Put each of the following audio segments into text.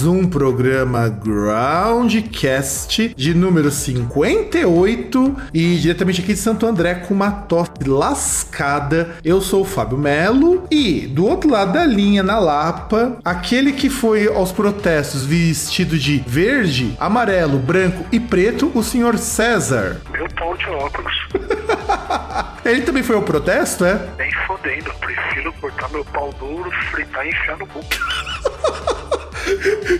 Mais um programa Groundcast de número 58 e diretamente aqui de Santo André com uma tosse lascada. Eu sou o Fábio Melo e do outro lado da linha, na Lapa, aquele que foi aos protestos vestido de verde, amarelo, branco e preto, o senhor César. Meu pau de óculos. Ele também foi ao protesto, é? Nem fodendo. Prefiro cortar meu pau duro, fritar e enfiar no cu.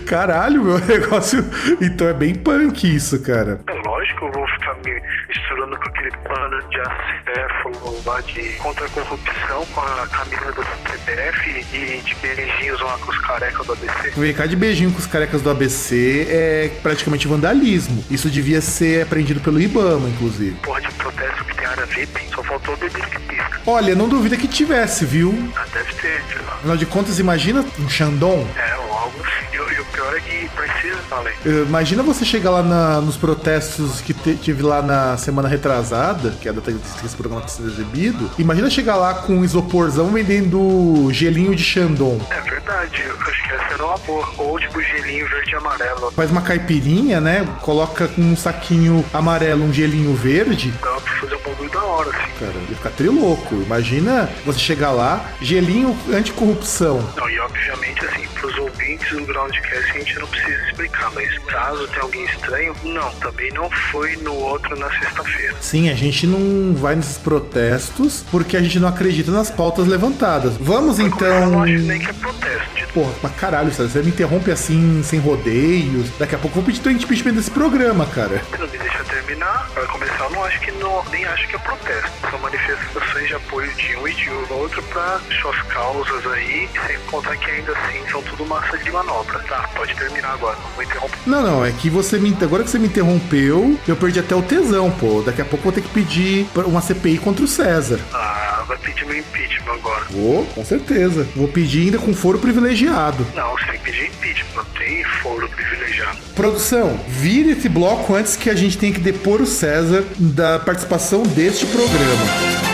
Caralho, meu negócio. Então é bem punk isso, cara. É lógico, eu vou ficar me misturando com aquele pano de acéfalo lá de contra a corrupção com a camisa da CBF e de beijinhos lá com os carecas do ABC. Vem cá de beijinho com os carecas do ABC é praticamente vandalismo. Isso devia ser apreendido pelo Ibama, inclusive. Porra de protesto que tem área VIP, só faltou bebê que pisca. Olha, não duvida que tivesse, viu? Ah, deve ter, sei lá. Afinal de contas, imagina um Xandão. É, ou algo assim. You. Pior é que precisa, falei. Eh, Imagina você chegar lá na- nos protestos que te- tive lá na semana retrasada, que é a data que esse programa está sendo exibido. Imagina chegar lá com um isoporzão vendendo gelinho de Xandão. É verdade, eu acho que essa era uma boa. Ou tipo gelinho verde e amarelo. Faz uma caipirinha, né? Coloca com um saquinho amarelo um gelinho verde. Dá pra fazer um bagulho da hora, assim. Cara, ia ficar trilouco. Imagina você chegar lá, gelinho anticorrupção. Não, e obviamente, assim, pros ouvintes do Groundcast a gente não precisa explicar, mas caso tenha alguém estranho, não, também não foi no outro na sexta-feira. Sim, a gente não vai nesses protestos porque a gente não acredita nas pautas levantadas. Vamos Eu então. não acho nem que é protesto. de- Porra, pra caralho, você me interrompe assim, sem rodeios. Daqui a pouco eu vou pedir teu impeachment desse programa, cara. Você não me deixa terminar. Pra começar, eu não acho que não, nem acho que é protesto. São manifestações de apoio de um e de outro pra suas causas aí, sem contar que ainda assim são tudo massa de manobra. Tá, pode terminar agora, não vou interromper. Não, não, é que você me. Agora que você me interrompeu, eu perdi até o tesão, pô. Daqui a pouco eu vou ter que pedir uma CPI contra o César. Ah, vai pedir meu impeachment agora. Vou, com certeza. Vou pedir ainda com foro privilegiado. Não, você tem que pedir impeachment, não tem foro privilegiado. Produção, vire esse bloco antes que a gente tenha que depor o César da participação deste programa.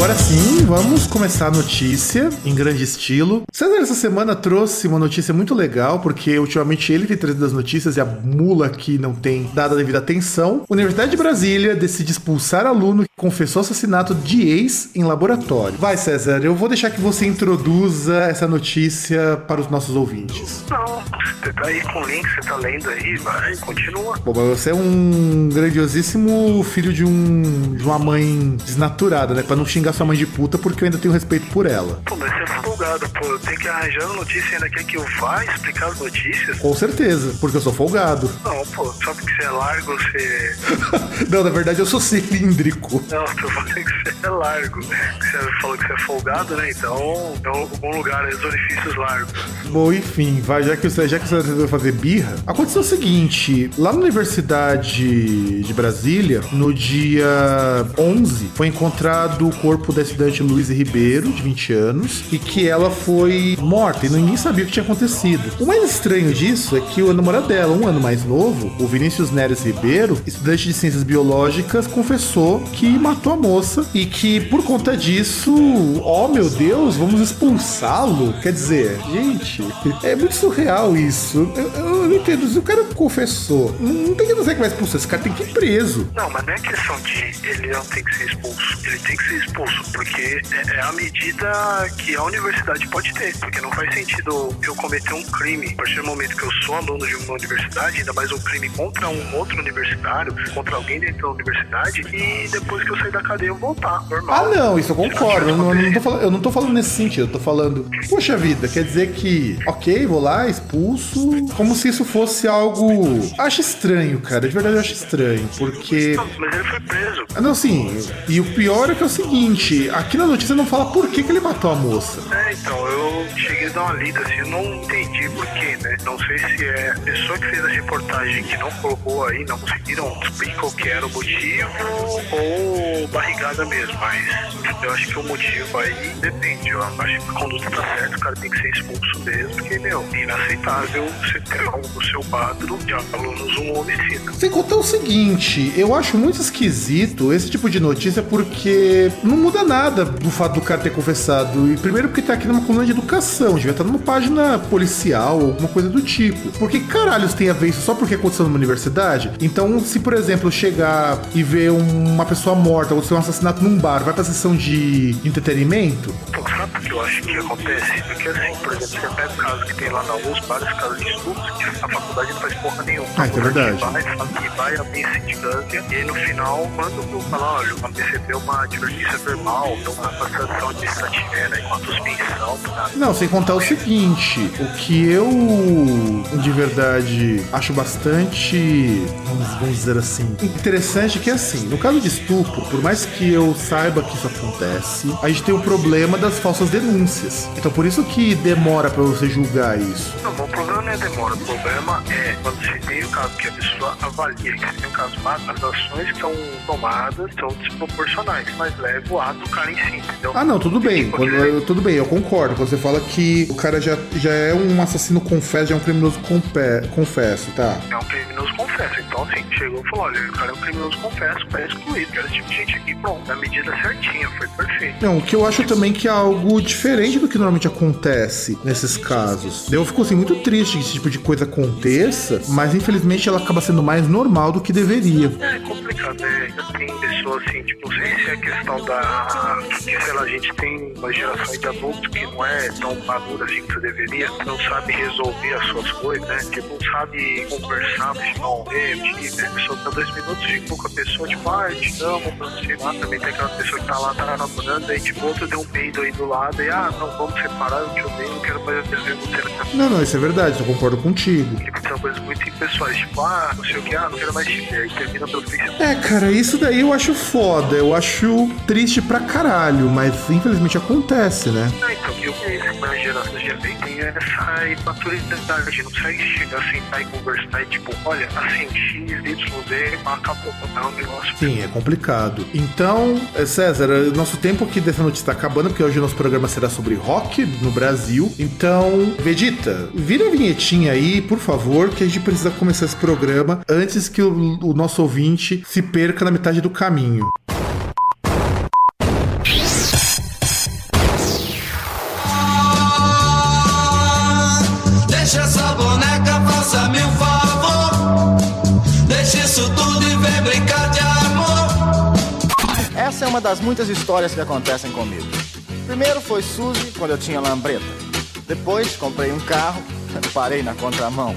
Agora sim, vamos começar a notícia em grande estilo. César essa semana trouxe uma notícia muito legal, porque ultimamente ele tem trazido as notícias e a mula aqui não tem dado a devida atenção. Universidade de Brasília decide expulsar aluno confessou assassinato de ex em laboratório. Vai, César, eu vou deixar que você introduza essa notícia para os nossos ouvintes. Não, você tá aí com o link, você tá lendo aí, vai, continua. Bom, mas você é um grandiosíssimo filho de, um, de uma mãe desnaturada, né? Pra não xingar sua mãe de puta, porque eu ainda tenho respeito por ela. Pô, mas você é folgado, pô, eu tenho que arranjar notícia ainda quer que eu vá explicar as notícias? Com certeza, porque eu sou folgado. Não, pô, só porque você é largo, você... Não, na verdade eu sou cilíndrico. Não, tô falando que você é largo. Você falou que você é folgado, né? Então, é algum lugar, os orifícios largos. Bom, enfim, vai, já que você, já que você resolveu fazer birra, aconteceu o seguinte: lá na Universidade de Brasília, no dia 11, foi encontrado o corpo da estudante Luísa Ribeiro, de 20 anos, e que ela foi morta e ninguém sabia o que tinha acontecido. O mais estranho disso é que o namorado dela, um ano mais novo, o Vinícius Neres Ribeiro, estudante de ciências biológicas, confessou que matou a moça e que por conta disso, oh meu Deus, vamos expulsá-lo. Quer dizer, gente, é muito surreal isso. Eu, eu não entendo. Se o cara confessou, não, tem que dizer que vai expulsar. Esse cara tem que ir preso. Não, mas não é questão de ele não tem que ser expulso. Ele tem que ser expulso, porque é, é a medida que a universidade pode ter. Porque não faz sentido eu cometer um crime a partir do momento que eu sou aluno de uma universidade, ainda mais um crime contra um outro universitário, contra alguém dentro da universidade, e depois que eu sair da cadeia eu voltar, normal. Ah, não, isso eu concordo. Eu não, eu não tô falando, eu não tô falando nesse sentido. Eu tô falando, poxa vida, quer dizer que, ok, vou lá, expulso, como se isso fosse algo. Acho estranho, cara. De verdade eu acho estranho, porque. Mas ele foi preso. Ah, Não, sim. E o pior é que é o seguinte: aqui na notícia não fala por que, que ele matou a moça. É, então, eu cheguei a dar uma lida assim, eu não entendi por quê, né? Não sei se é a pessoa que fez a reportagem que não colocou aí, não conseguiram descobrir qual que era o motivo ou barrigada mesmo, mas eu acho que o motivo aí depende. Eu acho que a conduta tá certa, o cara tem que ser expulso mesmo, porque, meu, é inaceitável você ter no seu quadro de alunos um homicida. Sem contar o seguinte, eu acho muito esquisito esse tipo de notícia porque não muda nada do fato do cara ter confessado. E primeiro porque tá aqui numa coluna de educação, devia estar numa página policial ou alguma coisa do tipo. Porque caralhos tem a ver isso só porque aconteceu numa universidade? Então, se por exemplo chegar e ver uma pessoa morta ou ser um assassinato num bar, vai pra sessão de entretenimento? Pô, sabe o que eu acho que acontece? Porque assim, por exemplo, você pega o caso que tem lá na USP, vários casos de que a faculdade não faz porra nenhuma. Ah, isso é verdade. Vai, vai abrir sindicância, e aí no final, quando eu falar, olha, vai receber uma advertência verbal, então uma passação né, a suspensão, tá? Não, sem contar o seguinte, o que eu de verdade acho bastante, vamos, vamos dizer assim, interessante é que assim, no caso de estupro, por mais que eu saiba que isso acontece, a gente tem o problema das falsas denúncias. Então por isso que demora pra você julgar isso. Não, o problema não é demora, o problema é quando você tem o caso que a pessoa avalia, que tem o caso lá, as ações que são tomadas são desproporcionais, mas leva o ato do cara em si, entendeu? Ah, não, tudo bem. Quando- eu- tudo bem, eu concordo. Quando você fala que o cara já, já é um assassino confesso, já é um criminoso confesso, tá? É um criminoso confesso. Então, assim, chegou e falou: olha, o cara é um criminoso confesso, vai excluir. Quero esse tipo gente aqui. Pronto, na medida certinha, foi perfeito. Não, o que eu acho também que é algo diferente do que normalmente acontece nesses casos. Eu fico assim muito triste que esse tipo de coisa aconteça, mas infelizmente ela acaba sendo mais normal do que deveria. É complicado, né? Tem pessoas assim, tipo, não sei se é questão da. que, sei lá, a gente tem uma geração de adultos que não é tão madura assim que você deveria, não sabe resolver as suas coisas, né? Tipo, não sabe conversar, não, é, né? A pessoa tá dois minutos, ficou com a pessoa, tipo, ah, eu te amo, não sei lá. Também tem aquela pessoa que tá lá, tá namorando, aí tipo, outro deu um peido aí do lado, e ah, não, vamos separar, eu te odeio, não quero mais ver você nessa Não, não, isso é verdade, eu concordo contigo. Tipo, são coisas muito impessoais, tipo, ah, não sei o que, ah, não quero mais te ver, aí termina pelo Facebook. É, cara, isso daí eu acho foda, eu acho triste pra caralho, mas infelizmente acontece, né? Ah, então, eu geração de tem essa imaturidade, não consegue chegar, sentar e conversar e tipo, olha, assim, X, Y, Z, acabou, é um negócio. Sim, é complicado. Então, eh, César, eh, nosso tempo aqui dessa notícia está acabando, porque hoje o nosso programa será sobre rock no Brasil. Então, Vegeta, vira a vinhetinha aí, por favor, que a gente precisa começar esse programa antes que o, o nosso ouvinte se perca na metade do caminho. Deixa essa boneca, faça-me um favor. Deixa isso tudo e vem brincar de amor. Essa é uma das muitas histórias que acontecem comigo. Primeiro foi Suzy, quando eu tinha lambreta. Depois comprei um carro, parei na contramão.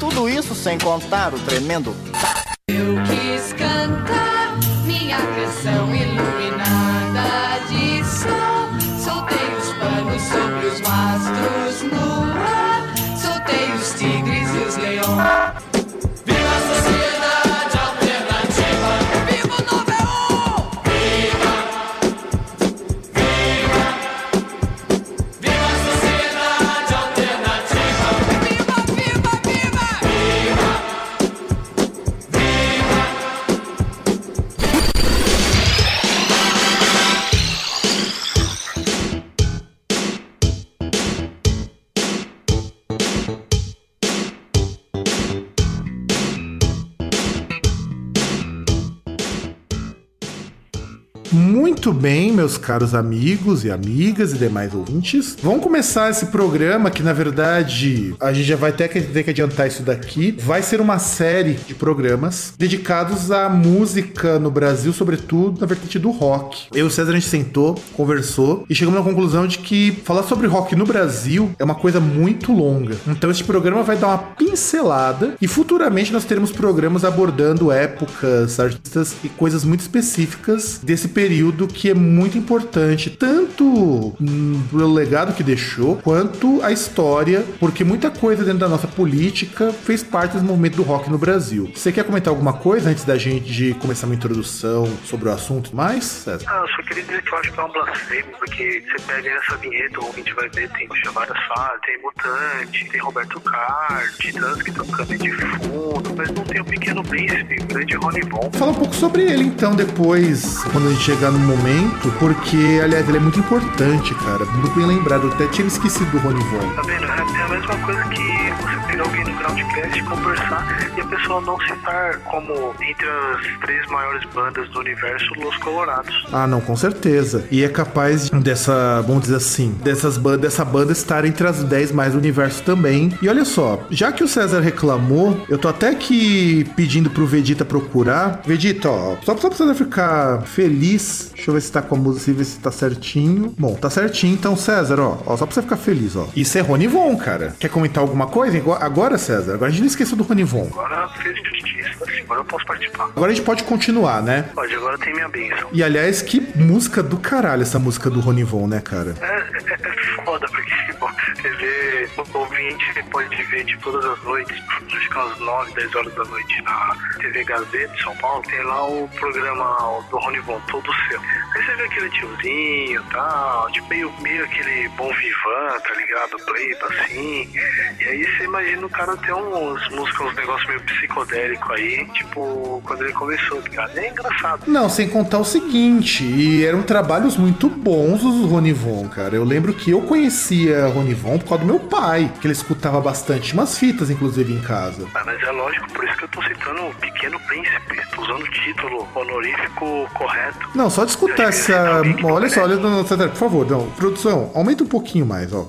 Tudo isso sem contar o tremendo Eu quis cantar minha canção iluminada de sol. Soltei os panos sobre Muito bem, meus caros amigos e amigas e demais ouvintes. Vamos começar esse programa que, na verdade, a gente já vai ter que, ter que adiantar isso daqui. Vai ser uma série de programas dedicados à música no Brasil, sobretudo na vertente do rock. Eu e o César, a gente sentou, conversou e chegamos à conclusão de que falar sobre rock no Brasil é uma coisa muito longa. Então, este programa vai dar uma pincelada e futuramente nós teremos programas abordando épocas, artistas e coisas muito específicas desse período que é muito importante, tanto hum, pelo legado que deixou, quanto a história, porque muita coisa dentro da nossa política fez parte desse movimento do rock no Brasil. Você quer comentar alguma coisa antes da gente começar uma introdução sobre o assunto mais, César? Ah, eu só queria dizer que eu acho que é um blasfêmio, porque você pega essa vinheta, o ouvinte vai ver, tem várias fases, tem Mutante, tem Roberto Carlos, Titãs que tocando de fundo, mas não tem o Pequeno Príncipe, o grande Ronnie Von. Fala um pouco sobre ele então depois, quando a gente chegar no momento, porque, aliás, ele é muito importante, cara. Muito bem lembrado. Eu até tinha esquecido do Ronnie Von. Tá vendo? É a mesma coisa que você alguém no Groundcast, conversar e a pessoa não citar como entre as três maiores bandas do universo, Los Colorados. Ah, não, com certeza. E é capaz dessa, vamos dizer assim, dessas bandas, dessa banda estar entre as 10 mais do universo também. E olha só, já que o César reclamou, eu tô até aqui pedindo pro Vegeta procurar. Vegeta, ó, só pra César ficar feliz. Deixa eu ver se tá com a música, ver se tá certinho. Bom, tá certinho, então, César, ó, ó, só pra você ficar feliz, ó. Isso é Rony Von, cara. Quer comentar alguma coisa? Agora, César, agora a gente não esqueceu do Rony Von. Agora fez justiça, agora eu posso participar. Agora a gente pode continuar, né? Pode, agora tem minha bênção. E aliás, que música do caralho essa música do Rony Von, né, cara? É, é, é foda, porque bom, você vê, o ouvinte pode ver de todas as noites, acho que umas 9, 10 horas da noite na TV Gazeta de São Paulo, tem lá o programa do Rony Von, todo seu. Aí você vê aquele tiozinho e tal, tipo meio, meio aquele bom vivan, tá ligado? Playba assim. E aí você imagina o cara ter uns músicas, uns negócios meio psicodélico aí, tipo, quando ele começou, tá ligado? É engraçado. Não, sem contar o seguinte, e eram trabalhos muito bons os do Rony Von, cara. Eu lembro que eu conhecia Rony Von por causa do meu pai, que ele escutava bastante, umas fitas, inclusive, em casa. Ah, mas é lógico, por isso que eu tô citando o Pequeno Príncipe, tô usando o título honorífico correto. Não, só de escutar essa. Olha só, olha, por favor, não. Produção, aumenta um pouquinho mais, ó.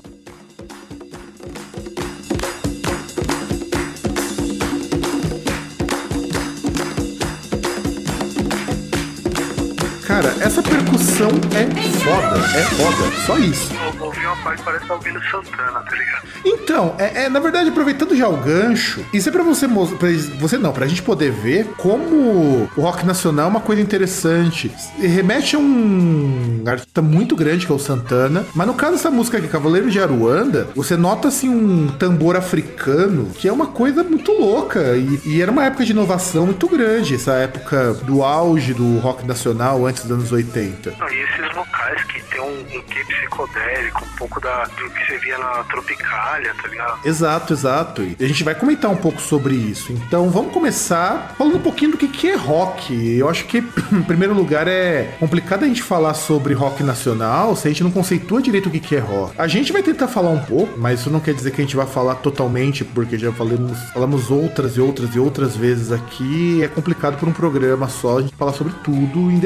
Cara, essa percussão é foda, é foda, só isso. Eu ouvi uma parte que parece que ouvindo Santana, tá ligado? Então, é, é, na verdade, aproveitando já o gancho, isso é pra você, pra você não, pra gente poder ver como o rock nacional é uma coisa interessante. Remete a um artista muito grande que é o Santana, mas no caso dessa música aqui, Cavaleiro de Aruanda, você nota assim um tambor africano, que é uma coisa muito louca e, e era uma época de inovação muito grande, essa época do auge do rock nacional antes dos anos 80. Não, e esses locais que tem um, um quê psicodélico, um pouco da, do que você via na Tropicália, tá ligado? Exato, exato. E a gente vai comentar um pouco sobre isso. Então vamos começar falando um pouquinho do que, que é rock. Eu acho que, em primeiro lugar, é complicado a gente falar sobre rock nacional se a gente não conceitua direito o que, que é rock. A gente vai tentar falar um pouco, mas isso não quer dizer que a gente vai falar totalmente, porque já falamos, falamos outras e outras e outras vezes aqui. É complicado por um programa só a gente falar sobre tudo em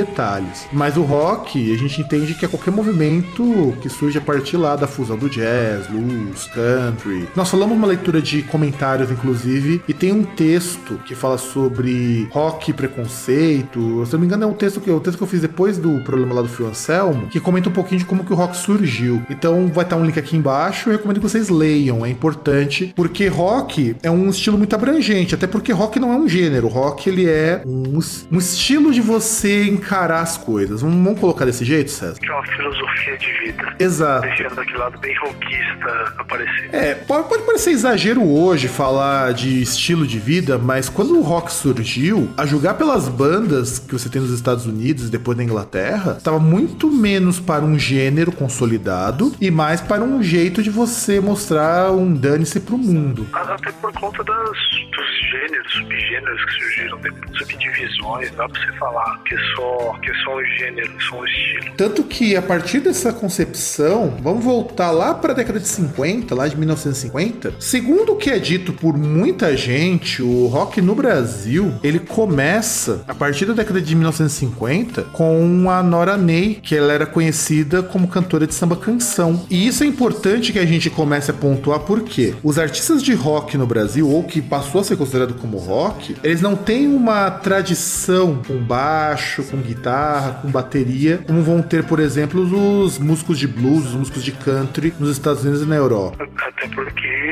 detalhes. Mas o rock, a gente entende que é qualquer movimento que surge a partir lá da fusão do jazz, blues, country. Nós falamos uma leitura de comentários, inclusive, e tem um texto que fala sobre rock e preconceito. Se não me engano, é um texto que, o texto que eu fiz depois do problema lá do Fio Anselmo, que comenta um pouquinho de como que o rock surgiu. Então vai estar um link aqui embaixo, eu recomendo que vocês leiam, é importante, porque rock é um estilo muito abrangente, até porque rock não é um gênero, rock ele é um, um estilo de você encarar as coisas. Vamos, colocar desse jeito, César? Que é uma filosofia de vida. Exato. Deixando aquele lado bem rockista aparecer. É, pode, pode parecer exagero hoje falar de estilo de vida, mas quando o rock surgiu, a julgar pelas bandas que você tem nos Estados Unidos e depois na Inglaterra, estava muito menos para um gênero consolidado e mais para um jeito de você mostrar um dane-se pro mundo. Até por conta das, dos gêneros, subgêneros que surgiram depois, subdivisões, dá pra você falar que é só, que é só gênero, só estilo. Tanto que a partir dessa concepção, vamos voltar lá para a década de 50, lá de 1950. Segundo o que é dito por muita gente, o rock no Brasil, ele começa a partir da década de 1950 com a Nora Ney, que ela era conhecida como cantora de samba canção. E isso é importante que a gente comece a pontuar porque os artistas de rock no Brasil, ou que passou a ser considerado como rock, eles não têm uma tradição com baixo, com guitarra, com bateria, como vão ter, por exemplo, os músicos de blues, os músicos de country nos Estados Unidos e na Europa. Até porque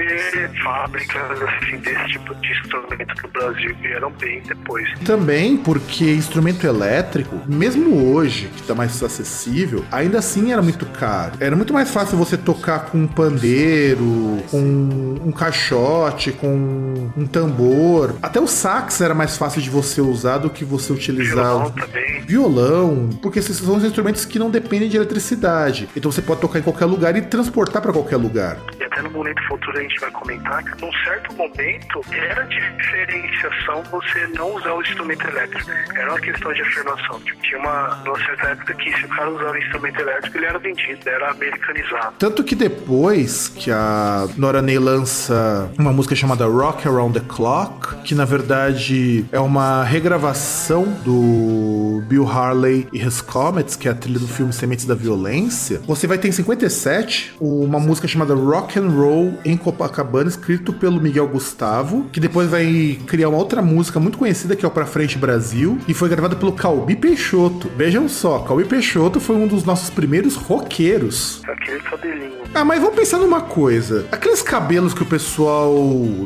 fábricas assim, desse tipo de instrumento no Brasil vieram bem depois. Também porque instrumento elétrico, mesmo hoje, que está mais acessível, ainda assim era muito caro. Era muito mais fácil você tocar com um pandeiro, com um caixote, com um tambor. Até o sax era mais fácil de você usar do que você utilizar Violão o também. violão, porque esses são os instrumentos que não dependem de eletricidade. Então você pode tocar em qualquer lugar e transportar para qualquer lugar. E até no momento futuro a gente vai comentar que num certo momento era diferenciação você não usar o instrumento elétrico. Era uma questão de afirmação. Tipo, tinha uma, numa certa época que se o cara usava instrumento elétrico, ele era vendido, era americanizado. Tanto que depois que a Nora Ney lança uma música chamada Rock Around the Clock, que na verdade é uma regravação do Bill Harley e His Comets, que é a trilha do filme Sementes da Violência, você vai ter em 57 uma música chamada Rock and Roll em Copacabana, escrito pelo Miguel Gustavo, que depois vai criar uma outra música muito conhecida que é o Pra Frente Brasil, e foi gravada pelo Calbi Peixoto. Vejam só, Calbi Peixoto foi um dos nossos primeiros roqueiros. Aquele cabelinho. Ah, mas vamos pensar numa coisa. Aqueles cabelos que o pessoal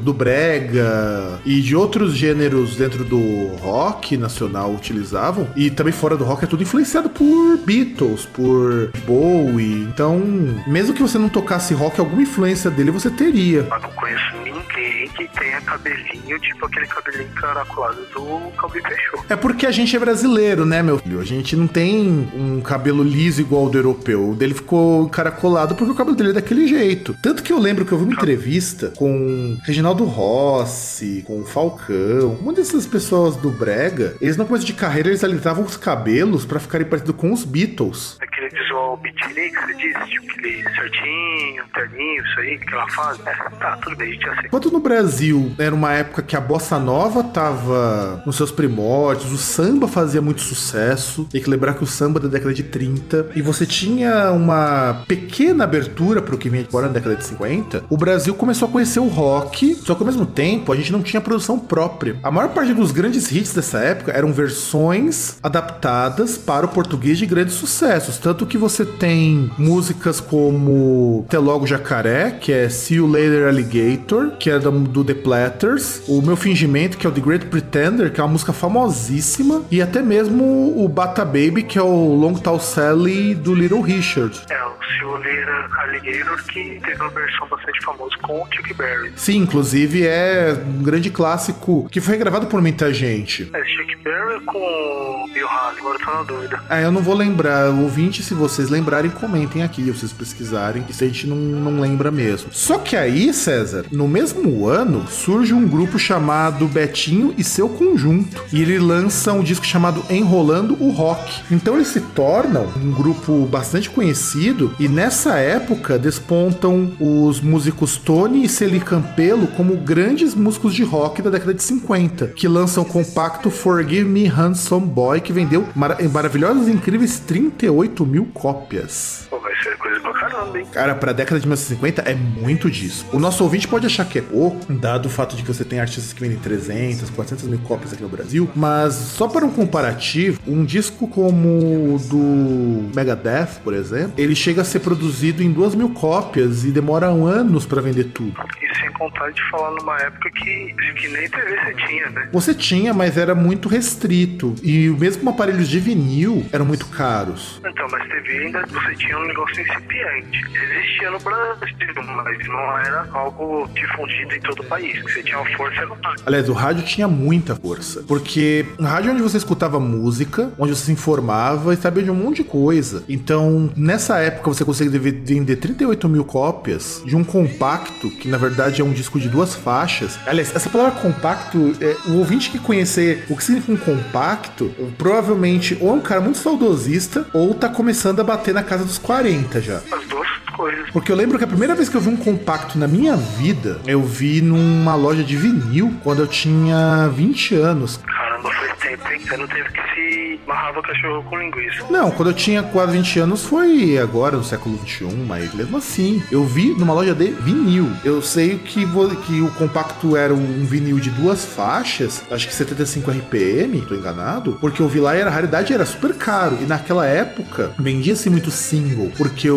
do brega e de outros gêneros dentro do rock nacional utilizavam, e também fora do rock, é tudo influenciado por Beatles, por Bowie. Então, mesmo que você não tocasse rock, alguma influência dele você teria. Mas não conheço ninguém que tenha cabelinho, tipo aquele cabelinho encaracolado do Calbi Fechou. É porque a gente é brasileiro, né, meu filho? A gente não tem um cabelo liso igual ao do europeu. O dele ficou encaracolado porque o cabelo dele é daquele jeito. Tanto que eu lembro que eu vi uma entrevista com Reginaldo Rossi, com Falcão, uma dessas pessoas do Brega. Eles no começo de carreira, eles alisavam os cabelos pra ficarem parecidos com os Beatles. Aquele visual beatnik, você disse, tipo aquele certinho, terninho, isso aí, que ela faz. É, tá, tudo bem, a gente aceita. Enquanto no Brasil era uma época que a bossa nova tava nos seus primórdios, o samba fazia muito sucesso. Tem que lembrar que o samba é da década de 30 e você tinha uma pequena abertura pro que vinha de fora na década de 50. O Brasil começou a conhecer o rock, só que ao mesmo tempo a gente não tinha produção própria. A maior parte dos grandes hits dessa época eram versões adaptadas para o português de grandes sucessos, tanto que você tem músicas como Até Logo Jacaré, que é See You Later Alligator, que é do, do The Platters, o Meu Fingimento, que é o The Great Pretender, que é uma música famosíssima, e até mesmo o Bata Baby, que é o Long Tall Sally do Little Richard. É, o Silveira Alligator, que teve uma versão bastante famosa com o Chuck Berry. Sim, inclusive é um grande clássico que foi regravado por muita gente. É, Chuck Berry com Bill Haley, agora tô na dúvida. Ah, eu não vou lembrar. Ouvinte, se vocês lembrarem, comentem aqui, vocês pesquisarem, se a gente não, não lembra mesmo. Só que aí, César, no mesmo ano, surge um grupo chamado Betinho e seu conjunto. E ele lança um disco chamado Enrolando o Rock. Então eles se tornam um grupo bastante conhecido e nessa época despontam os músicos Tony e Celi Campelo como grandes músicos de rock da década de 50, que lançam o compacto Forgive Me Handsome Boy, que vendeu mara maravilhosas e incríveis 38 mil cópias. Pô, vai ser coisa pra caramba, hein? Cara, pra década de 1950 é muito disso. O nosso ouvinte pode achar que é pouco, dado o fato de que você tem artistas que vendem 300, 400 mil cópias aqui no Brasil, mas só para um comparativo, um disco como o do Megadeth, por exemplo, ele chega a ser produzido em 2 mil cópias e demora anos para vender tudo. E sem contar de falar numa época que, que nem TV você tinha, né? Você tinha, mas era muito restrito. E mesmo aparelhos de vinil eram muito caros. Então, mas TV ainda você tinha um negócio incipiente. Existia no Brasil, mas não era algo difundido em todo o país. Você tinha uma força no Aliás, o rádio tinha muita força. Porque o rádio onde você escutava música, onde você se informava e sabia de um monte de coisa. Então, nessa época, você conseguia vender 38 mil cópias de um compacto, que na verdade é um disco de duas faixas. Aliás, essa palavra compacto, é, o ouvinte que conhecer o que significa um compacto, provavelmente ou é um cara muito saudosista ou tá começando a bater na casa dos 40 já. As duas coisas. Porque eu lembro que a primeira vez que eu vi um compacto na minha vida, eu vi numa loja de vinil quando eu tinha 20 anos. Caramba, faz tempo, hein? Você não teve que se marrava cachorro com linguiça. Não, quando eu tinha quase 20 anos foi agora, no século 21, mas mesmo assim, eu vi numa loja de vinil. Eu sei que, vo- que o compacto era um vinil de duas faixas, acho que 75 RPM, tô enganado, porque eu vi lá e era a raridade era super caro. E naquela época vendia-se muito single, porque o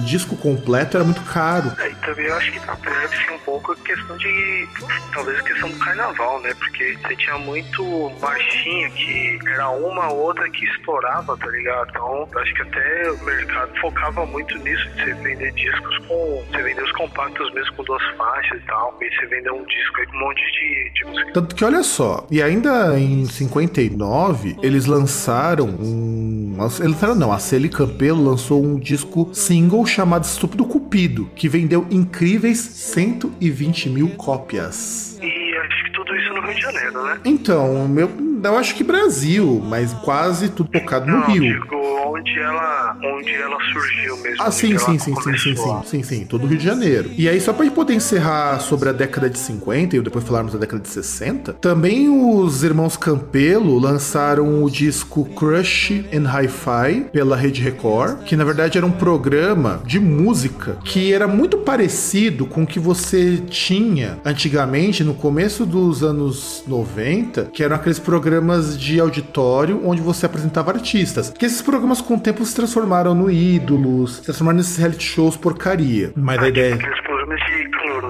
disco completo era muito caro. É, e também eu acho que deve-se um pouco a questão de. Talvez a questão do carnaval, né? Porque você tinha muito marchinha que era uma ou outra que estourava, tá ligado? Então, acho que até o mercado focava muito nisso, de você vender discos com. Você vender os compactos mesmo com duas faixas e tal. E você vender um disco aí com um monte de, de música. Tanto que olha só, e ainda em 59, eles lançaram um. Eles lançaram não, a Celi Campelo lançou um disco single chamado Estúpido Cupido, que vendeu incríveis 120 mil cópias. E acho que tudo isso no Rio de Janeiro, né? Então, meu, eu acho que Brasil, mas quase tudo focado no Não, Rio. digo, onde ela, onde ela surgiu mesmo. Ah, sim, sim, sim, sim, sim, sim, sim, sim, todo o Rio de Janeiro. E aí, só pra gente poder encerrar sobre a década de 50 e depois falarmos da década de 60, também os irmãos Campelo lançaram o disco Crush and Hi-Fi pela Rede Record, que na verdade era um programa de música que era muito parecido com o que você tinha antigamente no começo dos anos 90, que eram aqueles programas de auditório onde você apresentava artistas. Que esses programas com o tempo se transformaram no ídolos, se transformaram nesses reality shows porcaria. Mas a ideia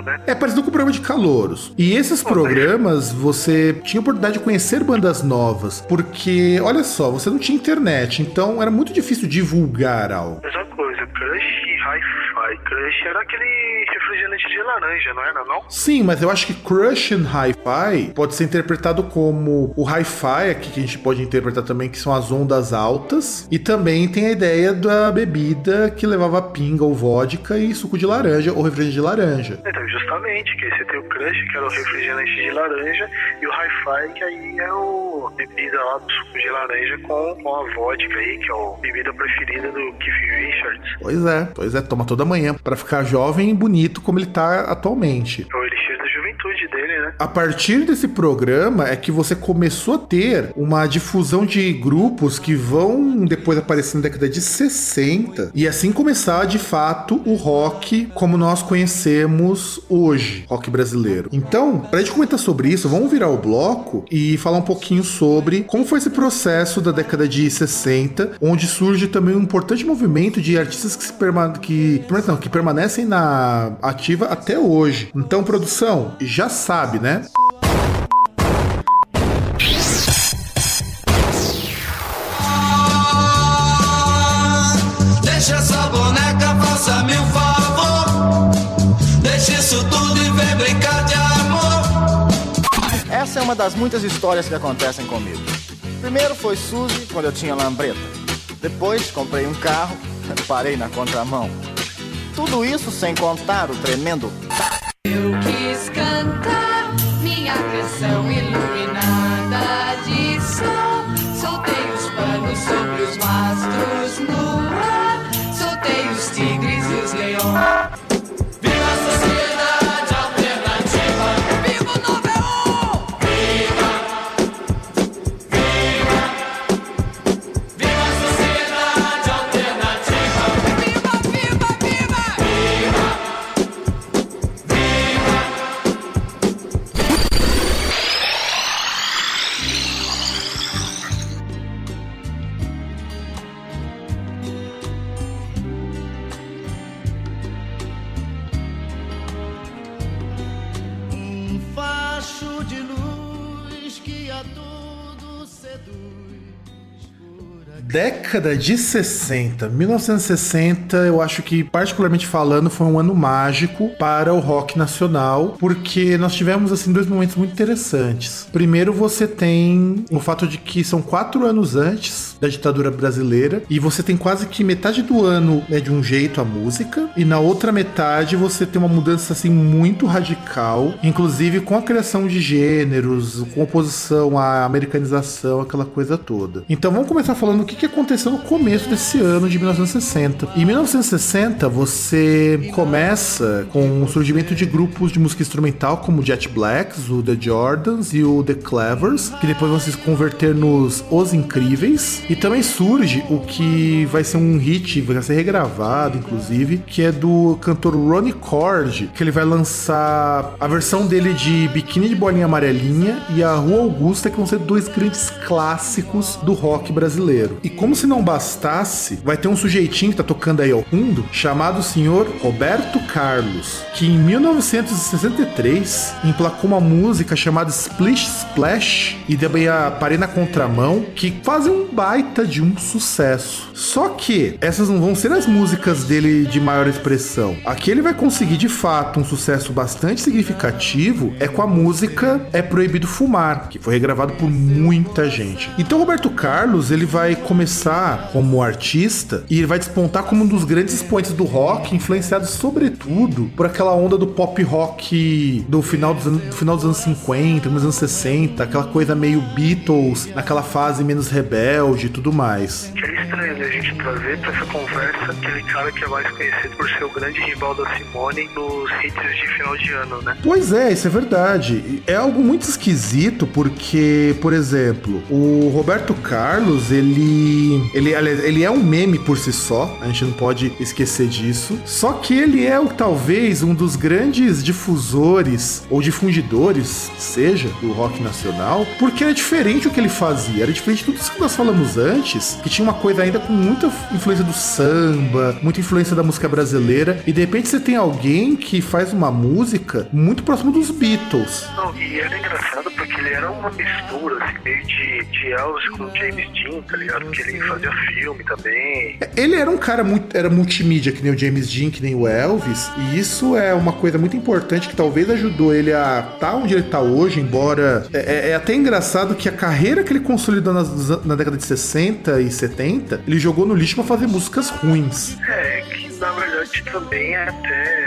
né? é parecido com o programa de calouros. E esses programas você tinha oportunidade de conhecer bandas novas, porque olha só, você não tinha internet, então era muito difícil divulgar algo. Mesma coisa, Crush e Hi-Fi. Crush era aquele refrigerante de laranja, não era não? Sim, mas eu acho que Crush and Hi-Fi pode ser interpretado como o Hi-Fi, aqui que a gente pode interpretar também, que são as ondas altas. E também tem a ideia da bebida que levava pinga ou vodka e suco de laranja ou refrigerante de laranja. Então, justamente, que você tem o Crush, que era o refrigerante de laranja, e o Hi-Fi, que aí é o bebida lá do suco de laranja com, com a vodka aí, que é a bebida preferida do Keith Richards. Pois é, pois é, toma toda manhã pra ficar jovem e bonito como ele tá atualmente. É o elixir da juventude dele, né? A partir desse programa é que você começou a ter uma difusão de grupos que vão depois aparecer na década de 60 e assim começar de fato o rock como nós conhecemos hoje, rock brasileiro. Então, pra gente comentar sobre isso, vamos virar o bloco e falar um pouquinho sobre como foi esse processo da década de 60, onde surge também um importante movimento de artistas que, se perma que, não, que permanecem na ativa até hoje. Então, produção, já sabe, né? Deixa essa boneca, faça-me um favor. Deixa isso tudo e vem brincar de amor. Essa é uma das muitas histórias que acontecem comigo. Primeiro foi Suzy, quando eu tinha lambreta. Depois comprei um carro, parei na contramão. Tudo isso sem contar o tremendo Eu quis cantar minha canção iluminada de sol. Soltei os panos sobre os mastros no ar. Soltei os tigres e os leões. Década de 60, 1960, eu acho que, particularmente falando, foi um ano mágico para o rock nacional, porque nós tivemos, assim, dois momentos muito interessantes. Primeiro, você tem o fato de que são quatro anos antes da ditadura brasileira, e você tem quase que metade do ano é de um jeito a música, e na outra metade você tem uma mudança, assim, muito radical, inclusive com a criação de gêneros, com oposição à americanização, aquela coisa toda. Então vamos começar falando no que, que aconteceu no começo desse ano de 1960. Em 1960, você começa com o surgimento de grupos de música instrumental como Jet Blacks, o The Jordans e o The Clevers, que depois vão se converter nos Os Incríveis. E também surge o que vai ser um hit, vai ser regravado, inclusive, que é do cantor Ronnie Cord, que ele vai lançar a versão dele de Biquíni de Bolinha Amarelinha e a Rua Augusta, que vão ser dois grandes clássicos do rock brasileiro. E como se não bastasse, vai ter um sujeitinho que tá tocando aí ao fundo, chamado senhor Roberto Carlos, que em 1963 emplacou uma música chamada Splish Splash e também a Parei na Contramão, que fazem um baita de um sucesso. Só que essas não vão ser as músicas dele de maior expressão. Aqui ele vai conseguir de fato um sucesso bastante significativo é com a música É Proibido Fumar, que foi regravado por muita gente. Então Roberto Carlos, ele vai começar como artista e ele vai despontar como um dos grandes expoentes do rock, influenciado sobretudo por aquela onda do pop rock do final dos, anos, do final dos anos 50, dos anos 60, aquela coisa meio Beatles, naquela fase menos rebelde e tudo mais. Que é estranho né, a gente trazer pra essa conversa aquele cara que é mais conhecido por ser o grande rival da Simone nos hits de final de ano, né? Pois é, isso é verdade. É algo muito esquisito porque, por exemplo, o Roberto Carlos, ele, ele, ele é um meme por si só, a gente não pode esquecer disso. Só que ele é o, talvez um dos grandes difusores ou difundidores, seja, do rock nacional, porque era diferente o que ele fazia, era diferente de tudo isso que nós falamos antes, que tinha uma coisa ainda com muita influência do samba, muita influência da música brasileira, e de repente você tem alguém que faz uma música muito próximo dos Beatles. Não, e era engraçado porque ele era uma mistura, assim, meio de, de Elvis com James Dean, tá ligado? Porque ele fazia filme também. Ele era um cara muito. Era multimídia, que nem o James Dean, que nem o Elvis. E isso é uma coisa muito importante que talvez ajudou ele a estar tá onde ele tá hoje, embora. É, é até engraçado que a carreira que ele consolidou nas, na década de 60 e 70, ele jogou no lixo pra fazer músicas ruins. É, que na verdade também é até,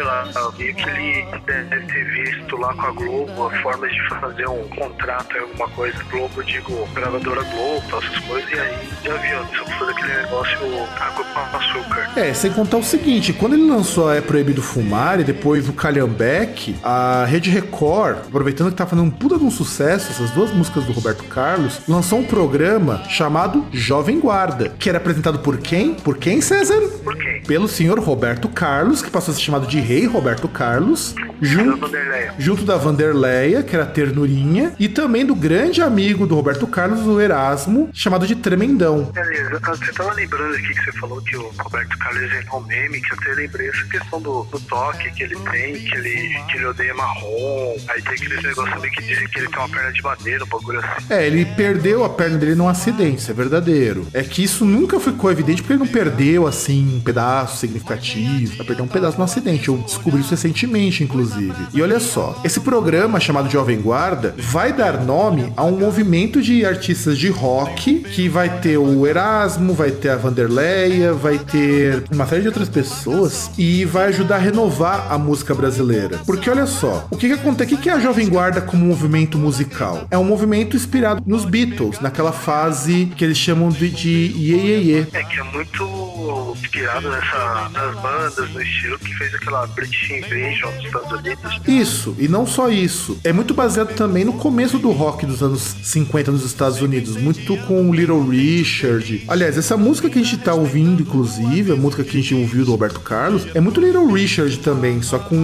sei lá, meio que ele deve ter visto lá com a Globo a forma de fazer um contrato em alguma coisa. Globo, digo, gravadora Globo, essas coisas, e aí já viu, só fazer aquele negócio água com açúcar. É, sem contar o seguinte, quando ele lançou a É Proibido Fumar e depois o Calhambeck, a Rede Record, aproveitando que tá fazendo um puta de um sucesso, essas duas músicas do Roberto Carlos, lançou um programa chamado Jovem Guarda, que era apresentado por quem? Por quem, César? Por quê? Pelo senhor Roberto Carlos, que passou a ser chamado de Rei Roberto Carlos, junto, junto da Vanderleia, que era Ternurinha, e também do grande amigo do Roberto Carlos, o Erasmo, chamado de Tremendão. Beleza, você tava lembrando aqui que você falou que o Roberto Carlos é um meme, que eu até lembrei essa questão do, do toque que ele tem, que ele, que ele odeia marrom, aí tem aqueles negócios também que dizem que ele tem uma perna de madeira, um bagulho assim. É, ele perdeu a perna dele num acidente, isso é verdadeiro. É que isso nunca ficou evidente porque ele não perdeu, assim, um pedaço significativo. Vai perder um pedaço no acidente. Eu descobri isso recentemente, inclusive. E olha só, esse programa chamado Jovem Guarda vai dar nome a um movimento de artistas de rock que vai ter o Erasmo, vai ter a Vanderleia, vai ter uma série de outras pessoas e vai ajudar a renovar a música brasileira. Porque olha só, o que que acontece? O que é a Jovem Guarda como movimento musical? É um movimento inspirado nos Beatles, naquela fase que eles chamam de, de. É que é muito inspirado nessa, nas bandas, no estilo que fez aquela British Invasion dos Estados Unidos. Isso, e não só isso. É muito baseado também no começo do rock dos anos 50 nos Estados Unidos, muito com Little Richard. Aliás, essa música que a gente tá ouvindo, inclusive, a música que a gente ouviu do Roberto Carlos, é muito Little Richard também, só com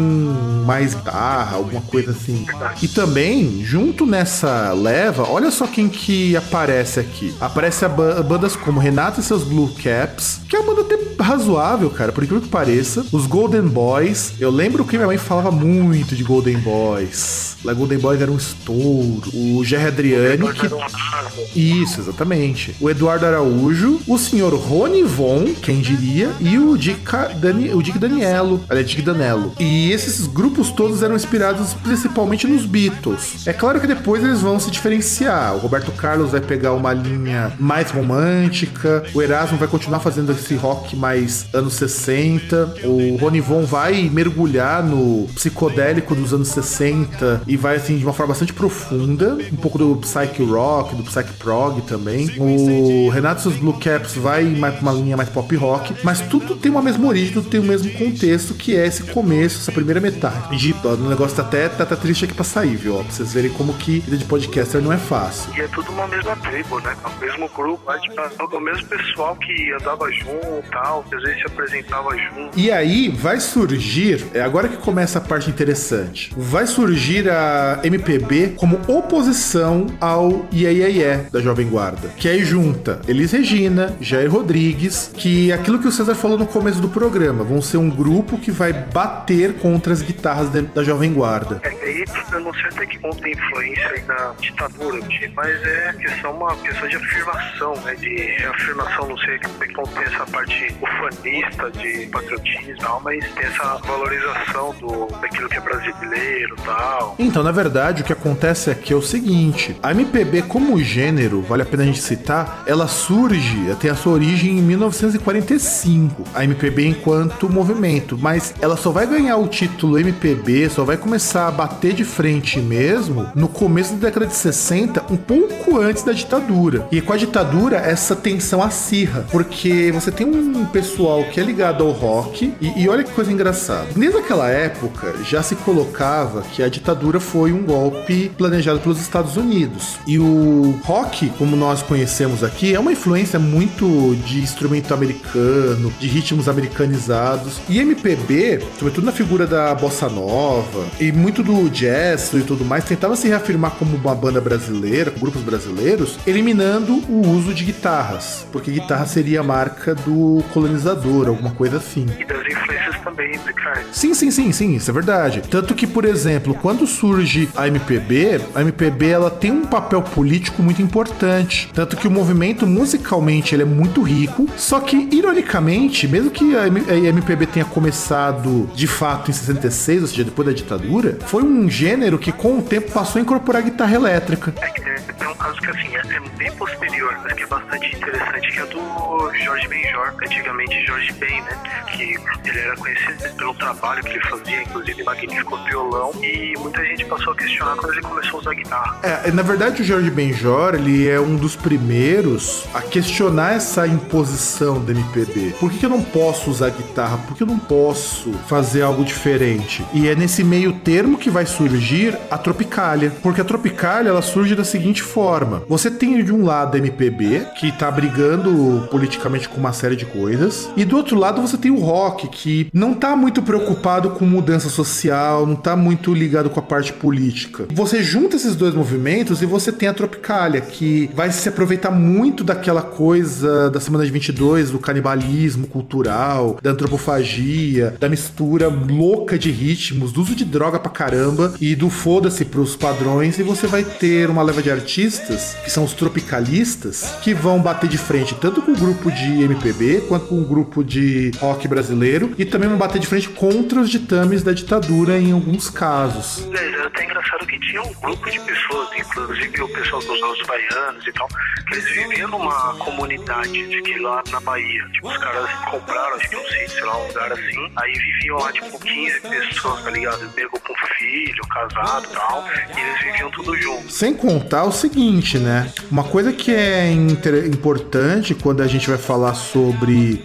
mais guitarra, alguma coisa assim. E também, junto nessa leva, olha só quem que aparece aqui. Aparece a ba- bandas como Renata e seus Blue Caps, que é uma banda até razoável, cara, por incrível que pareça. Os Golden Boys. Eu lembro que minha mãe falava muito de Golden Boys. Lá Golden Boys era um estouro. O Jerry Adriani, que isso, exatamente. O Eduardo Araújo, o senhor Rony Von, quem diria, e o Dick, Dani, o Dick Danielo, aliás, Dick Danello. E esses grupos todos eram inspirados principalmente nos Beatles. É claro que depois eles vão se diferenciar. O Roberto Carlos vai pegar uma linha mais romântica, o Erasmo vai continuar fazendo esse rock mais anos 60. O Ronivon vai mergulhar no psicodélico dos anos 60 e vai assim de uma forma bastante profunda, um pouco do psych rock, do psych prog também. O Renato seus Blue Caps vai mais uma linha mais pop rock, mas tudo tem uma mesma origem, tudo tem o mesmo contexto que é esse começo, essa primeira metade. E ó, o negócio tá até tá, tá triste aqui pra sair, viu? Ó, pra vocês verem como que vida de podcaster não é fácil. E é tudo uma mesma tribo, né? É o mesmo grupo, é, tipo, é o mesmo pessoal que andava junto e tal, que às vezes se apresentava junto. E aí vai surgir, é agora que começa a parte interessante, vai surgir a MPB como oposição ao Iê Iê Iê da Jovem Guarda, que aí junta Elis Regina, Jair Rodrigues, que é aquilo que o César falou no começo do programa, vão ser um grupo que vai bater contra as guitarras da, da Jovem Guarda. É, aí eu não sei até que ponto tem influência aí da ditadura, mas é questão, uma questão de afirmação, né? De reafirmação, não sei até que ponto tem essa parte ufanista de patriotismo tal, mas tem essa valorização do, daquilo que é brasileiro tal. Então, na verdade, o que acontece aqui é o seguinte: a MPB, como gênero, vale a pena a gente citar, ela surge, tem a sua origem em 1945, a MPB enquanto movimento, mas ela só vai ganhar o título MPB, só vai começar a bater de frente mesmo no começo da década de 60, um pouco antes da ditadura. E com a ditadura, essa tensão acirra, porque você tem um pessoal que é ligado ao rock, e, e olha que coisa engraçada. Desde aquela época, já se colocava que a ditadura foi um golpe planejado pelos Estados Unidos. E o rock, como nós conhecemos aqui, é uma influência muito de instrumento americano, de ritmos americanizados. E MPB, sobretudo na figura da bossa nova e muito do jazz e tudo mais, tentava se reafirmar como uma banda brasileira, com grupos brasileiros, eliminando o uso de guitarras, porque guitarra seria a marca do colonizador, alguma coisa assim. E das influências também, né, cara? Sim, sim, sim, sim, isso é verdade. Tanto que, por exemplo, quando surge a MPB, a MPB ela tem um papel político muito importante. Tanto que o movimento musicalmente ele é muito rico, só que ironicamente, mesmo que a a MPB tenha começado de fato em 66, ou seja, depois da ditadura, foi um gênero que com o tempo passou a incorporar guitarra elétrica. É que tem, tem um caso que assim, é, é bem posterior, mas que é bastante interessante, que é do Jorge Benjor, antigamente Jorge Ben, né? Que ele era conhecido pelo trabalho que ele fazia, inclusive magnífico violão, e muita gente passou a questionar quando ele começou a usar guitarra. É, na verdade, o Jorge Benjor, ele é um dos primeiros a questionar essa imposição da MPB. Por que, eu não posso usar guitarra? Por que eu não posso fazer algo diferente? E é nesse meio termo que vai surgir a Tropicália. Porque a Tropicália, ela surge da seguinte forma. Você tem de um lado a MPB, que tá brigando politicamente com uma série de coisas, e do outro lado você tem o rock, que não tá muito preocupado com mudança social, não tá muito ligado com a parte política. Você junta esses dois movimentos e você tem a Tropicália, que vai se aproveitar muito daquela coisa da semana de 22, do canibalismo cultural, da antropofagia, da mistura louca de ritmos, do uso de droga pra caramba e do foda-se pros padrões, e você vai ter uma leva de artistas, que são os tropicalistas, que vão bater de frente tanto com o grupo de MPB quanto com o grupo de rock brasileiro, e também vão bater de frente contra os ditames da ditadura em alguns casos. É, até engraçado que tinha um grupo de pessoas, inclusive o pessoal dos nossos baianos e tal, que eles viviam numa comunidade de que lá na Bahia. Tipo, os caras compraram, acho que um sítio, sei lá, um lugar assim. Aí viviam lá, tipo, 15 pessoas, tá ligado? Pegou com filho, casado e tal. E eles viviam tudo junto. Sem contar o seguinte, né? Uma coisa que é importante quando a gente vai falar sobre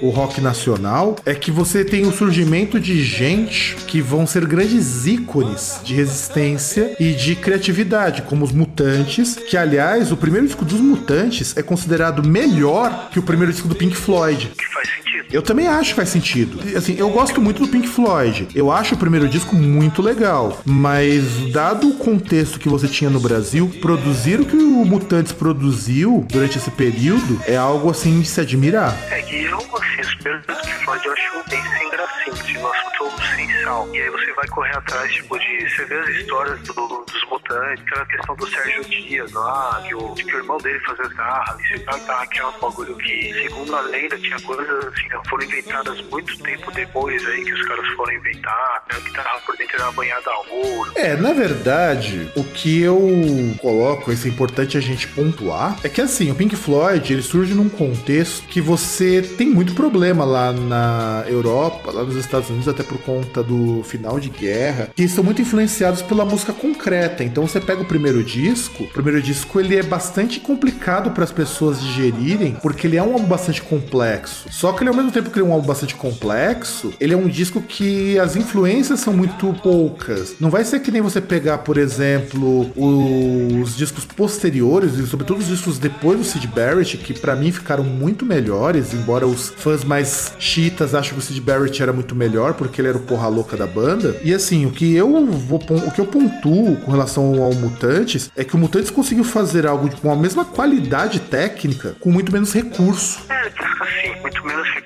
o rock nacional é que você tem o surgimento de gente que vão ser grandes ícones de resistência e de criatividade, como os Mutantes, que aliás, o primeiro disco dos Mutantes é considerado melhor que o primeiro disco do Pink Floyd. Que faz sentido. Eu também acho que faz sentido. Assim, eu gosto muito do Pink Floyd. Eu acho o primeiro disco muito legal. Mas, dado o contexto que você tinha no Brasil, produzir o que o Mutantes produziu durante esse período é algo assim de se admirar. É que eu, assim, os primeiros Pink Floyd eu acho bem sem gracinha, assim, um assunto sem sal. E aí você vai correr atrás, tipo, de. Você vê as histórias do- dos mutantes Mutante, aquela questão do Sérgio Dias lá, que o, que o irmão dele fazia as e citar garra que é um bagulho que, segundo a lenda, tinha coisas assim, foram inventadas muito tempo depois aí, que os caras foram inventar, né, que tava por dentro era banhada ouro. É, na verdade, o que eu coloco, isso é importante a gente pontuar, é que assim, o Pink Floyd, ele surge num contexto que você tem muito problema lá na Europa, lá nos Estados Unidos, até por conta do final de guerra, que são muito influenciados pela música concreta. Então você pega o primeiro disco, o primeiro disco ele é bastante complicado para as pessoas digerirem, porque ele é um álbum bastante complexo. Só que ele ao mesmo tempo que ele é um álbum bastante complexo, ele é um disco que as influências são muito poucas. Não vai ser que nem você pegar, por exemplo, os discos posteriores, e sobretudo os discos depois do Sid Barrett, que para mim ficaram muito melhores, embora os fãs mais chiitas achem que o Sid Barrett era muito melhor, porque ele era o porra louca da banda. E assim, o que eu vou o que eu pontuo com relação ao Mutantes é que o Mutantes conseguiu fazer algo com a mesma qualidade técnica, com muito menos recurso. É, assim, muito menos recurso,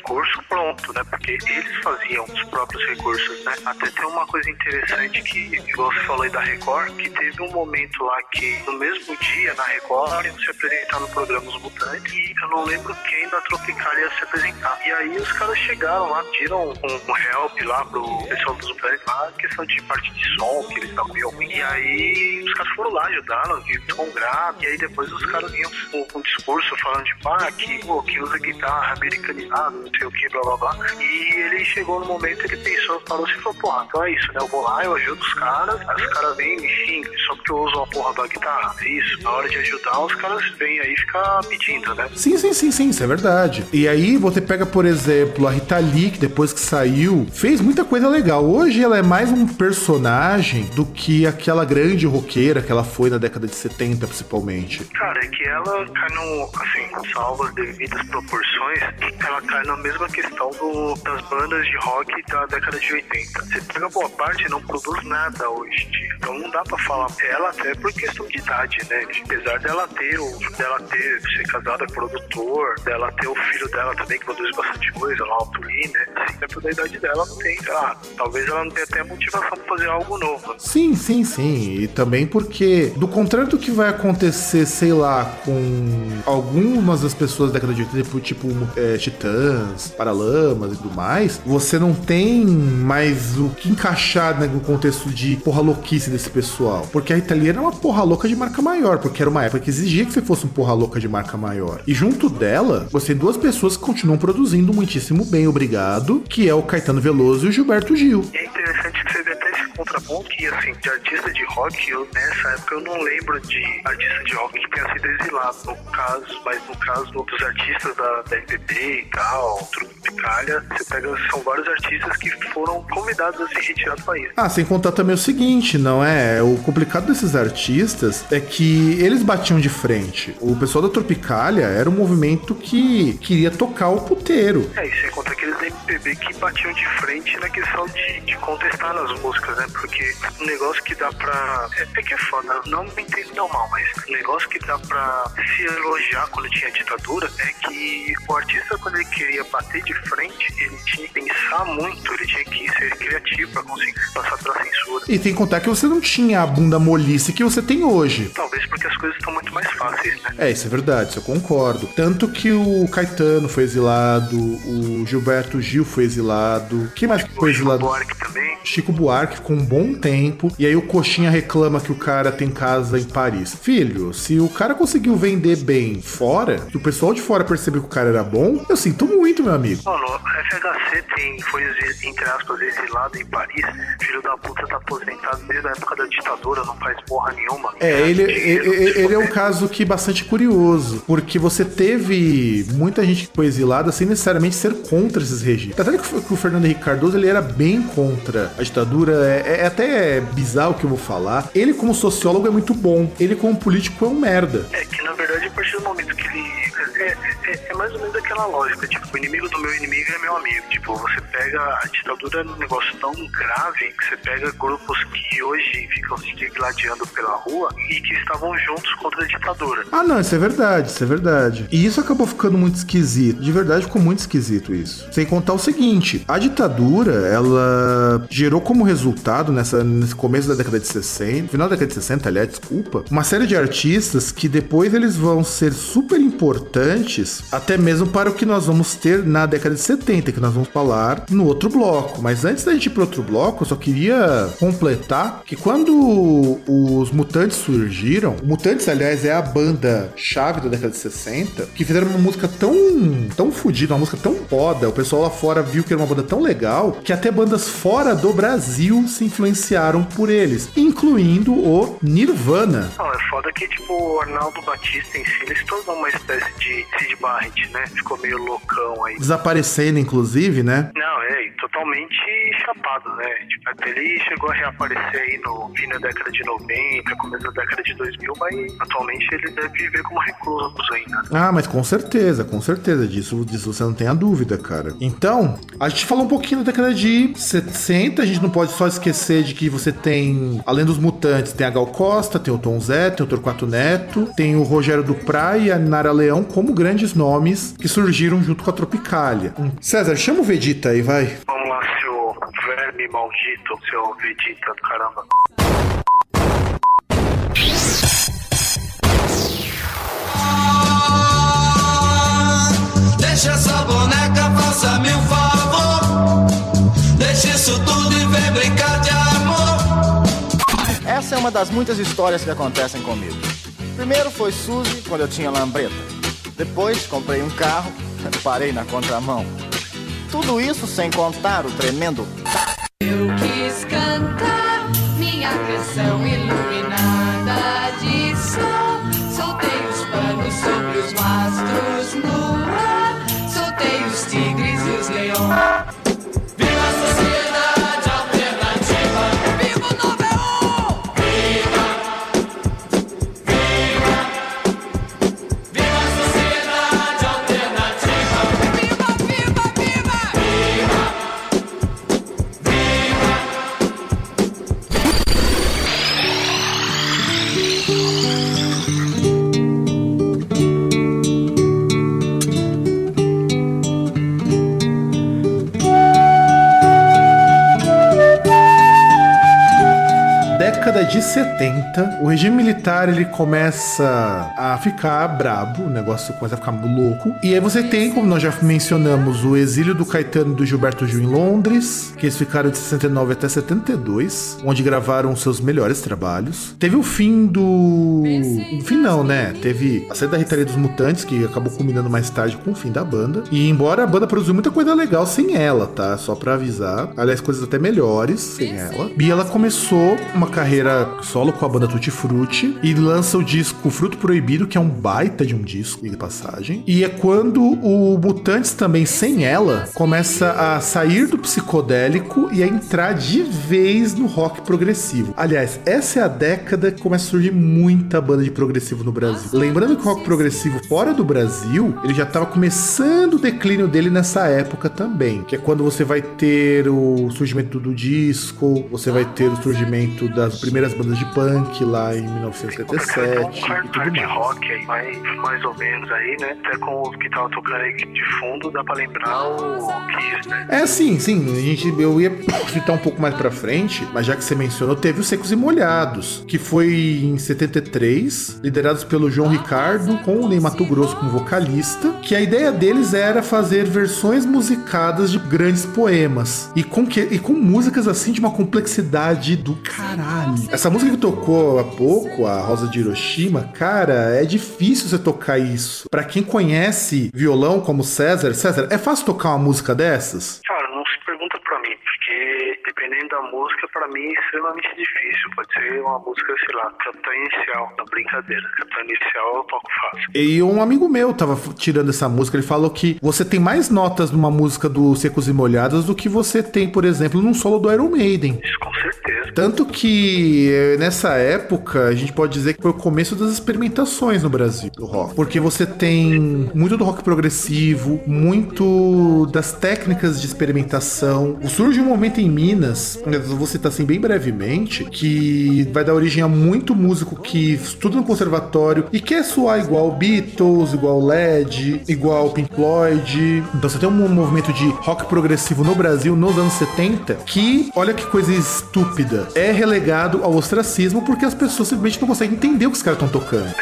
pronto, né? Porque eles faziam os próprios recursos, né? Até tem uma coisa interessante que, igual você falou aí da Record, que teve um momento lá que, no mesmo dia, na Record, iam se apresentar no programa Os Mutantes, e eu não lembro quem da Tropical ia se apresentar. E aí os caras chegaram lá, pediram um, um help lá pro pessoal dos Mutantes, lá, questão de parte de som, que eles estavam meio ruim. E aí os caras foram lá, ajudaram, de tom grave, e aí depois os caras vinham com um discurso falando de pá, que, pô, que usa guitarra americanizada, não sei o que, blá blá blá. E ele chegou no momento, ele pensou, falou assim, falou, porra, então é isso, né? Eu vou lá, eu ajudo os caras, aí os caras vêm e me xingam, só porque eu uso uma porra da guitarra. Isso, na hora de ajudar, os caras vêm aí ficam pedindo, né? Sim, sim, sim, sim, isso é verdade. E aí você pega, por exemplo, a Rita Lee, que depois que saiu, fez muita coisa legal. Hoje ela é mais um personagem do que aquela grande roqueira que ela foi na década de 70, principalmente. Cara, é que ela cai no, assim, salvo as devidas proporções, ela cai na mesma questão do, das bandas de rock da década de 80. Você pega boa parte, não produz nada hoje. Então não dá pra falar ela até por questão de idade, né? Apesar dela ter, o, dela ter, ser casada com produtor, dela ter o filho dela também que produz bastante coisa, lá o Tuli, né? Assim, pela idade dela, não tem, sei lá, talvez ela não tenha até motivação pra fazer algo novo. Sim, sim, sim. E também porque, do contrário do que vai acontecer, sei lá, com algumas das pessoas da década de 80, tipo é, Titãs, Paralamas e tudo mais, você não tem mais o que encaixar né, no contexto de porra louquice desse pessoal. Porque a italiana é uma porra louca de marca maior, porque era uma época que exigia que você fosse um porra louca de marca maior. E junto dela, você tem duas pessoas que continuam produzindo muitíssimo bem, obrigado, que é o Caetano Veloso e o Gilberto Gil. É interessante que você esse contraponto que, assim, de artista de rock, eu, nessa época eu não lembro de artista de rock que tenha sido exilado, no caso, mas no caso dos artistas da, da MPB e tal, Tropicália, você pega, são vários artistas que foram convidados a se retirar do país. Ah, sem contar também o seguinte, não é? O complicado desses artistas é que eles batiam de frente. O pessoal da Tropicália era um movimento que queria tocar o puteiro. É, e sem contar aqueles da MPB que batiam de frente na questão de, de contestar nas músicas, né? Porque um negócio que dá pra. É, é que é foda, não me entendam mal, mas um negócio que dá pra se elogiar quando tinha ditadura é que o artista, quando ele queria bater de frente, ele tinha que pensar muito, ele tinha que ser criativo pra conseguir passar pela censura. E tem que contar que você não tinha a bunda molice que você tem hoje. Talvez porque as coisas estão muito mais fáceis, né? É, isso é verdade, isso eu concordo. Tanto que o Caetano foi exilado, o Gilberto Gil foi exilado. Quem mais que foi O Chico exilado? Buarque também. Chico Buarque ficou um bom tempo. E aí o Coxinha reclama que o cara tem casa em Paris. Filho, se o cara conseguiu vender bem fora, e o pessoal de fora percebeu que o cara era bom, eu sinto muito, meu amigo. Mano, FHC tem, foi, entre aspas, exilado em Paris. Filho da puta tá aposentado desde a época da ditadura, não faz porra nenhuma. É, ele, Dinheiro, ele, ele é um caso que bastante curioso, porque você teve muita gente que foi exilada sem necessariamente ser contra esses regimes. Até que que o Fernando Henrique Cardoso ele era bem contra a ditadura, é, é até bizarro o que eu vou falar. Ele, como sociólogo, é muito bom, ele, como político, é um merda. É que na verdade, a partir do momento que ele É, é, é mais ou menos aquela lógica, tipo, o inimigo do meu inimigo é meu amigo. Tipo, você pega a ditadura é um negócio tão grave que você pega grupos que hoje ficam se gladiando pela rua e que estavam juntos contra a ditadura. Ah, não, isso é verdade, isso é verdade. E isso acabou ficando muito esquisito. De verdade, ficou muito esquisito isso. Sem contar o seguinte: a ditadura, ela gerou como resultado, nessa, nesse começo da década de 60, final da década de 60, aliás, desculpa, uma série de artistas que depois eles vão ser super importantes, até mesmo para o que nós vamos ter na década de 70, que nós vamos falar no outro bloco. Mas antes da gente ir para outro bloco, eu só queria completar que quando os Mutantes surgiram, Mutantes, aliás, é a banda chave da década de 60, que fizeram uma música tão, tão fodida, uma música tão foda, o pessoal lá fora viu que era uma banda tão legal, que até bandas fora do Brasil se influenciaram por eles, incluindo o Nirvana. Não, é foda que, tipo, o Arnaldo Batista em si, ele se tornou uma espécie de Sid Barrett, né? Ficou meio loucão aí. Desaparecendo, inclusive, né? Não, é, totalmente chapado, né? Tipo, ele chegou a reaparecer aí no fim da década de 90, começo da década de 2000, mas atualmente ele deve viver como recluso ainda. Ah, mas com certeza, com certeza, disso, disso você não tem a dúvida, cara. Então, a gente falou um pouquinho da década de 60, a gente não pode só esquecer de que você tem, além dos mutantes, tem a Gal Costa, tem o Tom Zé, tem o Torquato Neto, tem o Rogério Duprat e a Nara Leão como grandes nomes que surgiram junto com a Tropicália. Hum. César, chama o Vegeta aí, vai. Vamos lá, seu verme maldito, seu Vegeta do caramba. Deixa essa boneca, faça-me um favor. Deixa isso tudo e vem brincar de amor. Essa é uma das muitas histórias que acontecem comigo. Primeiro foi Suzy, quando eu tinha lambreta. Depois comprei um carro, parei na contramão. Tudo isso sem contar o tremendo Eu quis cantar minha canção iluminada de sol. Soltei os panos sobre os mastros no ar. Soltei os tigres e os leões. Década de 70, o regime militar ele começa a ficar brabo, o negócio começa a ficar louco. E aí você tem, como nós já mencionamos, o exílio do Caetano e do Gilberto Gil em Londres, que eles ficaram de 69 até 72, onde gravaram seus melhores trabalhos. Teve o fim do. O fim não, né? Teve a saída da Ritaria dos Mutantes, que acabou culminando mais tarde com o fim da banda. E embora a banda produziu muita coisa legal sem ela, tá? Só pra avisar. Aliás, coisas até melhores sem ela. E ela começou uma carreira solo com a banda Tutti Frutti e lança o disco Fruto Proibido, que é um baita de um disco, de passagem. E é quando o Mutantes também, sem ela, começa a sair do psicodélico e a entrar de vez no rock progressivo. Aliás, essa é a década que começa a surgir muita banda de progressivo no Brasil. Lembrando que o rock progressivo fora do Brasil, ele já estava começando o declínio dele nessa época também, que é quando você vai ter o surgimento do disco, você vai ter o surgimento das primeiras bandas de punk lá em 1977 um e tudo mais. rock aí, mais, mais ou menos aí, né? Até com o que tava tocando aí de fundo, dá pra lembrar o Kiss, né? É, sim, sim. A gente, eu ia citar um pouco mais pra frente, mas já que você mencionou, teve os Secos e Molhados, que foi em 73, liderados pelo João Ricardo, com o Ney Mato Grosso como vocalista, que a ideia deles era fazer versões musicadas de grandes poemas. E com, que, e com músicas assim de uma complexidade do caralho. Essa música que tocou há pouco, a Rosa de Hiroshima, cara, é difícil você tocar isso. Pra quem conhece violão como César, César, é fácil tocar uma música dessas? Cara, não se porque dependendo da música, pra pra mim extremamente difícil. Pode ser uma música, sei lá, Capitão Inicial. Não, brincadeira. Capitão Inicial eu toco fácil. E um amigo meu tava tirando essa música, ele falou que você tem mais notas numa música do Secos e Molhados do que você tem, por exemplo, num solo do Iron Maiden. Isso com certeza. Tanto que eh, nessa época a gente pode dizer que foi o começo das experimentações no Brasil do rock. Porque você tem muito do rock progressivo, muito das técnicas de experimentação. Surge um momento em Minas, eu vou citar assim bem brevemente, que vai dar origem a muito músico que estuda no conservatório e quer soar igual Beatles, igual LED, igual Pink Floyd. Então você tem um movimento de rock progressivo no Brasil nos anos 70 que, olha que coisa estúpida, é relegado ao ostracismo porque as pessoas simplesmente não conseguem entender o que os caras estão tocando.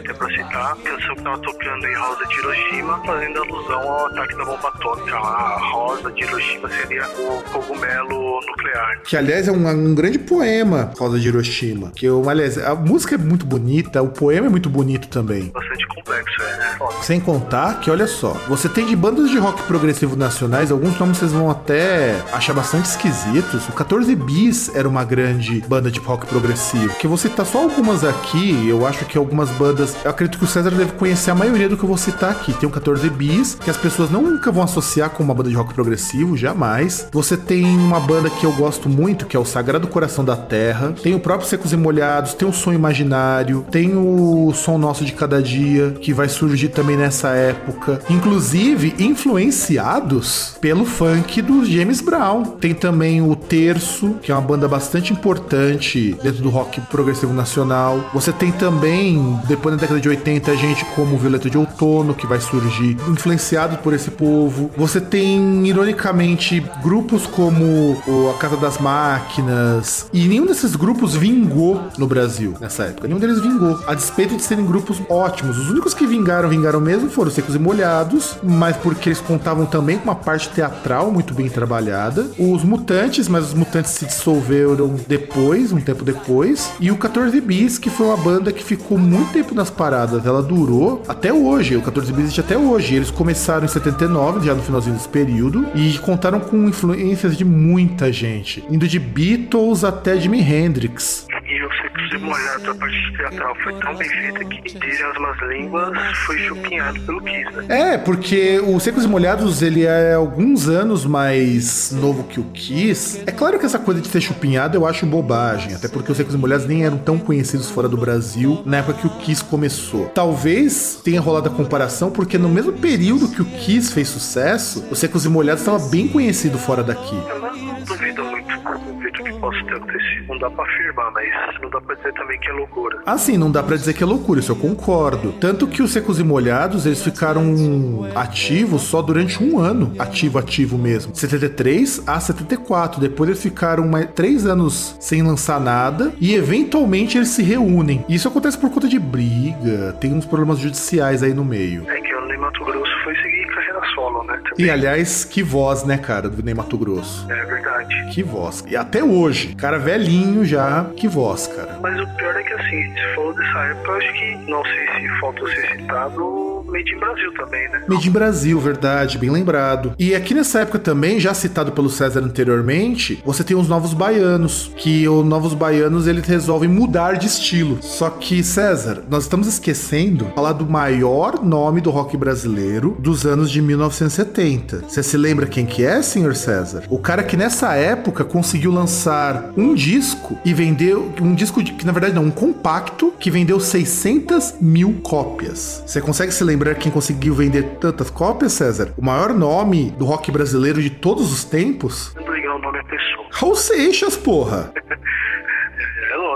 Até pra citar, a canção que tava tocando em Rosa de Hiroshima, fazendo alusão ao ataque da bomba atômica. A Rosa de Hiroshima seria o cogumelo nuclear. Que, aliás, é um, um grande poema, Rosa de Hiroshima. Que, eu, aliás, a música é muito bonita, o poema é muito bonito também. Bastante complexo, é, né? Foda. Sem contar que, olha só, você tem de bandas de rock progressivo nacionais, alguns nomes vocês vão até achar bastante esquisitos. O 14 Bis era uma grande banda de rock progressivo. Que eu vou citar só algumas aqui, eu acho que algumas bandas. Eu acredito que o César deve conhecer a maioria do que eu vou citar aqui. Tem o 14 Bis, que as pessoas nunca vão associar com uma banda de rock progressivo, jamais. Você tem uma banda que eu gosto muito, que é o Sagrado Coração da Terra. Tem o próprio Secos e Molhados, tem o Som Imaginário, tem o Som Nosso de Cada Dia, que vai surgir também nessa época. Inclusive, influenciados pelo funk do James Brown. Tem também o Terço, que é uma banda bastante importante dentro do rock progressivo nacional. Você tem também, da década de 80, gente como Violeta de Outono, que vai surgir, influenciado por esse povo. Você tem, ironicamente, grupos como A Casa das Máquinas. E nenhum desses grupos vingou no Brasil nessa época. Nenhum deles vingou. A despeito de serem grupos ótimos. Os únicos que vingaram, vingaram mesmo, foram Secos e Molhados, mas porque eles contavam também com uma parte teatral muito bem trabalhada. Os Mutantes, mas os Mutantes se dissolveram depois, um tempo depois. E o 14 Bis, que foi uma banda que ficou muito tempo nas paradas. Ela durou até hoje. O 14 Bis existe até hoje. Eles começaram em 79, já no finalzinho desse período, e contaram com influências de muita gente, indo de Beatles até Jimi Hendrix. Os molhados, a parte teatral foi tão bem feita que, dizem as más línguas, foi chupinhado pelo Kiss, né? É, porque o Secos e Molhados, ele é alguns anos mais novo que o Kiss. É claro que essa coisa de ser chupinhado eu acho bobagem, até porque os Secos e Molhados nem eram tão conhecidos fora do Brasil na época que o Kiss começou. Talvez tenha rolado a comparação, porque no mesmo período que o Kiss fez sucesso, os Secos e Molhados estava bem conhecido fora daqui. Eu não duvido muito, não possa ter acontecido. Não dá pra afirmar, mas não dá pra dizer também que é loucura. Assim, não dá pra dizer que é loucura, isso eu concordo. Tanto que os secos e molhados, eles ficaram ativos só durante um ano. Ativo, ativo mesmo. 73 a 74. Depois eles ficaram mais três anos sem lançar nada. E eventualmente eles se reúnem. E isso acontece por conta de briga. Tem uns problemas judiciais aí no meio. É que o Ney Mato E aliás, que voz, né, cara, do Ney Mato Grosso. É verdade. Que voz. E até hoje, cara velhinho já, que voz, cara. Mas o pior é que assim, se falou dessa época, eu acho que não sei se faltou ser citado Made in Brasil também, né? Made in Brasil, verdade, bem lembrado. E aqui nessa época também, já citado pelo César anteriormente, você tem os Novos Baianos, que os Novos Baianos eles resolvem mudar de estilo. Só que, César, nós estamos esquecendo falar do maior nome do rock brasileiro dos anos de 1970. Você se lembra quem que é, senhor César? O cara que nessa época conseguiu lançar um disco e vendeu um disco de, que na verdade não, um compacto que vendeu 600 mil cópias. Você consegue se lembrar quem conseguiu vender tantas cópias, César? O maior nome do rock brasileiro de todos os tempos? Não ligar o nome à pessoa. Raul Seixas, porra!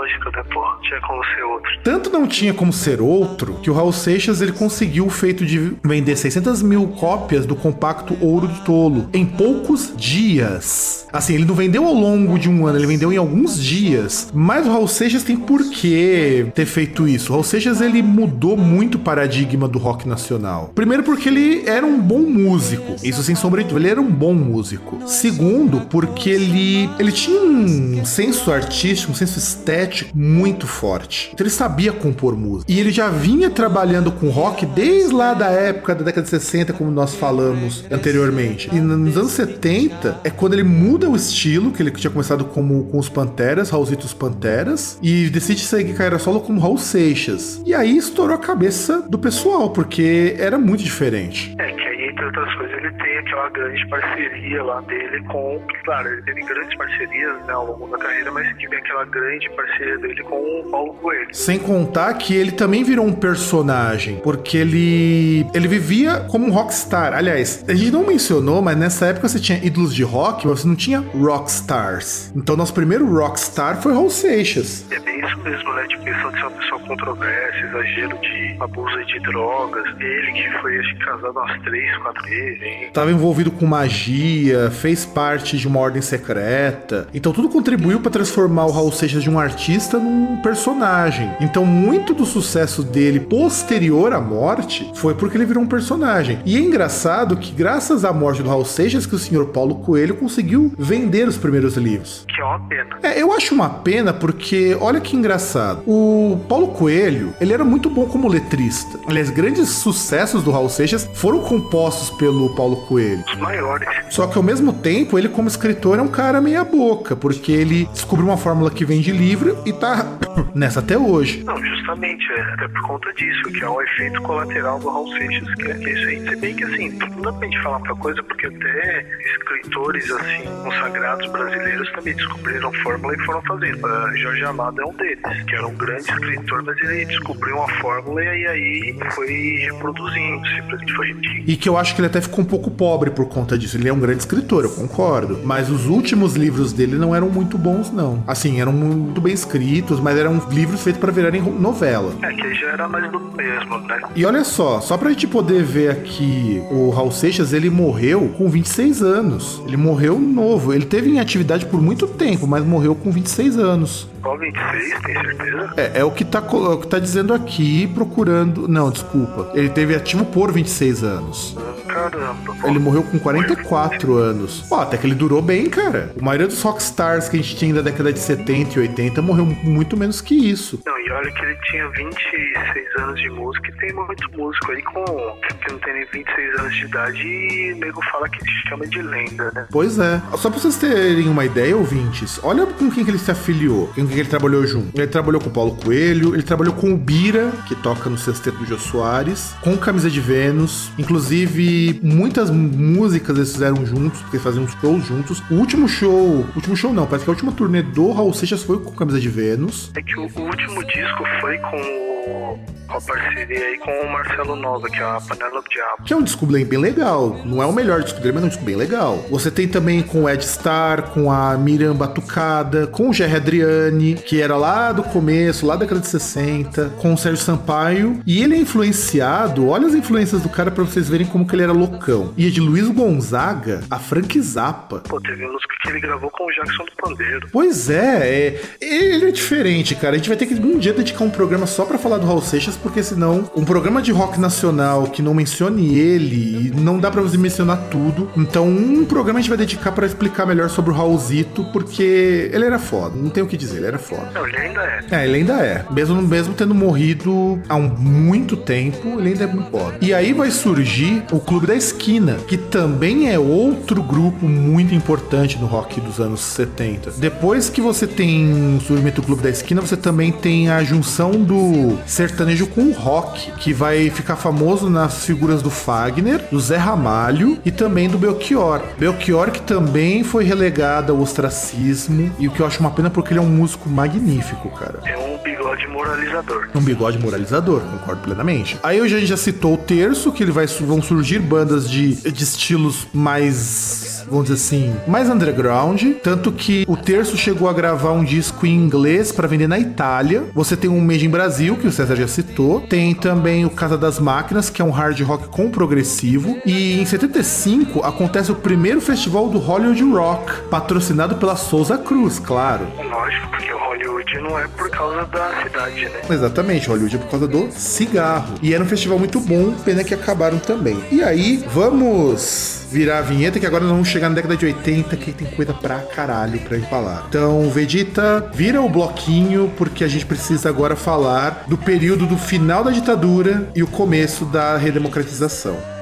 Lógico, né, pô? Tinha como ser outro. Tanto não tinha como ser outro que o Raul Seixas ele conseguiu o feito de vender 600 mil cópias do compacto Ouro de Tolo em poucos dias. Assim, ele não vendeu ao longo de um ano, ele vendeu em alguns dias. Mas o Raul Seixas tem por que ter feito isso. O Raul Seixas ele mudou muito o paradigma do rock nacional. Primeiro porque ele era um bom músico. Isso sem sombra de dúvida, ele era um bom músico. Segundo, porque ele ele tinha um senso artístico, um senso estético muito forte. Então ele sabia compor música. E ele já vinha trabalhando com rock desde lá da época da década de 60, como nós falamos anteriormente. E nos anos 70 é quando ele muda o estilo, que ele tinha começado como com os Panteras, Raulzitos Panteras, e decide seguir carreira solo como Raul Seixas. E aí estourou a cabeça do pessoal, porque era muito diferente. É, que aí, entre outras coisas, tem aquela grande parceria lá dele com. Claro, ele teve grandes parcerias né, ao longo da carreira, mas tive aquela grande parceria dele com o Paulo Coelho. Sem contar que ele também virou um personagem, porque ele ele vivia como um rockstar. Aliás, a gente não mencionou, mas nessa época você tinha ídolos de rock, mas você não tinha rockstars. Então nosso primeiro rockstar foi Raul Seixas. É bem isso mesmo, né? De questão de ser uma pessoa controversa, exagero de abuso de drogas. Ele que foi, acho que, casado umas três, quatro vezes. hein? Estava envolvido com magia, fez parte de uma ordem secreta. Então tudo contribuiu para transformar o Raul Seixas de um artista num personagem. Então muito do sucesso dele posterior à morte foi porque ele virou um personagem. E é engraçado que graças à morte do Raul Seixas que o senhor Paulo Coelho conseguiu vender os primeiros livros. Que é uma pena. É, eu acho uma pena porque, olha que engraçado. O Paulo Coelho, ele era muito bom como letrista. Aliás, grandes sucessos do Raul Seixas foram compostos pelo Paulo Coelho. Os maiores. Só que ao mesmo tempo, ele como escritor é um cara meia boca, porque ele descobriu uma fórmula que vende livro e tá nessa até hoje. Não, justamente, é até por conta disso, que é o efeito colateral do Raul Seixas, que é, isso aí. Se bem que, assim, não dá pra gente falar muita coisa, porque até escritores, assim, consagrados brasileiros também descobriram fórmula e foram fazendo. Uh, Jorge Amado é um deles, que era um grande escritor, mas ele descobriu uma fórmula e aí foi reproduzindo, simplesmente foi repetindo. E que eu acho que ele até ficou um pouco pobre por conta disso. Ele é um grande escritor, eu concordo. Mas os últimos livros dele não eram muito bons, não. Assim, eram muito bem escritos, mas eram livros feitos para virarem novela. É, que já era mais do mesmo, né? E olha só, só pra gente poder ver aqui, o Raul Seixas, ele morreu com 26 anos. Ele morreu novo. Ele teve em atividade por muito tempo, mas morreu com 26 anos. Qual 26, tem certeza? É, é o que tá, é o que tá dizendo aqui, procurando. Não, desculpa. Ele teve ativo por 26 anos. Caramba. Ele morreu com 44 anos. Pô, até que ele durou bem, cara. A maioria dos rockstars que a gente tinha da década de 70 e 80 morreu muito menos que isso. Não, e olha que ele tinha 26 anos de música e tem muito músico aí com que não tem nem 26 anos de idade e o nego fala que chama de lenda, né? Pois é. Só pra vocês terem uma ideia, ouvintes, olha com quem que ele se afiliou, com quem que ele trabalhou junto. Ele trabalhou com o Paulo Coelho, ele trabalhou com o Bira, que toca no sexteto do Jô Soares, com Camisa de Vênus. Inclusive, muitas músicas eles fizeram juntos, porque faziam uns shows juntos. O último show, o último show não, parece que a última turnê do Raul Seixas foi com Camisa de Vênus. É que o, último disco foi com, o- com a parceria aí com o Marcelo Nova, que é a Panela do Diabo. Que é um disco bem, bem legal. Não é o melhor disco dele, mas é um disco bem legal. Você tem também com o Ed Star, com a Miriam Batucada, com o Jerry Adriani, que era lá do começo, lá da década de 60, com o Sérgio Sampaio. E ele é influenciado, olha as influências do cara pra vocês verem como que ele era loucão. E de Luiz Gonzaga a Frank Zappa. Pô, teve música que ele gravou com o Jackson do Pandeiro. Pois é, é, ele é diferente, cara. A gente vai ter que um dia dedicar um programa só pra falar do Raul Seixas, porque senão um programa de rock nacional que não mencione ele, não dá pra você mencionar tudo. Então, um programa a gente vai dedicar pra explicar melhor sobre o Raulzito, porque ele era foda, não tem o que dizer, ele era foda. Não, ele ainda é. É, ele ainda é. Mesmo, mesmo tendo morrido há um, muito tempo, ele ainda é muito foda. E aí vai surgir o Clube da Esquina, que também é outro grupo muito importante no rock dos anos 70. Depois que você tem o surgimento do Clube da Esquina, você também tem a junção do sertanejo com o rock, que vai ficar famoso nas figuras do Fagner, do Zé Ramalho e também do Belchior. Belchior que também foi relegado ao ostracismo, e o que eu acho uma pena porque ele é um músico magnífico, cara. É um bigode moralizador. Um bigode moralizador, concordo plenamente. Aí hoje a gente já citou o terço, que ele vai vão surgir bandas de, de estilos mais vamos dizer assim, mais underground, tanto que o Terço chegou a gravar um disco em inglês para vender na Itália. Você tem um Made in Brasil, que o César já citou, tem também o Casa das Máquinas, que é um hard rock com progressivo, e em 75 acontece o primeiro festival do Hollywood Rock, patrocinado pela Souza Cruz, claro. Lógico, porque o Hollywood não é por causa da cidade, né? Exatamente, Hollywood é por causa do cigarro. E era um festival muito bom, pena que acabaram também. E aí, vamos virar a vinheta, que agora nós vamos chegar na década de 80, que tem coisa pra caralho pra falar. Então, Vegeta, vira o bloquinho, porque a gente precisa agora falar do período do final da ditadura e o começo da redemocratização.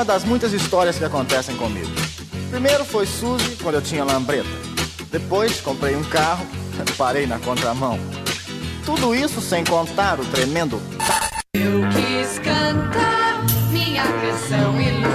Uma das muitas histórias que acontecem comigo. Primeiro foi Suzy, quando eu tinha lambreta. Depois comprei um carro, parei na contramão. Tudo isso sem contar o tremendo Eu quis cantar minha canção iluminada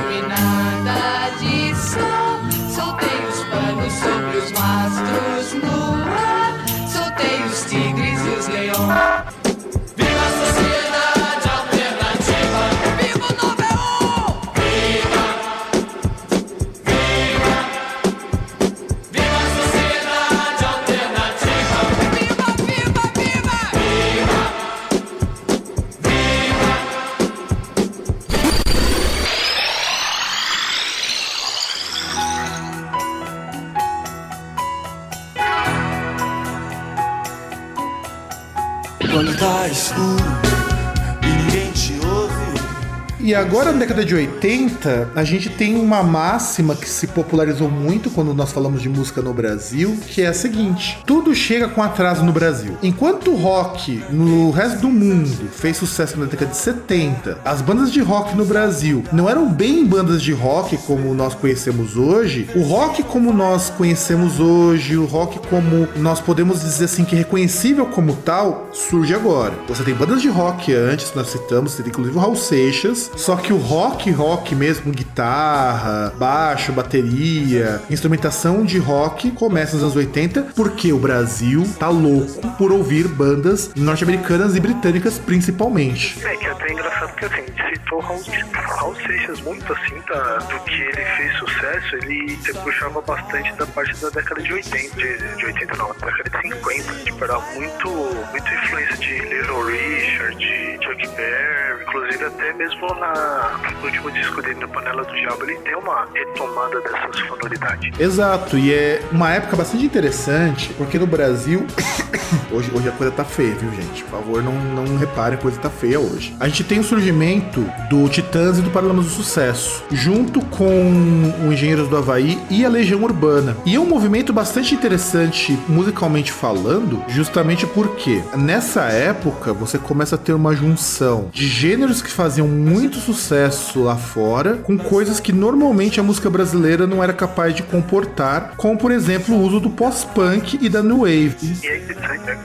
Escuro E agora, na década de 80, a gente tem uma máxima que se popularizou muito quando nós falamos de música no Brasil, que é a seguinte: tudo chega com atraso no Brasil. Enquanto o rock no resto do mundo fez sucesso na década de 70, as bandas de rock no Brasil não eram bem bandas de rock como nós conhecemos hoje. O rock como nós conhecemos hoje, o rock como nós podemos dizer assim que é reconhecível como tal, surge agora. Você tem bandas de rock antes, nós citamos, tem inclusive o Raul Seixas, só que o rock, rock mesmo, guitarra, baixo, bateria, instrumentação de rock começa nos anos 80, porque o Brasil tá louco por ouvir bandas norte-americanas e britânicas principalmente. É, que é até engraçado porque assim, citou Raul, Raul Seixas muito assim, da, do que ele fez sucesso, ele se puxava bastante da parte da década de 80, de, de 80 não, da década de 50, tipo, era muito, muita influência de Little Richard, de Chuck Berry, inclusive até mesmo na, no último disco dele, na Panela do Diabo, ele tem uma retomada dessas sonoridades. Exato, e é uma época bastante interessante, porque no Brasil. hoje, hoje a coisa tá feia, viu, gente? Por favor, não, não reparem, a coisa tá feia hoje. A gente tem o surgimento do Titãs e do Paralamas do Sucesso, junto com o Engenheiros do Havaí e a Legião Urbana. E é um movimento bastante interessante, musicalmente falando, justamente porque nessa época você começa a ter uma junção de gêneros que faziam muito sucesso lá fora, com coisas que normalmente a música brasileira não era capaz de comportar, como por exemplo o uso do pós-punk e da new wave.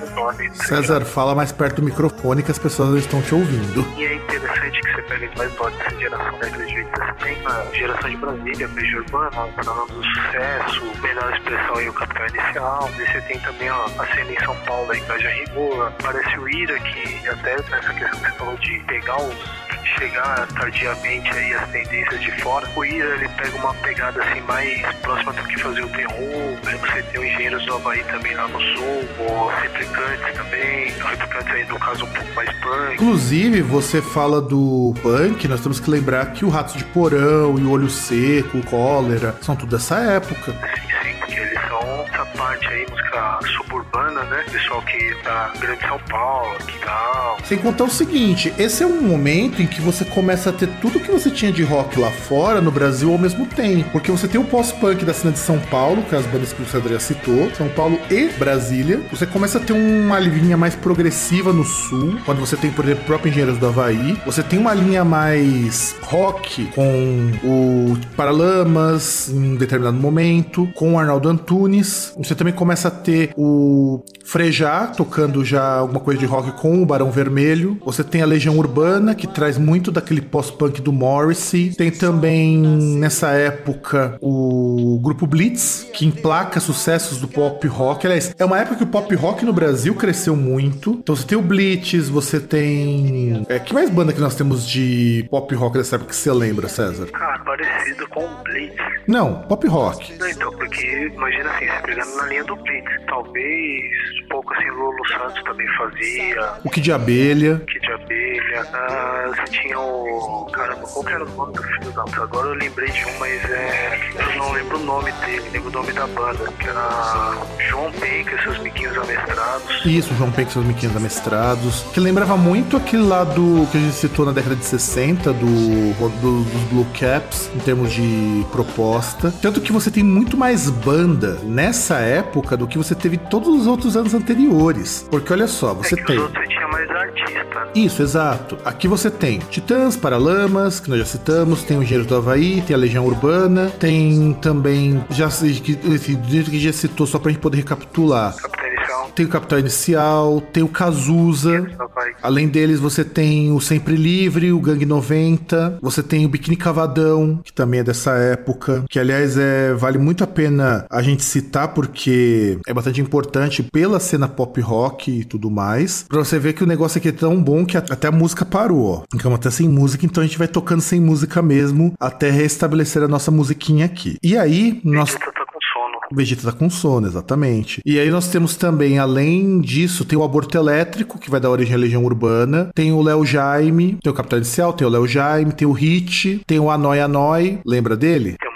O nome. César, fala mais perto do microfone que as pessoas estão te ouvindo. E é interessante que você pega mais dotes dessa geração da década de 80. Você tem a geração de Brasília, Beijo Urbana, Panorama do Sucesso, Melhor Expressão e o Capital Inicial. E você tem também ó, a cena em São Paulo, a Engaja Rigor. Aparece o Ira, que até nessa questão que você falou de pegar os chegar tardiamente aí as tendências de fora. O Ira ele pega uma pegada assim mais próxima do que fazer o terror. Você tem o Engenheiros do Havaí também lá no sul, o Replicantes também. Replicantes aí no caso um pouco mais punk. Inclusive, você fala do punk, nós temos que lembrar que o Ratos de Porão e o Olho Seco, o Cólera, são tudo dessa época. Sim, sim, porque essa parte aí, música suburbana, né? Pessoal que tá Grande São Paulo, que tal. Sem contar o seguinte, esse é um momento em que você começa a ter tudo que você tinha de rock lá fora, no Brasil, ao mesmo tempo. Porque você tem o pós-punk da cena de São Paulo, que é as bandas que o já citou, São Paulo e Brasília. Você começa a ter uma linha mais progressiva no sul, quando você tem, por exemplo, o próprio Engenheiros do Havaí. Você tem uma linha mais rock com o Paralamas em um determinado momento, com o Arnaldo Antunes. Você também começa a ter o Frejá tocando já alguma coisa de rock com o Barão Vermelho. Você tem a Legião Urbana, que traz muito daquele pós-punk do Morrissey. Tem também, nessa época, o grupo Blitz, que emplaca sucessos do pop rock. Aliás, é uma época que o pop rock no Brasil cresceu muito. Então você tem o Blitz, você tem. É, que mais banda que nós temos de pop rock dessa época que você lembra, César? Cara, parecido com o Blitz. Não, pop rock. Não, então, porque imagina assim, você na linha do Blitz, talvez Paul pouco, assim, Lulu Santos também fazia, O que de abelha. Kid de Abelha, ah, você tinha o. Caramba, qual que era o nome do filho da puta? Agora eu lembrei de um, mas é. Eu não lembro o nome dele, lembro o nome da banda, que era João Penca e seus miquinhos amestrados. Isso, João Penck e seus miquinhos amestrados. Que lembrava muito aquele lado que a gente citou na década de 60, do, do- dos Blue Caps, em termos de proposta. Tanto que você tem muito mais banda nessa época do que você teve todos os outros anos anteriores. Porque olha só, você é que tem. os outros tinha mais artista. Isso, exato. Aqui você tem Titãs, Paralamas, que nós já citamos, tem o Engenheiro do Havaí, tem a Legião Urbana, tem também, já esse que já citou, só pra gente poder recapitular. Inicial. Tem o Capital Inicial, tem o Cazuza. Além deles, você tem o Sempre Livre, o Gangue 90, você tem o Biquíni Cavadão, que também é dessa época, que aliás é, vale muito a pena a gente citar porque é bastante importante pela cena pop rock e tudo mais, pra você ver que o negócio aqui é tão bom que até a música parou, ó. Ficamos até sem música, então a gente vai tocando sem música mesmo até restabelecer a nossa musiquinha aqui. E aí, nós... Tá. O Vegeta tá com sono, exatamente. E aí nós temos também, além disso, tem o Aborto Elétrico, que vai dar origem à Legião Urbana. Tem o Léo Jaime, tem o Capitão Inicial, tem o Léo Jaime, tem o Hit, tem o Anói Anói, lembra dele? Tem.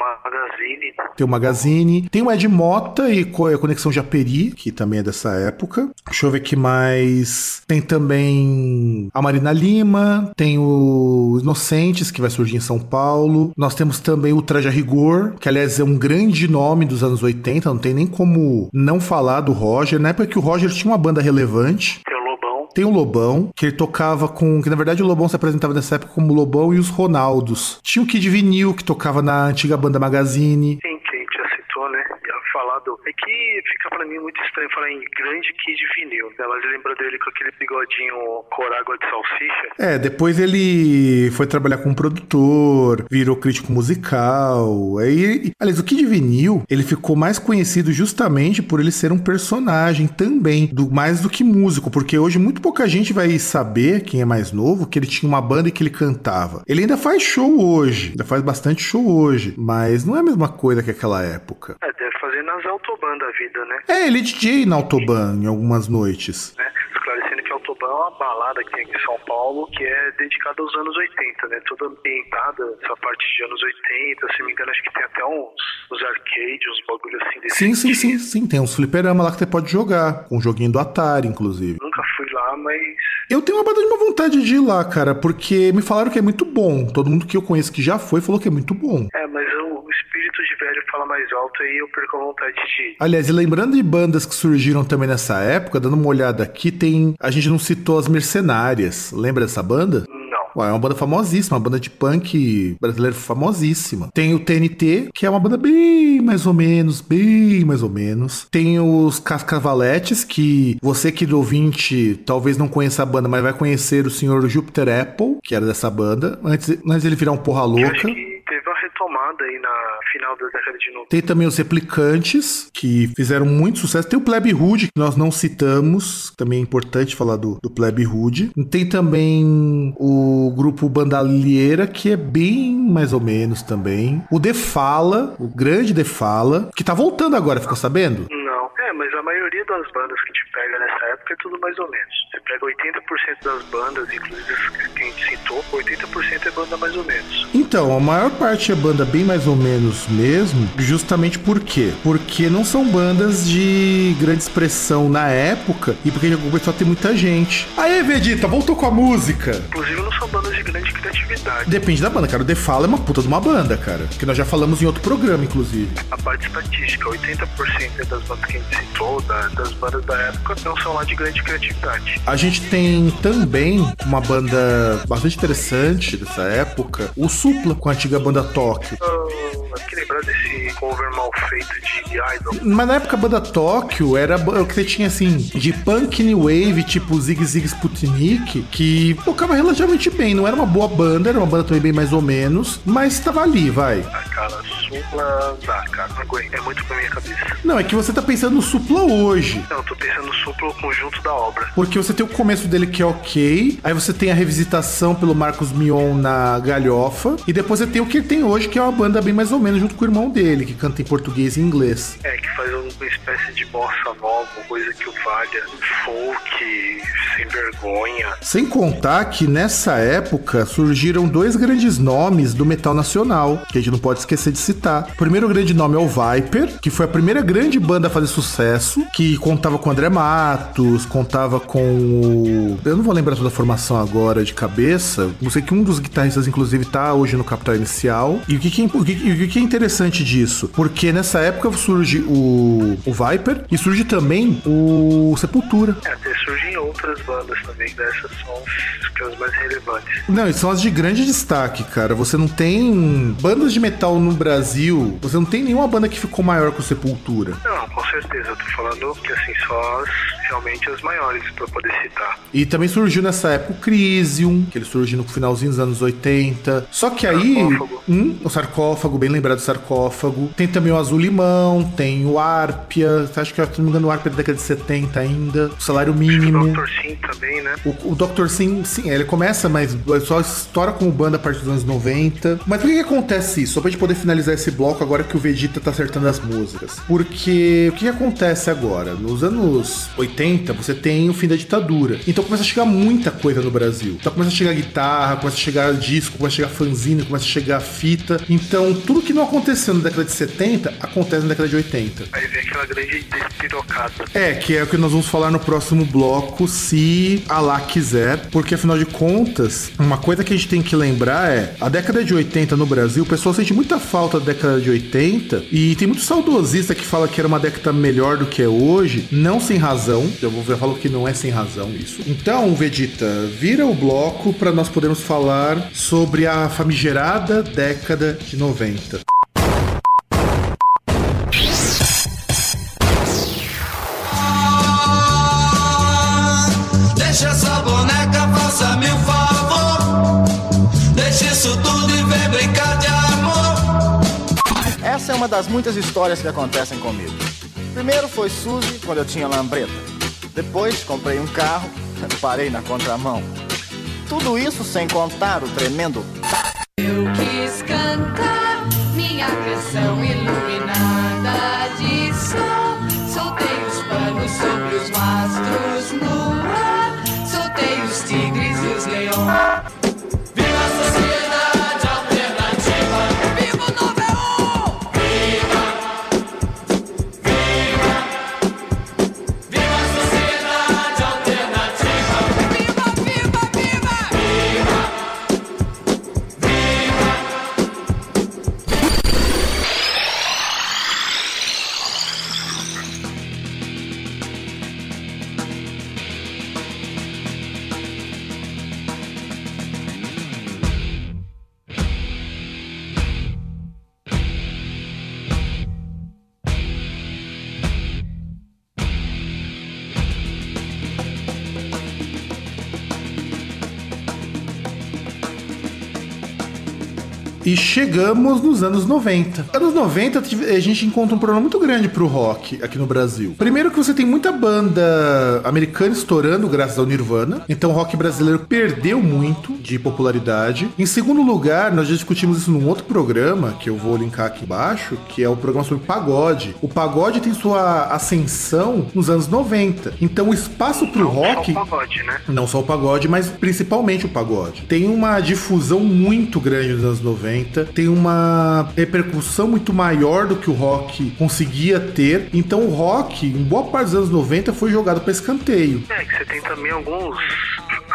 Tem o Magazine, tem o Ed Mota e a Conexão Japeri, que também é dessa época. Deixa eu ver que mais. Tem também a Marina Lima, tem o Inocentes, que vai surgir em São Paulo. Nós temos também o Traje a Rigor, que aliás é um grande nome dos anos 80, não tem nem como não falar do Roger. Na época que o Roger tinha uma banda relevante. Tem o Lobão. Tem o Lobão, que ele tocava com. Que na verdade o Lobão se apresentava nessa época como o Lobão e os Ronaldos. Tinha o Kid Vinil, que tocava na antiga banda Magazine. Sim, que a gente já citou, né? Já falado. É que fica pra mim muito estranho falar em grande Kid Vinil. Ela lembra dele com aquele bigodinho corágua de salsicha. É, depois ele foi trabalhar com produtor, virou crítico musical. Aí, aliás, o Kid Vinil, ele ficou mais conhecido justamente por ele ser um personagem também, do mais do que músico, porque hoje muito pouca gente vai saber, quem é mais novo, que ele tinha uma banda e que ele cantava. Ele ainda faz show hoje, ainda faz bastante show hoje, mas não é a mesma coisa que aquela época. É, fazer nas Autobahn da vida, né? É, ele é DJ na Autobahn em algumas noites. né? Esclarecendo que a Autobahn é uma balada que tem aqui em São Paulo que é dedicada aos anos 80, né? Toda ambientada, essa parte de anos 80, se não me engano, acho que tem até uns, uns arcades, uns bagulho assim desse Sim, sim, sim, sim. Tem uns fliperama lá que você pode jogar. Com um joguinho do Atari, inclusive. Nunca fui lá, mas Eu tenho uma uma vontade de ir lá, cara, porque me falaram que é muito bom. Todo mundo que eu conheço que já foi falou que é muito bom. é, mas o espírito de velho fala mais alto aí eu perco a vontade de ir. Aliás, e lembrando de bandas que surgiram também nessa época, dando uma olhada aqui, tem. A gente não citou as Mercenárias. Lembra dessa banda? Não. Ué, é uma banda famosíssima, uma banda de punk brasileiro famosíssima. Tem o TNT, que é uma banda bem mais ou menos, bem mais ou menos. Tem os Cascavaletes, que você que do ouvinte talvez não conheça a banda, mas vai conhecer o senhor Jupiter Apple, que era dessa banda, antes, antes dele virar um porra louca. Retomada aí na final da década de 90. Tem também os Replicantes, que fizeram muito sucesso. Tem o Plebe Hood, que nós não citamos. Também é importante falar do, do Plebe Hood. Tem também o grupo Bandalheira, que é bem mais ou menos também. O Defala, o grande Defala, que tá voltando agora, ficou sabendo? Não. É, mas a maioria das bandas que te pega nessa época é tudo mais ou menos. Você pega 80% das bandas, inclusive as que a gente citou, 80% é banda mais ou menos. Então, a maior parte é banda bem mais ou menos mesmo, justamente por quê? Porque não são bandas de grande expressão na época e porque começou a ter muita gente. Aê, Vegeta, voltou com a música! Inclusive não são bandas de grande criatividade. Depende da banda, cara. O The Fall é uma puta de uma banda, cara. Que nós já falamos em outro programa, inclusive. A parte estatística, 80% das bandas que a gente citou, da- das bandas da época, não são lá de grande criatividade. A gente tem também uma banda bastante interessante dessa época, o Supla, com a antiga banda Tóquio. Acho que lembrar desse cover mal feito de Idol. Mas na época a banda Tóquio era o que você tinha assim, de punk new wave, tipo Zig Zig Sputnik, que tocava relativamente bem. Não era uma boa banda, era uma banda também bem mais ou menos, mas tava ali, vai. cara. Supla, dá, cara. Não aguento. É muito pra minha cabeça. Não, é que você tá pensando no Supla hoje. Não, eu tô pensando no Supla o conjunto da obra. Porque você tem o começo dele que é ok, aí você tem a revisitação pelo Marcos Mion na Galhofa, e depois você tem o que ele tem hoje, que é uma banda bem mais ou menos, junto com o irmão dele, que canta em português e inglês. É, que faz uma espécie de bossa nova, coisa que o valha, folk, sem vergonha. Sem contar que nessa época surgiram dois grandes nomes do metal nacional, que a gente não pode esquecer de citar. O primeiro grande nome é o Viper, que foi a primeira grande banda a fazer sucesso, que contava com André Matos, contava com. Eu não vou lembrar toda a formação agora de cabeça. Não sei que um dos guitarristas, inclusive, tá hoje no Capital Inicial. E o que, que, é, o que, o que é interessante disso? Porque nessa época surge o, o Viper e surge também o Sepultura. É, até surgem outras bandas também, dessas são que as mais relevantes. Não, e são as de grande destaque, cara. Você não tem bandas de metal no Brasil, você não tem nenhuma banda que ficou maior que o Sepultura. Não, com certeza, eu tô falando que assim, só as, realmente as maiores pra poder citar. E também surgiu nessa época o Crisium, que ele surgiu no finalzinho dos anos 80. Só que aí. Sarcófago. Hum, o sarcófago, bem lembrado do sarcófago. Tem também o Azul Limão, tem o Árpia. Acho que, se não me engano, o Árpia é da década de 70 ainda. O salário O mínimo. Dr. Sim também, né? O, o Dr. Sim, sim, ele começa, mas só estoura como banda a partir dos anos 90. Mas por que, que acontece isso? Só pra gente poder finalizar esse bloco agora que o Vegeta tá acertando as músicas. Porque o que, que acontece agora? Nos anos 80, você tem o fim da ditadura. Então começa a chegar muita coisa no Brasil. Então começa a chegar guitarra, começa a chegar disco, começa a chegar fanzine, começa a chegar fita. Então tudo que não aconteceu na década de 70 acontece na década de 80. Aí vem aquela grande despirocada. É, que é o que nós vamos falar no próximo bloco, se Allah quiser, porque afinal de contas, uma coisa que a gente tem que lembrar é, a década de 80 no Brasil, o pessoal sente muita falta da década de 80 e tem muito saudosista que fala que era uma década melhor do que é hoje, não sem razão. Eu vou eu falo que não é sem razão isso. Então, Vegeta, vira o bloco para nós podermos falar sobre a famigerada década de 90. Deixa essa boneca, faça-me um favor. Deixa isso tudo e vem brincar de amor. Essa é uma das muitas histórias que acontecem comigo. Primeiro foi Suzy, quando eu tinha lambreta. Depois comprei um carro, parei na contramão. Tudo isso sem contar o tremendo Eu quis cantar minha canção iluminada chegamos nos anos 90. Anos 90 tive- a gente encontra um problema muito grande pro rock aqui no Brasil. Primeiro que você tem muita banda americana estourando graças ao Nirvana. Então o rock brasileiro perdeu muito de popularidade. Em segundo lugar, nós já discutimos isso num outro programa, que eu vou linkar aqui embaixo, que é o programa sobre pagode. O pagode tem sua ascensão nos anos 90. Então o espaço pro rock... Só o pagode, né? Não só o pagode, mas principalmente o pagode. Tem uma difusão muito grande nos anos 90, tem uma repercussão muito maior do que o rock conseguia ter. Então o rock, em boa parte dos anos 90, foi jogado para escanteio. É, que você tem também alguns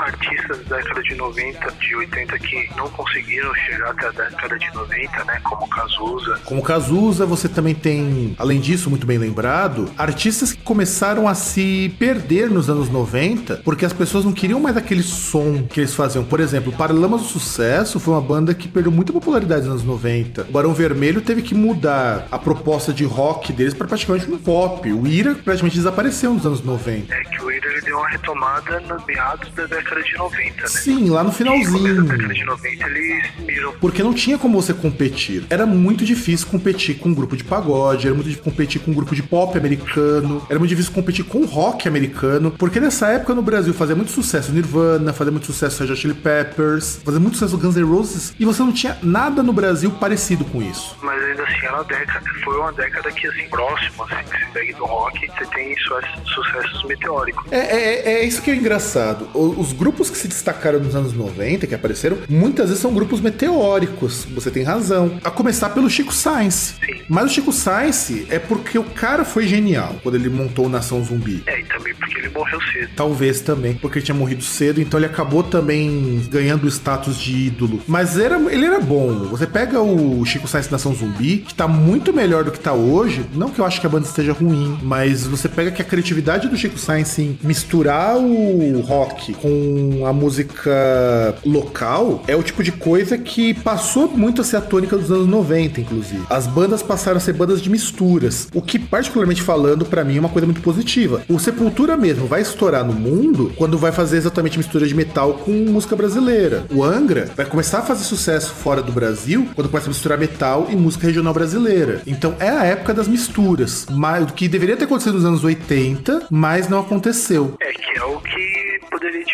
artistas da década de 90, de 80 que não conseguiram chegar até a década de 90, né? Como Cazuza. Como Cazuza, você também tem, além disso, muito bem lembrado, artistas que começaram a se perder nos anos 90, porque as pessoas não queriam mais aquele som que eles faziam. Por exemplo, Paralamas do Sucesso foi uma banda que perdeu muita popularidade nos anos 90. O Barão Vermelho teve que mudar a proposta de rock deles para praticamente um pop. O Ira praticamente desapareceu nos anos 90. É que o Ira deu uma retomada nos meados da década de 90, né? Sim, lá no finalzinho. década de 90 eles miram Porque não tinha como você competir. Era muito difícil competir com um grupo de pagode, era muito difícil competir com um grupo de pop americano, era muito difícil competir com rock americano, porque nessa época no Brasil fazia muito sucesso Nirvana, fazia muito sucesso Red Chili Peppers, fazia muito sucesso Guns N' Roses, e você não tinha nada no Brasil parecido com isso. Mas ainda assim, era uma década, foi uma década que, assim, próxima, assim, que se do rock, você tem sucessos, meteóricos. É, é, é isso que é engraçado. Os grupos que se destacaram nos anos 90, que apareceram, muitas vezes são grupos meteóricos. Você tem razão. A começar pelo Chico Sainz. Sim. Mas o Chico Sainz é porque o cara foi genial quando ele montou o Nação Zumbi. É, e também porque ele morreu cedo. Talvez também, porque ele tinha morrido cedo, então ele acabou também ganhando o status de ídolo. Mas era, ele era bom. Você pega o Chico Sainz Nação Zumbi, que tá muito melhor do que tá hoje. Não que eu acho que a banda esteja ruim, mas você pega que a criatividade do Chico Sainz em misturar o rock com a música local é o tipo de coisa que passou muito a ser a tônica dos anos 90, inclusive. As bandas passaram a ser bandas de misturas, o que, particularmente falando, pra mim é uma coisa muito positiva. O Sepultura mesmo vai estourar no mundo quando vai fazer exatamente mistura de metal com música brasileira. O Angra vai começar a fazer sucesso fora do Brasil quando começa a misturar metal e música regional brasileira. Então é a época das misturas, o que deveria ter acontecido nos anos 80, mas não aconteceu. É, que é o que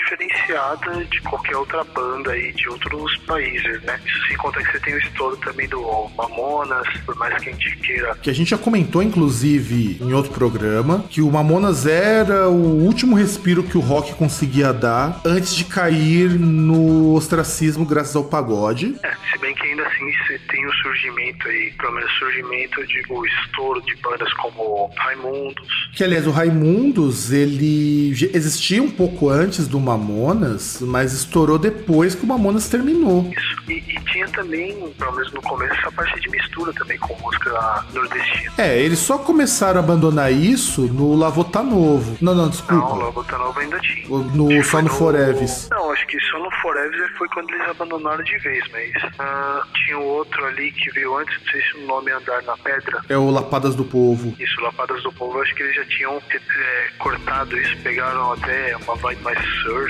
poderia diferenciar da- de qualquer outra banda aí de outros países, né? Isso sem contar que você tem o estouro também do Mamonas, por mais que a gente queira. Que a gente já comentou, inclusive, em outro programa, que o Mamonas era o último respiro que o rock conseguia dar antes de cair no ostracismo graças ao pagode. É, se bem que ainda assim você tem o surgimento aí, pelo menos surgimento, eu digo, o estouro de bandas como Raimundos. Que, aliás, o Raimundos, ele existia um pouco antes do Mamonas, mas estourou depois que o Mamonas terminou. Isso. E, e tinha também, pelo menos no começo, essa parte de mistura também com música nordestina. É, eles só começaram a abandonar isso no Lavota Novo. Não, não, Não, desculpa. o Bossa Nova ainda tinha. No, só foi no Foreves. Não, acho que só no Forever foi quando eles abandonaram de vez, mas ah, tinha outro ali que veio antes, não sei se o nome é Andar na Pedra. É o Lapadas do Povo. Isso, Lapadas do Povo, acho que eles já tinham é, cortado isso, pegaram até uma vibe mais surf,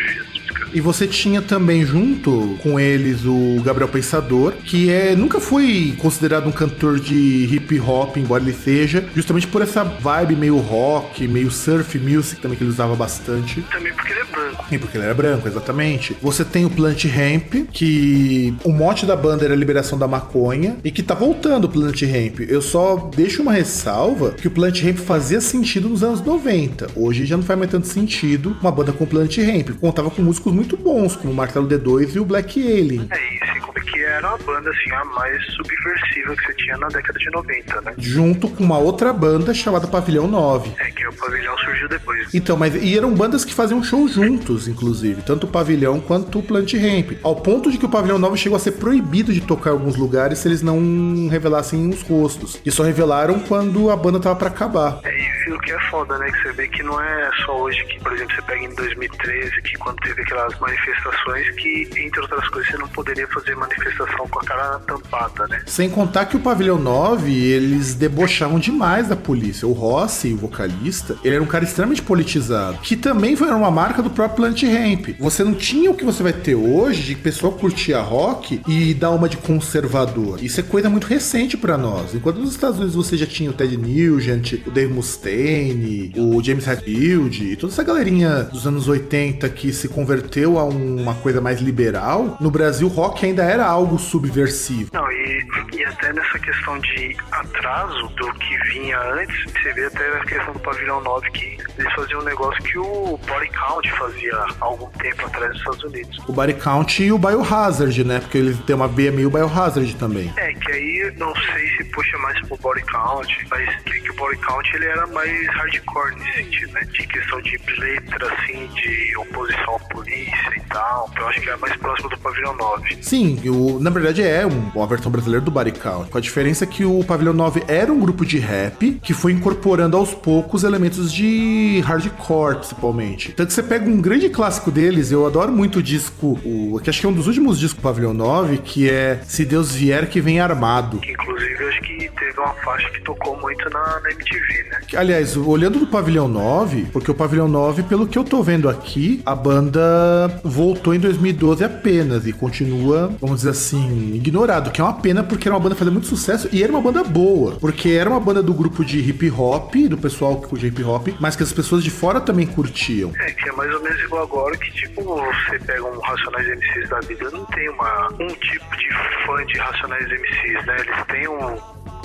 E você tinha também junto com eles o Gabriel Pensador, que é nunca foi considerado um cantor de hip hop, embora ele seja, justamente por essa vibe meio rock, meio surf music também que ele usava bastante. Também porque ele é branco. E porque ele era branco, exatamente. Você tem o Plant Ramp, que o mote da banda era a liberação da maconha, e que tá voltando o Plant Ramp. Eu só deixo uma ressalva que o Plant Ramp fazia sentido nos anos 90. Hoje já não faz mais tanto sentido uma banda com Plant Ramp. Contava com músicos muito bons, como o Martelo D2 e o Black Alien. É, e sem contar que era a banda assim, a mais subversiva que você tinha na década de 90, né? Junto com uma outra banda chamada Pavilhão 9. É que o pavilhão surgiu depois. Então, mas e eram bandas que faziam show juntos, inclusive, tanto o Pavilhão quanto o Plant Ramp. Ao ponto de que o Pavilhão 9 chegou a ser proibido de tocar em alguns lugares se eles não revelassem os rostos. E só revelaram quando a banda tava pra acabar. É, e o que é foda, né? Que você vê que não é só hoje que, por exemplo, você pega em 2013, que quando teve aquelas manifestações, que, entre outras coisas, você não poderia fazer manifestação com a cara tampada, né? Sem contar que o Pavilhão 9, eles debochavam demais da polícia. O Rossi, o vocalista, ele era um cara extremamente politizado, que também foi uma marca do próprio Plant Ramp. Você não tinha o que você vai ter hoje de pessoa curtir a rock e dar uma de conservador. Isso é coisa muito recente pra nós. Enquanto nos Estados Unidos você já tinha o Ted Nugent, o Dave Mustaine, o James Hetfield toda essa galerinha dos anos 80 que se converteu a uma coisa mais liberal, no Brasil o rock ainda era algo subversivo. Não, e, e até nessa questão de atraso do que vinha antes, você vê até a questão do Pavilhão 9, que eles faziam um negócio que o Body Count fazia há algum tempo atrás nos Estados Unidos. O Body Count e o Biohazard, né? Porque ele tem uma veia meio Biohazard também. É, que aí não sei se puxa mais pro Body Count, mas que, que o Body Count ele era mais hardcore nesse sentido, né? De questão de letra, assim, de oposição à polícia e tal. Eu acho que é mais próximo do Pavilhão 9. Sim, o, na verdade é um- uma versão brasileira do Body Count. Com a diferença que o Pavilhão 9 era um grupo de rap que foi incorporando aos poucos elementos de hardcore, principalmente. Tanto que você pega um grande clássico deles, eu adoro muito o disco, o, que acho que é um dos últimos discos do Pavilhão 9, que é Se Deus Vier Que Vem Armado. Inclusive, eu acho que teve uma faixa que tocou muito na, na MTV, né? Aliás, olhando do Pavilhão 9, porque o Pavilhão 9, pelo que eu tô vendo aqui, a banda voltou em 2012 apenas e continua, vamos dizer assim, ignorado, que é uma pena porque era uma banda fazendo muito sucesso e era uma banda boa, porque era uma banda do grupo de hip hop, do pessoal que curte hip hop, mas que as pessoas de fora também curtiam. É, que é mais ou menos igual agora, que tipo, você pega um Racionais MCs da vida, não tem uma, um tipo de fã de Racionais MCs, né? Eles têm um,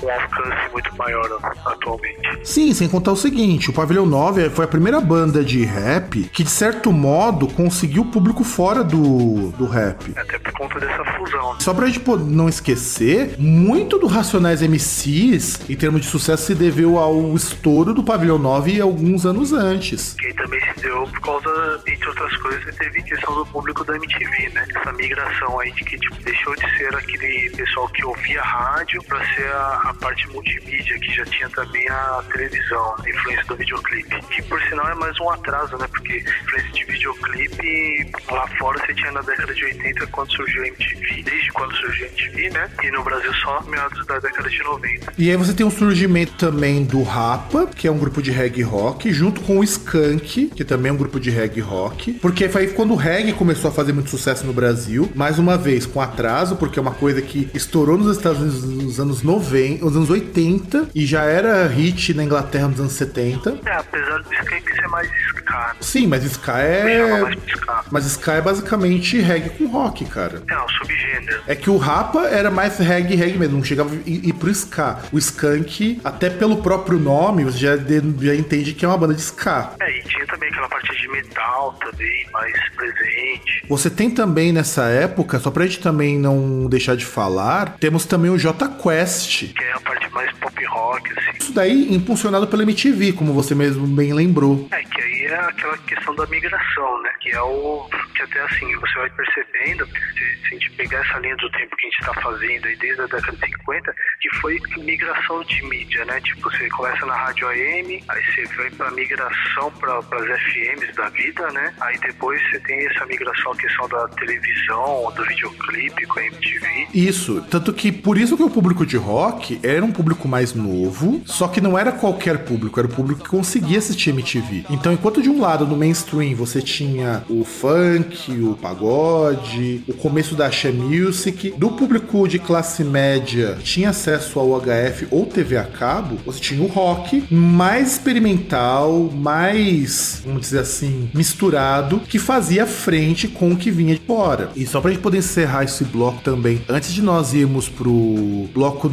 um alcance muito maior atualmente. Sim, sem contar o seguinte, o Pavilhão 9 foi a primeira banda de rap que, de certo modo, conseguiu público fora do, do rap. Até por conta dessa fusão. Só pra gente não esquecer, muito do Racionais MCs, em termos de sucesso, se deveu ao estouro do Pavilhão 9 alguns anos antes. Que também se deu por causa, entre outras coisas, teve questão do público da MTV, né? Essa migração aí de que tipo, deixou de ser aquele pessoal que ouvia rádio pra ser a, a parte multimídia, que já tinha também a televisão, a influência do videoclipe. Que por sinal é mais um atraso, né? Porque influência de videoclipe lá fora você tinha na década de 80 quando surgiu a MTV, desde quando surgiu a MTV, né? E no Brasil só meados da década de 90. E aí você tem um surgimento também do Rapa, que é um grupo de reggae rock, junto com o Skank, que também é um grupo de reggae rock. Porque foi quando o reggae começou a fazer muito sucesso no Brasil, mais uma vez com atraso, porque é uma coisa que estourou nos Estados Unidos nos anos 90, nos anos 80 e já era hit na Inglaterra nos anos 70. É, apesar do Skank ser mais ska, né? Sim, mas Ska é. mais ska. Mas Ska é basicamente reggae com rock, cara. É, um subgênero. É que o Rapa era mais reggae, reggae mesmo, não chegava a ir, pro ska. O Skank, até pelo próprio nome, você já, já entende que é uma banda de ska. É, e tinha também aquela parte de metal também, mais presente. Você tem também nessa época, só pra gente também não deixar de falar, temos também o J Quest. Que é a parte mais pop rock, assim. Isso daí impulsionado pela MTV, como você mesmo bem lembrou. É, que aí é aquela questão da migração, né? Que é o. Que até assim, você vai percebendo, se, se a gente pegar essa linha do tempo que a gente tá fazendo aí desde a década de 50, que foi migração de mídia, né? Tipo, você começa na rádio AM, aí você vai pra migração para as FMs da vida, né? Aí depois você tem essa migração, a questão da televisão, do videoclipe com a MTV. Isso, tanto que por isso que o público de rock era um público mais novo, só que não era qualquer público, era o público que conseguia assistir MTV. Então, enquanto de um lado no mainstream você tinha o funk, o pagode, o começo da axé music, do público de classe média tinha acesso ao HF ou TV a cabo, você tinha o rock mais experimental, mais, vamos dizer assim, misturado, que fazia frente com o que vinha de fora. E só pra gente poder encerrar esse bloco também, antes de nós irmos pro bloco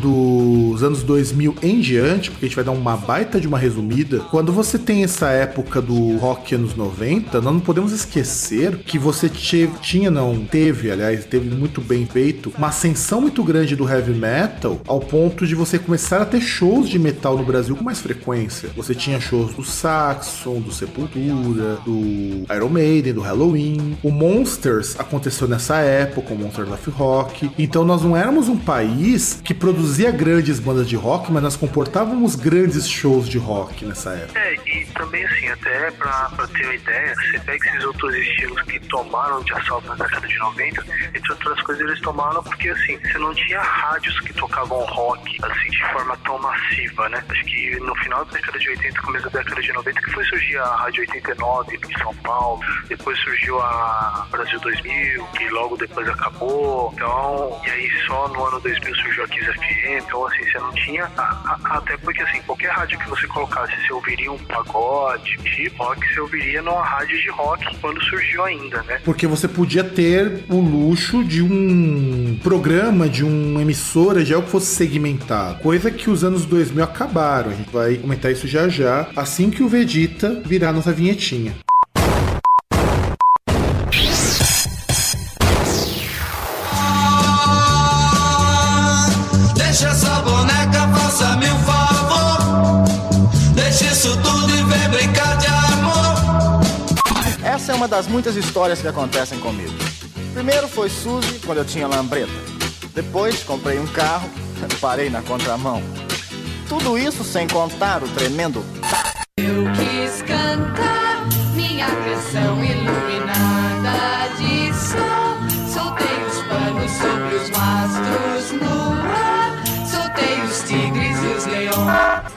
dos anos 2000 em diante, porque a gente vai dar uma baita de uma resumida, quando você tem essa época do rock anos 90, nós não podemos esquecer que você tinha, não, teve, aliás, teve muito bem feito, uma ascensão muito grande do heavy metal, ao ponto de você começar a ter shows de metal no Brasil com mais frequência. Você tinha shows do Saxon, do Sepultura, do Iron Maiden, do Halloween. O Monsters aconteceu nessa época, o Monsters of Rock. Então nós não éramos um país que produzia grandes bandas de rock, mas nós comportávamos grandes shows de rock nessa época. É, e também assim, até pra, pra ter uma ideia, você pega esses outros estilos que tomaram de assalto na década de 90, entre outras coisas eles tomaram porque assim, você não tinha rádios que tocavam rock assim de forma tão massiva, né? Acho que no final da década de 80, começo da década de 90, que foi surgir a Rádio 89 em São Paulo, depois surgiu a Brasil 2000, que logo depois acabou, então, e aí só no ano 2000 surgiu a Kiss FM, então assim, você não tinha, a- a- até porque assim, qualquer rádio que você colocasse, você ouviria um pagode, de rock, você ouviria numa rádio de rock quando surgiu ainda, né? Porque você podia ter o luxo de um programa, de uma emissora, de algo que fosse segmentado. Coisa que os anos 2000 acabaram. A gente vai comentar isso já já, assim que o Vegeta virar nossa vinhetinha. Das muitas histórias que acontecem comigo. Primeiro foi Suzy, quando eu tinha lambreta. Depois comprei um carro, parei na contramão. Tudo isso sem contar o tremendo Eu quis cantar minha canção iluminada de sol. Soltei os panos sobre os mastros no ar. Soltei os tigres e os leões.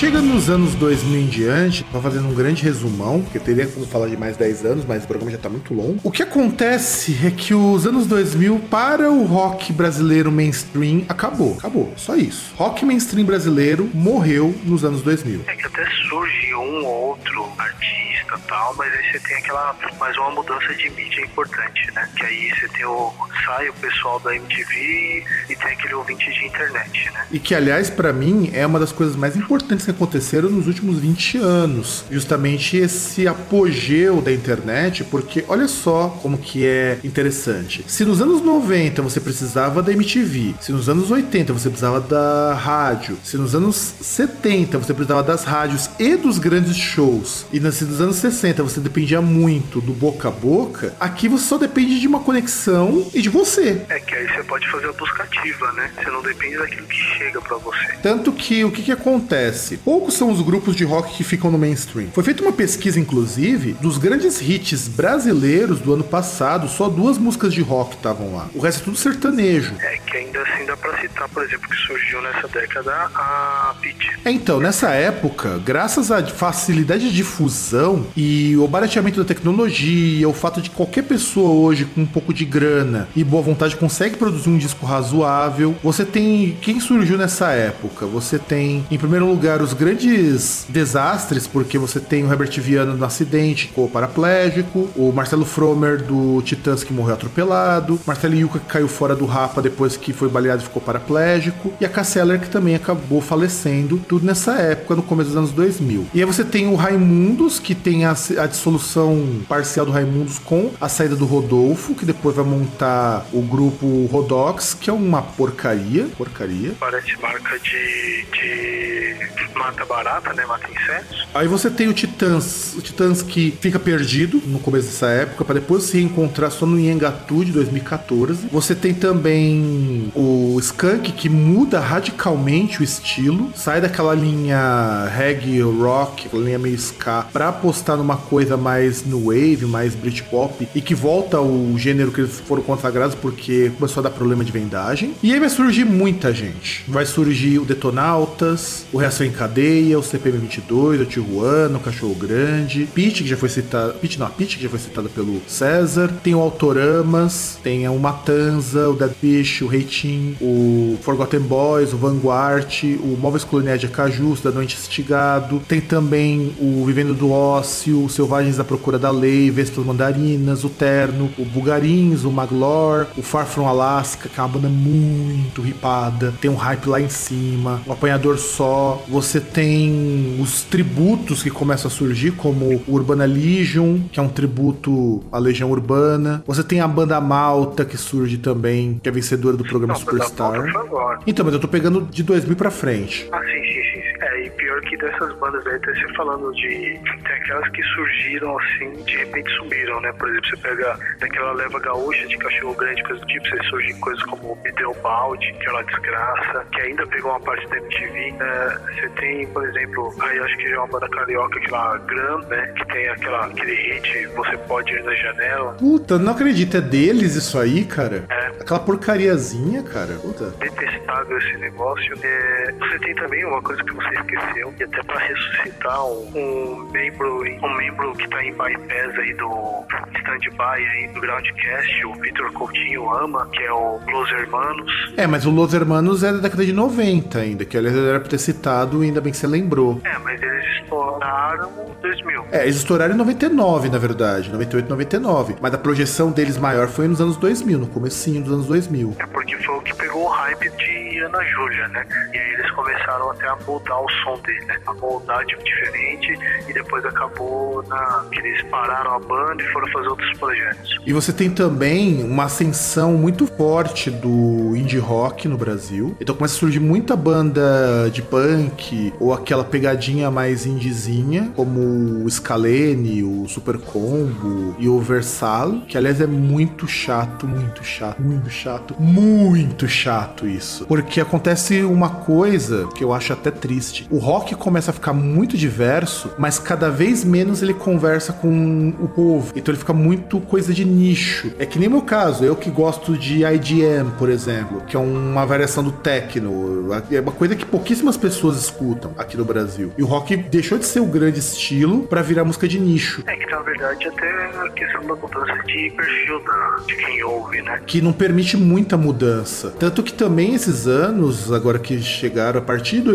Chega nos anos 2000 em diante, tô fazendo um grande resumão, porque teria como falar de mais 10 anos, mas o programa já tá muito longo. O que acontece é que os anos 2000 para o rock brasileiro mainstream acabou. Acabou, só isso. Rock mainstream brasileiro morreu nos anos 2000. É que até surge um ou outro artista e tal, mas aí você tem aquela mais uma mudança de mídia importante, né? Que aí você tem o sai o pessoal da MTV e tem aquele ouvinte de internet, né? E que, aliás, pra mim, é uma das coisas mais importantes que aconteceram nos últimos 20 anos. Justamente esse apogeu da internet, porque olha só como que é interessante. Se nos anos 90 você precisava da MTV, se nos anos 80 você precisava da rádio, se nos anos 70 você precisava das rádios e dos grandes shows, e nos nos anos 60 você dependia muito do boca a boca, aqui você só depende de uma conexão e de você. É que aí você pode fazer a busca ativa, né? Você não depende daquilo que chega pra você. Tanto que o que, que acontece? Poucos são os grupos de rock que ficam no mainstream. Foi feita uma pesquisa, inclusive, dos grandes hits brasileiros do ano passado, só duas músicas de rock estavam lá. O resto é tudo sertanejo. É que ainda assim dá pra citar, por exemplo, que surgiu nessa década a Pitty. É, Então, nessa época, graças à facilidade de difusão e o barateamento da tecnologia, o fato de qualquer pessoa hoje com um pouco de grana e boa vontade consegue produzir um disco razoável, você tem. Quem surgiu nessa época? Você tem, em primeiro lugar, os grandes desastres, porque você tem o Herbert Viana no acidente, ficou paraplégico, o Marcelo Fromer do Titãs que morreu atropelado, Marcelo Yuca que caiu fora do Rapa depois que foi baleado e ficou paraplégico, e a Casseller que também acabou falecendo, tudo nessa época, no começo dos anos 2000. E aí você tem o Raimundos, que tem a, a dissolução parcial do Raimundos com a saída do Rodolfo, que depois vai montar o grupo Rodox, que é uma porcaria, porcaria. Parece marca de, de mata barata, né? Mata insetos. Aí você tem o Titãs, o Titãs que fica perdido no começo dessa época, para depois se reencontrar só no Yengatu de 2014. Você tem também o Skunk que muda radicalmente o estilo, sai daquela linha reggae rock, linha meio ska, pra apostar numa coisa mais no wave, mais Britpop e que volta ao gênero que eles foram consagrados porque começou a dar problema de vendagem. E aí vai surgir muita gente. Vai surgir o Detonautas, o Reação em Cadeia, o CPM22, o Tijuana, o Cachorro Grande, Pete, que já foi citada. Pete não, a que já foi citada pelo César. Tem o Autoramas, tem o Matanza, o Dead Fish, o Reitin, o Forgotten Boys, o Vanguard, o Móveis Coloniais de Acaju, Cidadão Instigado. Tem também o Vivendo do Ócio, o Selvagens da Procura da Lei, Vespas Mandarinas, o Terno, o Bugarins, o Maglor, o Far From Alaska, que é uma banda muito ripada. Tem um hype lá em cima, o Apanhador Só. Você tem os tributos que começam a surgir, como o Urbana Legion, que é um tributo à Legião Urbana. Você tem a banda Malta, que surge também, que é vencedora do programa Não, Superstar. agora. Então, mas eu tô pegando de 2000 pra frente. Ah, sim, sim, sim. É, e pior que dessas bandas aí, tá você falando de. Tem aquelas que surgiram assim, de repente sumiram, né? Por exemplo, você pega daquela leva gaúcha de cachorro grande, coisa do tipo, você surgem coisas como Balde, que é uma desgraça, que ainda pegou uma parte da MTV. É, você tem, por exemplo, aí acho que já é uma banda carioca, aquela Gram, né? Que tem aquela, aquele hit, você pode ir na janela. Puta, não acredito, é deles isso aí, cara? É. Aquela porcariazinha, cara. Puta. detestável esse negócio. É, você tem também uma coisa que você esqueceu, e até para ressuscitar um, um membro um membro que tá em bypass aí do stand-by aí do Groundcast, o Vitor Coutinho ama, que é o Los Hermanos. É, mas o Los Hermanos é da década de 90 ainda, que aliás era pra ter citado e ainda bem que você lembrou. É, mas eles estouraram 2000. É, eles estouraram em 99, na verdade, 98, 99. Mas a projeção deles maior foi nos anos 2000, no comecinho dos anos 2000. É porque foi o que pegou o hype de Ana Júlia, né? E aí eles começaram até a moldar o som dele, né? A moldar tipo diferente e depois acabou na que eles pararam a banda e foram fazer outros projetos. E você tem também uma ascensão muito forte do indie rock no Brasil. Então começa a surgir muita banda de punk ou aquela pegadinha mais indiezinha, como o Scalene, o Super Combo e o Versal, que aliás é muito chato, muito chato, muito chato, muito chato isso. Porque acontece uma coisa que eu acho até triste. O rock começa a ficar muito diverso, mas cada vez menos ele conversa com o povo. Então ele fica muito coisa de nicho. É que nem meu caso, eu que gosto de IDM, por exemplo, que é uma variação do techno. É uma coisa que pouquíssimas pessoas escutam aqui no Brasil. E o rock deixou de ser o grande estilo pra virar música de nicho. É que na verdade até a questão da mudança de perfil da, de quem ouve, né? que não permite muita mudança. Tanto que também esses anos, agora que chegaram a partir de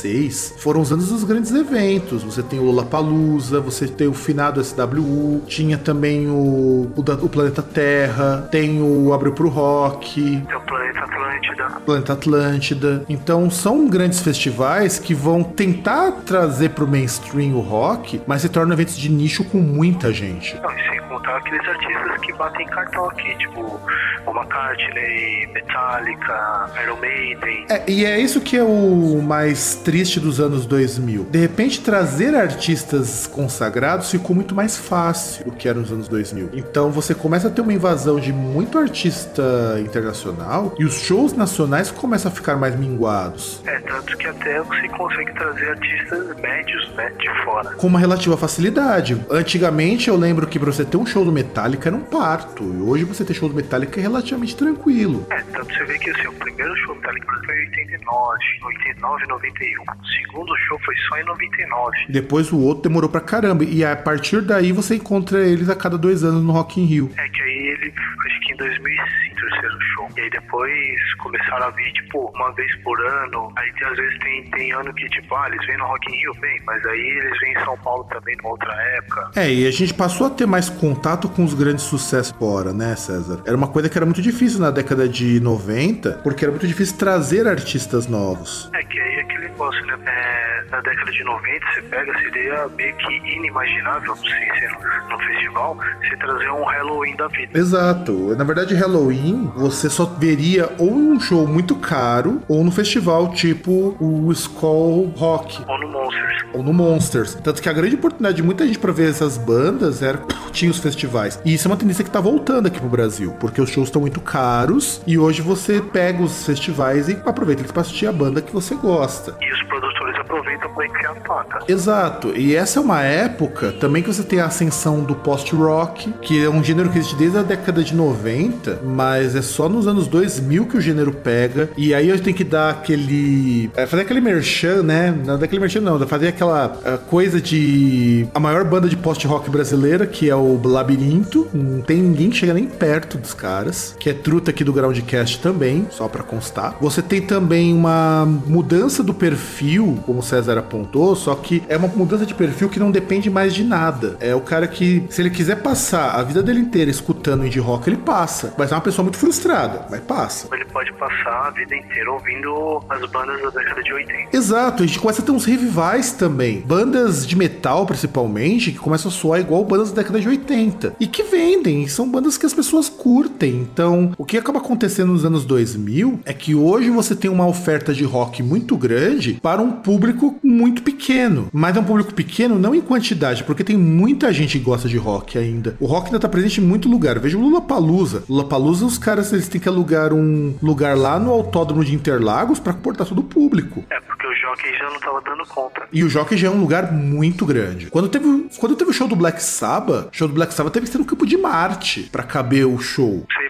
2006, foram os anos dos grandes eventos. Você tem o Lollapalooza, você tem o finado SWU, tinha também o, o, da- o Planeta Terra, tem o Abre pro Rock, Tem o Planeta Atlântida. Planeta Atlântida. Então são grandes festivais que vão tentar trazer pro mainstream o rock, mas se tornam eventos de nicho com muita gente. Não, e sem contar aqueles artistas que batem cartão aqui, tipo o McCartney, Metallica, Iron Maiden. É, e é isso que é o mais triste dos anos 2000. De repente, trazer artistas consagrados ficou muito mais fácil do que era nos anos 2000. Então, você começa a ter uma invasão de muito artista internacional e os shows nacionais começam a ficar mais minguados. É, tanto que até você consegue trazer artistas médios, né, de fora. Com uma relativa facilidade. Antigamente, eu lembro que pra você ter um show do Metallica era um parto. E hoje, você ter show do Metallica é relativamente tranquilo. É, tanto você vê que assim, o primeiro show do Metallica foi em 89, 89 91. O segundo show foi só em 99. Depois, o outro demorou pra caramba. E a partir daí, você encontra eles a cada dois anos no Rock in Rio. É que aí ele, acho que em 2005, o terceiro show. E aí depois começaram a vir, tipo, uma vez por ano. Aí tem, às vezes tem, tem ano que, tipo, ah, eles vêm no Rock in Rio, bem, mas aí eles vêm em São Paulo também numa outra época. É, e a gente passou a ter mais contato com os grandes sucessos fora, né, César? Era uma coisa que era muito difícil na década de 90, porque era muito difícil trazer artistas novos. É que aí é aquele negócio, né? É, na década de 90, você pega, seria meio que inimaginável, não sei se no, no festival, você trazer um Halloween da vida. Exato. Na verdade, Halloween, você só veria ou em um show muito caro, ou no festival tipo o Skull Rock. Ou no Monsters. ou no Monsters. Tanto que a grande oportunidade de muita gente pra ver essas bandas era tinha os festivais. E isso é uma tendência que tá voltando aqui pro Brasil, porque os shows estão muito caros e hoje você pega os festivais e aproveita eles pra assistir a banda que você gosta. E os produtores aproveitam pra enfiar a faca. Exato, e essa é uma época também que você tem a ascensão do post-rock, que é um gênero que existe desde a década de 90, mas é só nos anos 2000 que o gênero pega, e aí eu tenho que dar aquele. é, fazer aquele merchan, né? Não daquele merchan, não, fazer aquela é, coisa de. a maior banda de post-rock brasileira, que é o Labirinto, não tem ninguém que chega nem perto dos caras, que é truta aqui do Groundcast também, só pra constar. Você tem também uma mudança do perfil, como o César apontou, só que é uma mudança de perfil que não depende mais de nada. É o cara que, se ele quiser passar a vida dele inteira escutando indie rock, ele passa. Vai ser uma pessoa muito frustrada, mas passa. Ele pode passar a vida inteira ouvindo as bandas da década de 80. Exato, a gente começa a ter uns revivais também. Bandas de metal, principalmente, que começam a soar igual bandas da década de 80. E que vendem, e são bandas que as pessoas curtem. Então, o que acaba acontecendo nos anos 2000 é que hoje você tem uma oferta de rock muito grande para um público muito pequeno. Mas é um público pequeno não em quantidade, porque tem muita gente que gosta de rock ainda. O rock ainda tá presente em muito lugar. Veja o Lula Palusa. Lula Palusa, os caras eles têm que alugar um lugar lá no autódromo de Interlagos para portar todo o público. É, porque o jockey já não tava dando conta. E o Jockey já é um lugar muito grande. Quando teve, quando teve o show do Black Sabbath, o show do Black Sabbath teve que ser no campo de Marte pra caber o show. Imaginava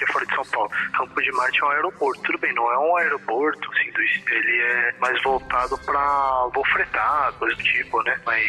que ia for de São Paulo. Campo de Marte é um aeroporto. Tudo bem, não é um aeroporto, assim, do, ele é mais voltado pra voo fretado, coisa do tipo, né? Mas,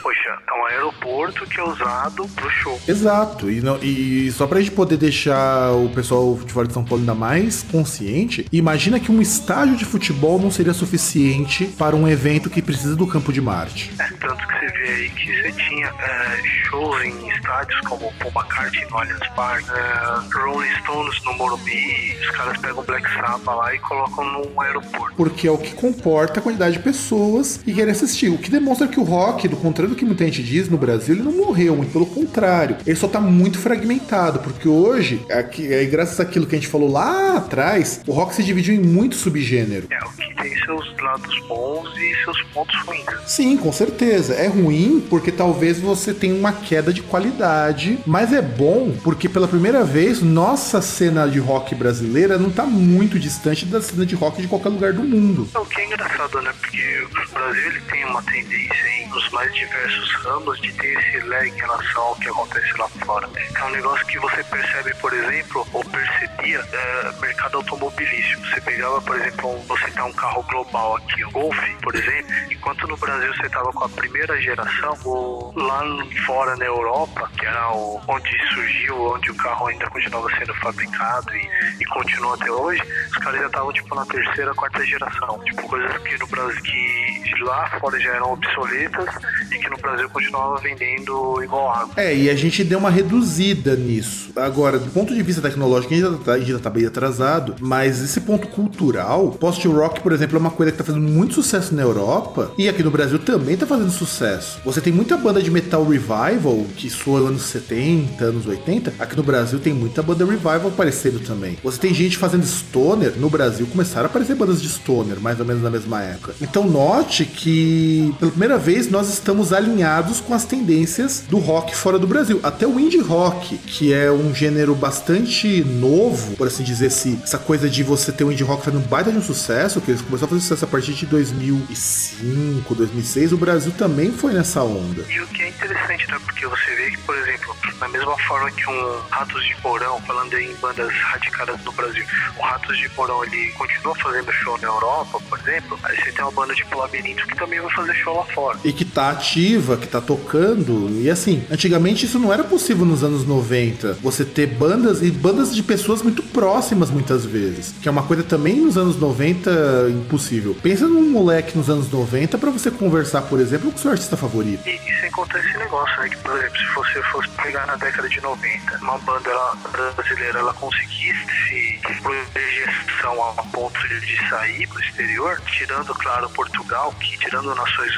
poxa, é um aeroporto que é usado pro show. Exato, e, não- e só pra gente poder deixar o pessoal de fora de São Paulo ainda mais consciente, imagina que um estádio de futebol não seria suficiente para um evento que precisa do campo de Marte. É, tanto que você vê aí que você tinha é, shows em estádios como Paul McCartney no Allianz Parque, é, Rolling Stones no Morumbi, os caras pegam o Black Sabbath lá e colocam num aeroporto. Porque é o que comporta a quantidade de pessoas que querem assistir. O que demonstra que o rock, do contrário do que muita gente diz no Brasil, ele não morreu, muito pelo contrário. Ele só tá muito fragmentado, porque hoje, aqui, aí, graças àquilo que a gente falou lá atrás, o rock se dividiu em muitos subgêneros. É, o que tem seus lados bons e seus pontos ruins. Sim, com certeza. É ruim porque talvez você tenha uma queda de qualidade, mas é bom porque pela primeira vez nossa cena de rock brasileira não tá muito distante da cena de rock de qualquer lugar do mundo. O que é engraçado, né? Porque o Brasil ele tem uma tendência aí nos mais diversos ramos de ter esse lag em relação ao que acontece lá fora. É um negócio que você percebe, por exemplo, ou percebia é, mercado automobilístico. Você pegava, por exemplo, você tá um carro global aqui, o Golf, por exemplo, enquanto no Brasil você tava com a primeira geração, o, lá fora na Europa, que era o, onde surgiu, onde o carro ainda continuava sendo fabricado e, e continua até hoje, os caras já estavam tipo na terceira, quarta geração. Tipo, coisas que no Brasil que lá fora já eram obsoletas e que no Brasil continuava vendendo igual água. É, e a gente deu uma reduzida nisso. Agora, do ponto de vista tecnológico, a gente ainda tá, ainda tá bem atrasado, mas esse ponto cultural, post-rock, por exemplo, é uma coisa que tá fazendo muito sucesso na Europa e aqui no Brasil também tá fazendo sucesso. Você tem muita banda de metal revival, que soa nos anos 70, anos 80, aqui no Brasil tem muita banda revival aparecendo também. Você tem gente fazendo stoner, no Brasil começaram a aparecer bandas de stoner, mais ou menos na mesma época. Então note que, pela primeira vez, nós estamos alinhados com as tendências do rock fora do Brasil. Até o indie rock, que é um gênero bastante novo, por assim dizer, se essa coisa de você ter o indie rock fazendo um baita de um sucesso, que eles começaram a fazer sucesso a partir de 2005, 2006, o Brasil também foi nessa onda. E o que é interessante, né? Porque você vê que, por exemplo, da mesma forma que um Ratos de Porão, falando aí em bandas radicadas no Brasil, o Ratos de Porão ele continua fazendo show na Europa, por exemplo, aí você tem uma banda tipo Labirinto que também vai fazer show lá fora. e que tá ativa, que tá tocando. E assim, antigamente isso não era possível nos anos 90. Você ter bandas e bandas de pessoas muito próximas muitas vezes, que é uma coisa também nos anos 90 impossível. Pensa num moleque nos anos 90 pra você conversar, por exemplo, com o seu artista favorito. E, e sem contar esse negócio, né? Que, por exemplo, se você fosse pegar na década de 90, uma banda ela, brasileira ela conseguisse projeção a ponto de, sair pro exterior, tirando, claro, Portugal, que tirando nações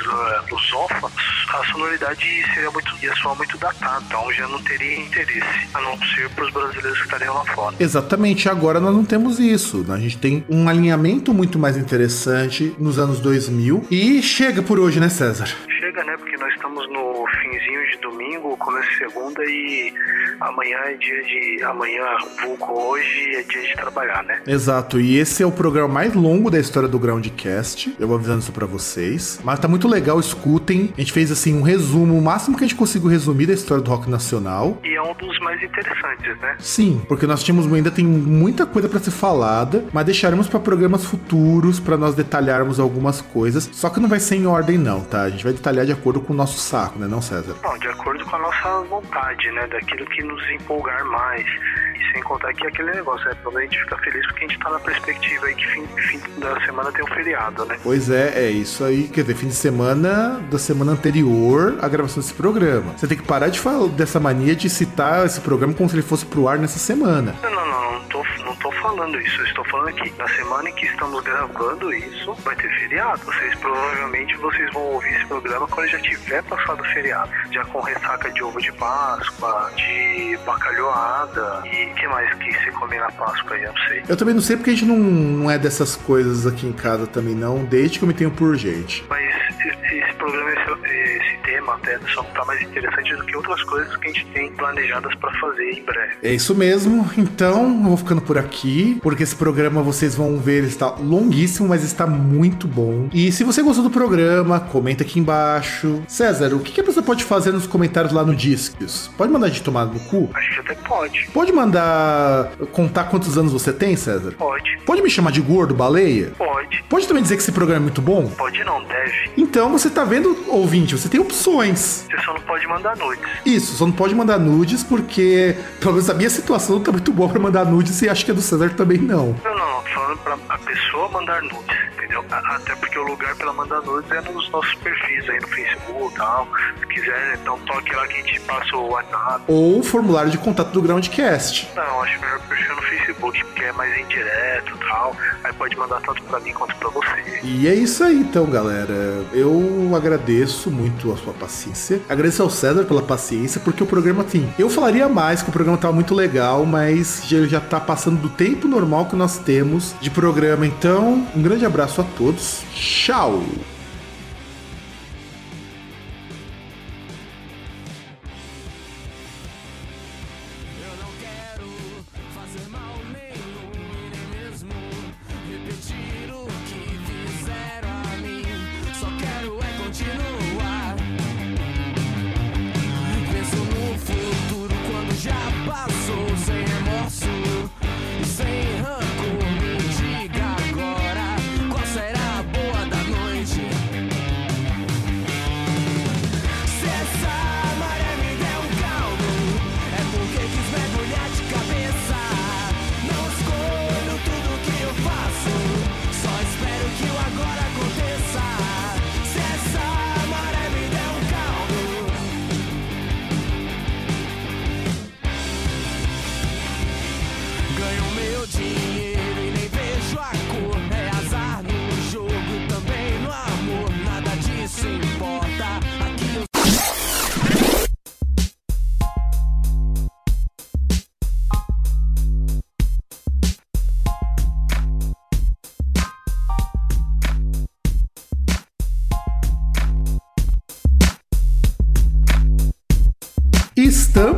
lusófonas, a sonoridade seria muito, ia soar muito datada, então já não teria interesse, a não ser pros brasileiros que estariam lá fora. Exatamente, agora nós não temos isso. A gente tem um alinhamento muito mais interessante nos anos 2000 e chega por hoje, né, César? Chega, né? Porque nós estamos no finzinho de domingo, começo de segunda e amanhã é dia de. Amanhã, vulgo hoje, é dia de trabalhar, né? Exato, e esse é o programa mais longo da história do Groundcast. Eu vou avisando isso pra vocês. Mas tá muito legal, escutem. A gente fez assim um resumo, o máximo que a gente conseguiu resumir da história do rock nacional. E é um dos mais interessantes, né? Sim, porque nós tínhamos ainda tem muita coisa pra ser falada, mas deixaremos pra programas futuros pra nós detalharmos algumas coisas. Só que não vai ser em ordem não, tá? A gente vai detalhar de acordo com o nosso saco, né, não, César? Bom, de acordo com a nossa vontade, né? Daquilo que nos empolgar mais. E sem contar que é aquele negócio, né? Pelo menos a gente fica feliz porque a gente tá na perspectiva aí que fim, fim da semana tem um feriado, né? Pois é, é isso aí. Quer dizer, fim de semana da semana anterior à gravação desse programa. Você tem que parar de falar dessa mania de citar esse programa como se ele fosse pro ar nessa semana. Não, não, não, não tô, não tô falando isso. Eu estou falando que na semana em que estamos gravando isso, vai ter feriado. Vocês provavelmente vocês vão ouvir esse programa quando já tiver passado o feriado. Já com ressaca de ovo de Páscoa, de bacalhoada e que mais que se come na Páscoa, eu não sei. Eu também não sei porque a gente não, não é dessas coisas aqui em casa também não, desde que eu me tenho por gente. Mas esse, programa, esse, esse tema até só tá mais interessante do que outras coisas que a gente tem planejadas pra fazer em breve. É isso mesmo. Então, eu vou ficando por aqui, porque esse programa vocês vão ver, ele está longuíssimo, mas está muito bom. E se você gostou do programa, comenta aqui embaixo. César, o que a pessoa pode fazer nos comentários lá no Disques? Pode mandar de tomada no cu? Acho que até pode. Pode mandar contar quantos anos você tem, César? Pode. Pode me chamar de gordo, baleia? Pode. Pode também dizer que esse programa é muito bom? Pode não, deve. Então você tá vendo, ouvinte, você tem opções. Você só não pode mandar nudes. Isso, só não pode mandar nudes porque, pelo menos a minha situação não tá muito boa pra mandar nudes e acho que a do César também não. Não, não, tô falando pra a pessoa mandar nudes, entendeu? A- Até porque o lugar pra ela mandar nudes é nos nossos perfis aí no Facebook e tal. Se quiser, então toque lá que a gente passa o WhatsApp. Ou formulário de contato do Groundcast. Não, acho melhor perfil no Facebook, porque é mais indireto e tal. Aí pode mandar tanto pra mim quanto pra você. E é isso aí então, galera. Eu agradeço muito a sua paciência. Agradeço ao César pela paciência, porque o programa, assim, eu falaria mais que o programa tava muito legal, mas já, já tá passando do tempo normal que nós temos de programa. Então, um grande abraço a todos. Tchau!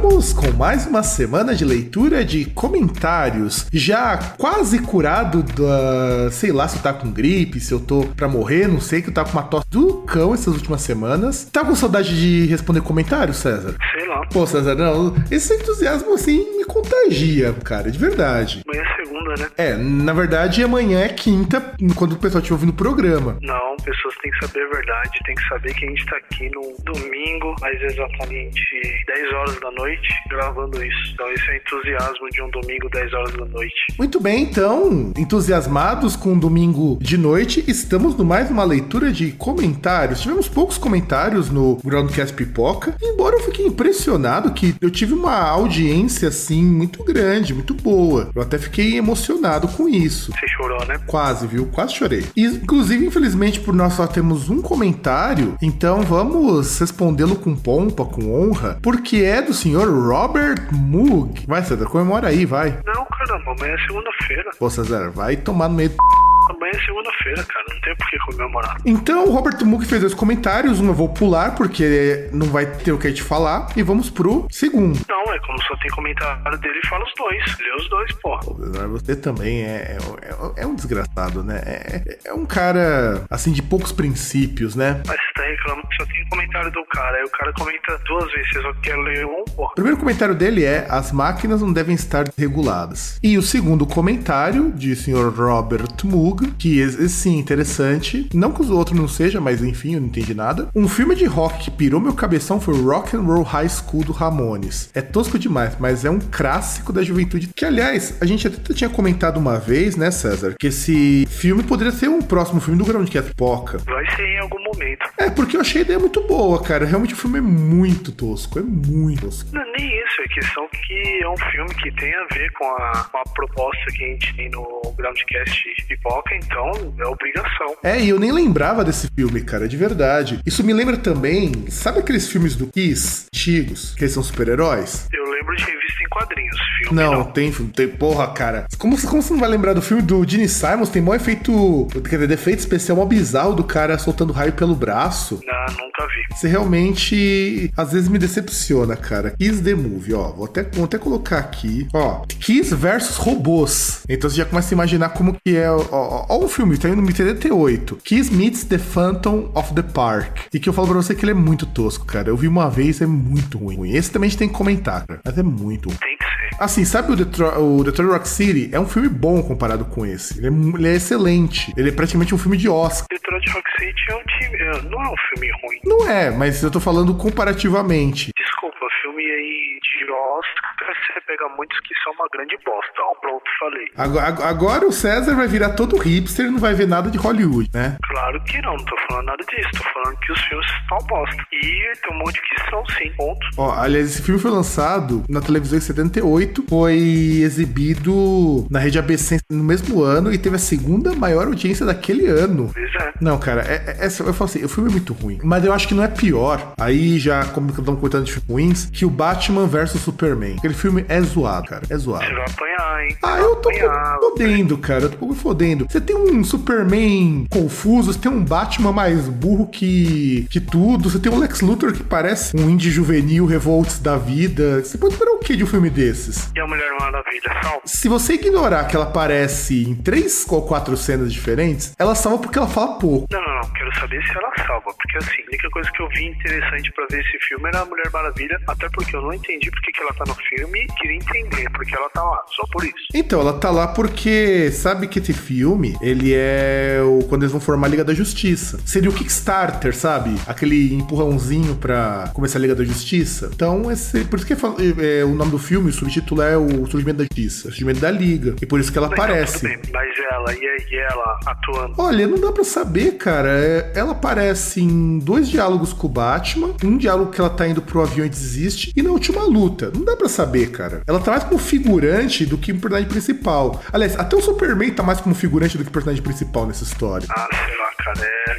Estamos com mais uma semana de leitura de comentários. Já quase curado da. Sei lá se eu tá com gripe, se eu tô pra morrer, não sei, que eu tava com uma tosse do cão essas últimas semanas. Tá com saudade de responder comentários, César? Sei lá. Pô, César, não. Esse entusiasmo assim me contagia, cara, de verdade. Amanhã é né? É, na verdade amanhã é quinta, quando o pessoal estiver ouvindo o programa. Não, pessoas têm que saber a verdade, tem que saber que a gente tá aqui no domingo, mais exatamente 10 horas da noite, gravando isso. Então esse é o entusiasmo de um domingo, 10 horas da noite. Muito bem, então, entusiasmados com um domingo de noite, estamos no mais uma leitura de comentários. Tivemos poucos comentários no Groundcast Pipoca, embora eu fiquei impressionado que eu tive uma audiência assim muito grande, muito boa. Eu até fiquei emocionado com isso. Você chorou, né? Quase, viu? Quase chorei. E, inclusive, infelizmente, por nós só temos um comentário, então vamos respondê-lo com pompa, com honra, porque é do senhor Robert Moog. Vai, César, comemora aí, vai. Não, caramba, amanhã é segunda-feira. Pô, César, vai tomar no meio do Amanhã é segunda-feira, cara, não tem por que comemorar. Então, o Robert Moog fez dois comentários, um eu vou pular, porque não vai ter o que a gente falar, e vamos pro segundo. Não, é como só tem comentário dele, fala os dois. Lê os dois, pô. César, Você também é, é, é- é um desgraçado, né? É, é um cara, assim, de poucos princípios, né? Mas você tá reclamando que só tem comentário do cara. Aí o cara comenta duas vezes, você só quer ler um, pô. O primeiro comentário dele é: as máquinas não devem estar reguladas. E o segundo comentário, de Sr. Robert Moog, que sim, interessante. Não que os outros não sejam, mas enfim, eu não entendi nada. Um filme de rock que pirou meu cabeção foi Rock and Roll High School do Ramones. É tosco demais, mas é um clássico da juventude. Que, aliás, a gente até tinha comentado uma vez, né, César, que esse filme poderia ser um próximo filme do Groundcast Poca. Vai ser em algum momento. É, porque eu achei a ideia muito boa, cara. Realmente o filme é muito tosco, é muito tosco. Não nem isso, é questão que é um filme que tem a ver com a, com a proposta que a gente tem no Groundcast Pipoca, então é obrigação. É, e eu nem lembrava desse filme, cara, de verdade. Isso me lembra também, sabe aqueles filmes do Kiss, antigos, que eles são super-heróis? Eu lembro de ter visto tem quadrinhos. Filme Não, não. tem filme. Tem, porra, cara. Como, como você não vai lembrar do filme do Gene Simons? Tem mó efeito. Quer dizer, defeito especial mó bizarro do cara soltando raio pelo braço. Não, nunca vi. Você realmente às vezes me decepciona, cara. Kiss the Movie, ó. Vou até, vou até colocar aqui. Ó, Kiss versus robôs. Então você já começa a imaginar como que é. Ó, ó, ó o filme, tá indo no TDT8. Kiss meets the Phantom of the Park. E que eu falo pra você que ele é muito tosco, cara. Eu vi uma vez, é muito ruim. Esse também a gente tem que comentar, cara. Mas é muito ruim. Tem que ser. Assim, sabe o Detroit, o Detroit Rock City? É um filme bom comparado com esse. Ele é, ele é excelente. Ele é praticamente um filme de Oscar. Detroit Rock City é um time. é, Não é um filme ruim. Não é, mas eu tô falando comparativamente. Desculpa, filme aí de Oscar, você pega muitos que são uma grande bosta. Ó, pronto, falei. Agora, ag- agora o César vai virar todo hipster e não vai ver nada de Hollywood, né? Claro que não, não tô falando nada disso. Tô falando que os filmes estão bosta. E tem um monte que são sim, ponto. Ó, aliás, esse filme foi lançado na televisão em 78, foi exibido na rede ABC no mesmo ano e teve a segunda maior audiência daquele ano. Pois é. Não, cara, é, é- é- eu falo assim, o filme é muito ruim. Mas eu acho que não é pior. Aí já, como estamos contando de filmes ruins, que o Batman vs Superman. Aquele filme é zoado, cara. É zoado. Você vai apanhar, hein? Ah, eu tô apanhar, fodendo, cara. Eu tô me fodendo. Você tem um Superman confuso, você tem um Batman mais burro que, que tudo, você tem um Lex Luthor que parece um indie juvenil revolts da vida. Você pode esperar o que de um filme desses? E a Mulher Maravilha, salva? Se você ignorar que ela aparece em três ou quatro cenas diferentes, ela salva porque ela fala pouco. Não, não, não. Quero saber se ela salva. Porque assim, a única coisa que eu vi interessante pra ver esse filme era a Mulher Maravilha. Até porque eu não entendi porque que ela tá no filme. Queria entender porque ela tá lá. Só por isso. Então, ela tá lá porque sabe que esse filme, ele é o quando eles vão formar a Liga da Justiça. Seria o Kickstarter, sabe? Aquele empurrãozinho pra começar a Liga da Justiça. Então, esse, por isso que é, é, o nome do filme, o subtítulo é o Surgimento da Justiça, o Surgimento da Liga. E por isso que ela Mas, não, aparece. tudo bem. Mas ela, e aí ela atuando? Olha, não dá pra saber, cara. É, Ela aparece em dois diálogos com o Batman, um diálogo que ela tá indo pro avião e desiste, e na última luta. Não dá pra saber, cara. Ela tá mais como figurante do que um personagem principal. Aliás, até o Superman tá mais como figurante do que personagem principal nessa história. Ah, sei lá, cara. É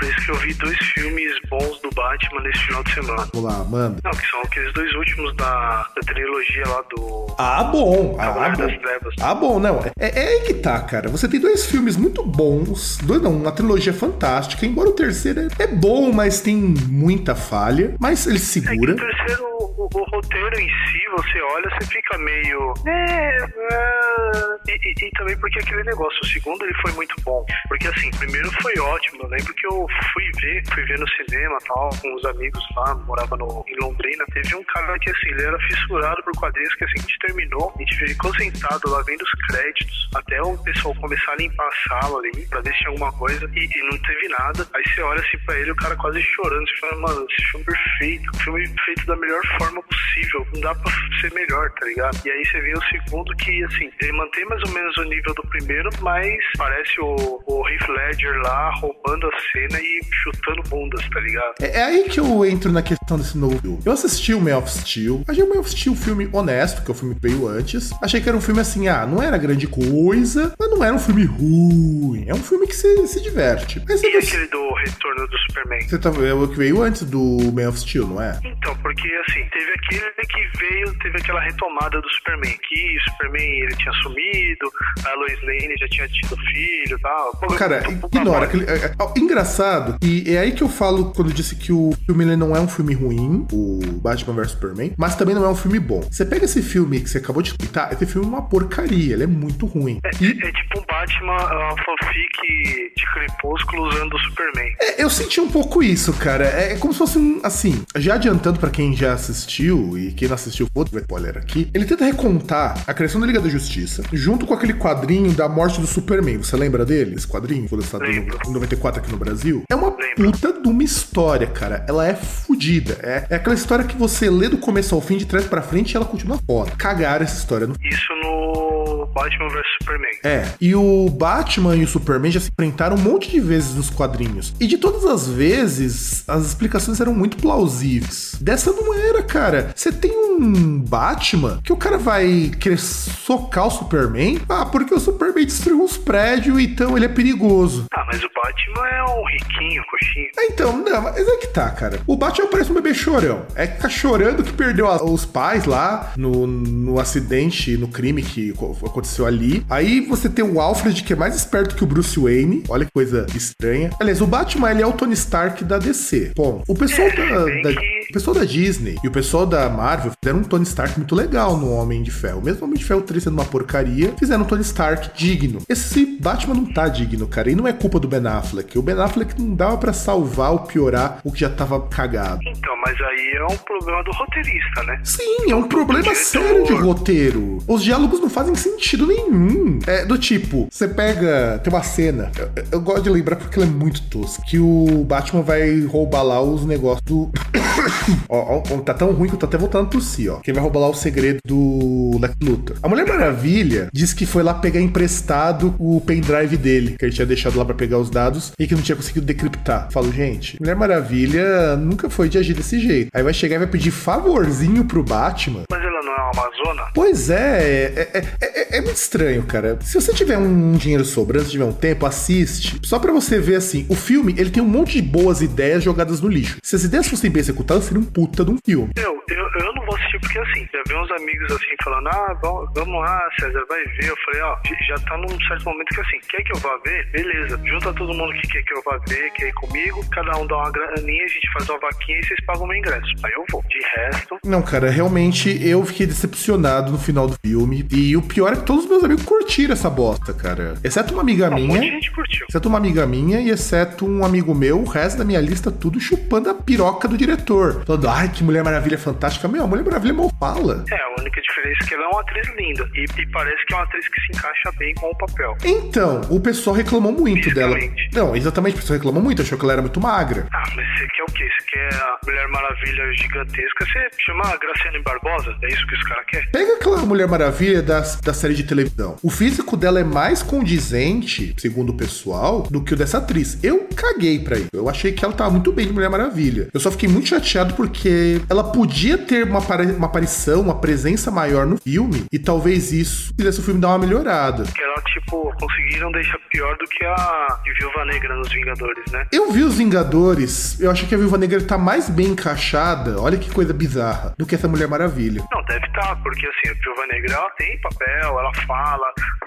por isso que eu vi dois filmes bons do Batman nesse final de semana. Vamos lá, manda. Não, que são aqueles dois últimos da, da trilogia lá do Ah, bom. Ah, Cavaleiro bom. Ah, bom, não. É, é aí que tá, cara. Você tem dois filmes muito bons, dois não, uma trilogia fantástica, embora o terceiro é, é bom, mas tem muita falha, mas ele É segura. o terceiro, o, o roteiro em si, você olha, você fica meio. É, é, e, e- e também porque aquele negócio, o segundo ele foi muito bom. Porque assim, primeiro foi ótimo. Eu lembro que eu fui ver, fui ver no cinema tal, com os amigos lá, morava no, em Londrina. Teve um cara que assim, ele era fissurado por quadrinhos, que assim, a gente terminou, a gente ficou sentado lá vendo os créditos, até o pessoal começar a limpar a sala ali, pra ver se tinha alguma coisa, e, e não teve nada. Aí você olha assim pra ele, o cara quase chorando, você fala, mano, esse filme é perfeito, filme feito da melhor forma possível, não dá pra ser melhor, tá ligado? E aí você vê o segundo que, assim, ele mantém mais ou menos o nível do primeiro, mas parece o, o Heath Ledger lá roubando a cena e chutando bundas, tá ligado? É, é aí que eu entro na questão desse novo filme. Eu assisti o Man of Steel, achei o Man of Steel um filme honesto, que é o filme que veio antes. Achei que era um filme assim, ah, não era grande coisa, mas não era um filme ruim. É um filme que você se diverte. Mas E você, aquele do Retorno do Superman? você tá, é o que veio antes do Man of Steel, não é? Então, porque assim, teve aquele que veio, teve aquela retomada do Superman, que o Superman ele tinha sumido, a Lois Lane já tinha tido filho e tal. Pô, Cara, ignora. aquele- é- é- ó, engraçado, e é aí que eu falo quando eu disse que o filme não é um filme ruim, o Batman vs Superman, mas também não é um filme bom. Você pega esse filme que você acabou de citar, esse filme é uma porcaria, ele é muito ruim. É, E é tipo um Batman, uma fanfic de Crepúsculo usando o Superman. É, eu senti um pouco isso, cara. É, é como se fosse um. Assim, já adiantando pra quem já assistiu e quem não assistiu, foda spoiler aqui. Ele tenta recontar a criação da Liga da Justiça junto com aquele quadrinho da morte do Superman. Você lembra dele? Esse quadrinho foi lançado Lembro. em 94 aqui no Brasil? É uma Lembro. puta de uma história, cara. Ela é fodida. É, é aquela história que você lê do começo ao fim, de trás pra frente, e ela continua foda. Cagaram essa história. no- Isso no Batman vs Superman. É, e o Batman e o Superman já se enfrentaram um monte de vezes nos quadrinhos. E de todas as vezes, as explicações eram muito plausíveis. Dessa não era, cara. Você tem um Batman que o cara vai querer socar o Superman. Ah, porque o Superman destruiu uns prédios, então ele é perigoso. Ah, mas o Batman é um riquinho, coxinho. Ah, Então, não, mas é que tá, cara. O Batman parece um bebê chorão. É que tá chorando que perdeu a- os pais lá no, no acidente, no crime que co- aconteceu ali. Aí você tem o Alfred, que é mais esperto que o Bruce Wayne. Olha que coisa estranha. Aliás, o Batman, ele é o Tony Stark da DC. Bom, o pessoal É, da, da- o pessoal da Disney e o pessoal da Marvel fizeram um Tony Stark muito legal no Homem de Ferro. Mesmo o Homem de Ferro 3 sendo uma porcaria, fizeram um Tony Stark digno. Esse Batman não tá digno, cara. E não é culpa do Ben Affleck. O Ben Affleck não dava pra salvar ou piorar o que já tava cagado. Então, mas aí é um problema do roteirista, né? Sim, é um problema sério de roteiro. Os diálogos não fazem sentido nenhum. É do tipo, você pega. Tem uma cena, eu, eu gosto de lembrar porque ela é muito tosca. Que o Batman vai roubar lá os negócios do. ó, ó, tá tão ruim que eu tô até voltando a tossir, ó. Que ele vai roubar lá o segredo do Lex Luthor. A Mulher Maravilha disse que foi lá pegar emprestado o pendrive dele, que ele tinha deixado lá pra pegar os dados e que não tinha conseguido decriptar. Falo, gente, Mulher Maravilha nunca foi de agir desse jeito. Aí vai chegar e vai pedir favorzinho pro Batman. Mas ela não é uma Amazona? Pois é, é, é, é- é muito estranho, cara. Se você tiver um dinheiro sobrando, se tiver um tempo, assiste. Só pra você ver assim, o filme, ele tem um monte de boas ideias jogadas no lixo. Se as ideias fossem bem executadas, seria um puta de um filme. Eu, eu, eu não vou assistir porque assim, já vi uns amigos assim falando, ah, vamos, vamos lá, César, vai ver. Eu falei, ó, já tá num certo momento que assim, quer que eu vá ver? Beleza, junta todo mundo que quer que eu vá ver, quer ir comigo, cada um dá uma graninha, a gente faz uma vaquinha e vocês pagam o meu ingresso. Aí eu vou. De resto, Não, cara, realmente eu fiquei decepcionado no final do filme. E o pior é que todos os meus amigos curtiram essa bosta, cara. Exceto uma amiga um minha. gente curtiu. Exceto uma amiga minha e exceto um amigo meu, o resto da minha lista, tudo chupando a piroca do diretor. Falando, ai, que Mulher Maravilha fantástica. Meu, a Mulher Maravilha mal fala. É, a única diferença é que ela é uma atriz linda. E, e parece que é uma atriz que se encaixa bem com o papel. Então, o pessoal reclamou muito dela. Não, exatamente, o pessoal reclamou muito, achou que ela era muito magra. Ah, mas você quer o quê? Você quer a Mulher Maravilha gigantesca? Você chama a Graciane Barbosa? É isso que os caras querem? Pega aquela Mulher Maravilha da, da série de televisão. O físico dela é mais condizente, segundo o pessoal, do que o dessa atriz. Eu caguei pra isso. Eu achei que ela tava muito bem de Mulher Maravilha. Eu só fiquei muito chateado porque ela podia ter uma, uma aparição, uma presença maior no filme, e talvez isso fizesse o filme dar uma melhorada. Que ela, tipo, conseguiram deixar pior do que a Viúva Negra nos Vingadores, né? Eu vi os Vingadores, eu acho que a Viúva Negra tá mais bem encaixada, olha que coisa bizarra, do que essa Mulher Maravilha. Não, deve estar, porque assim, a Negra ela tem papel, ela fala,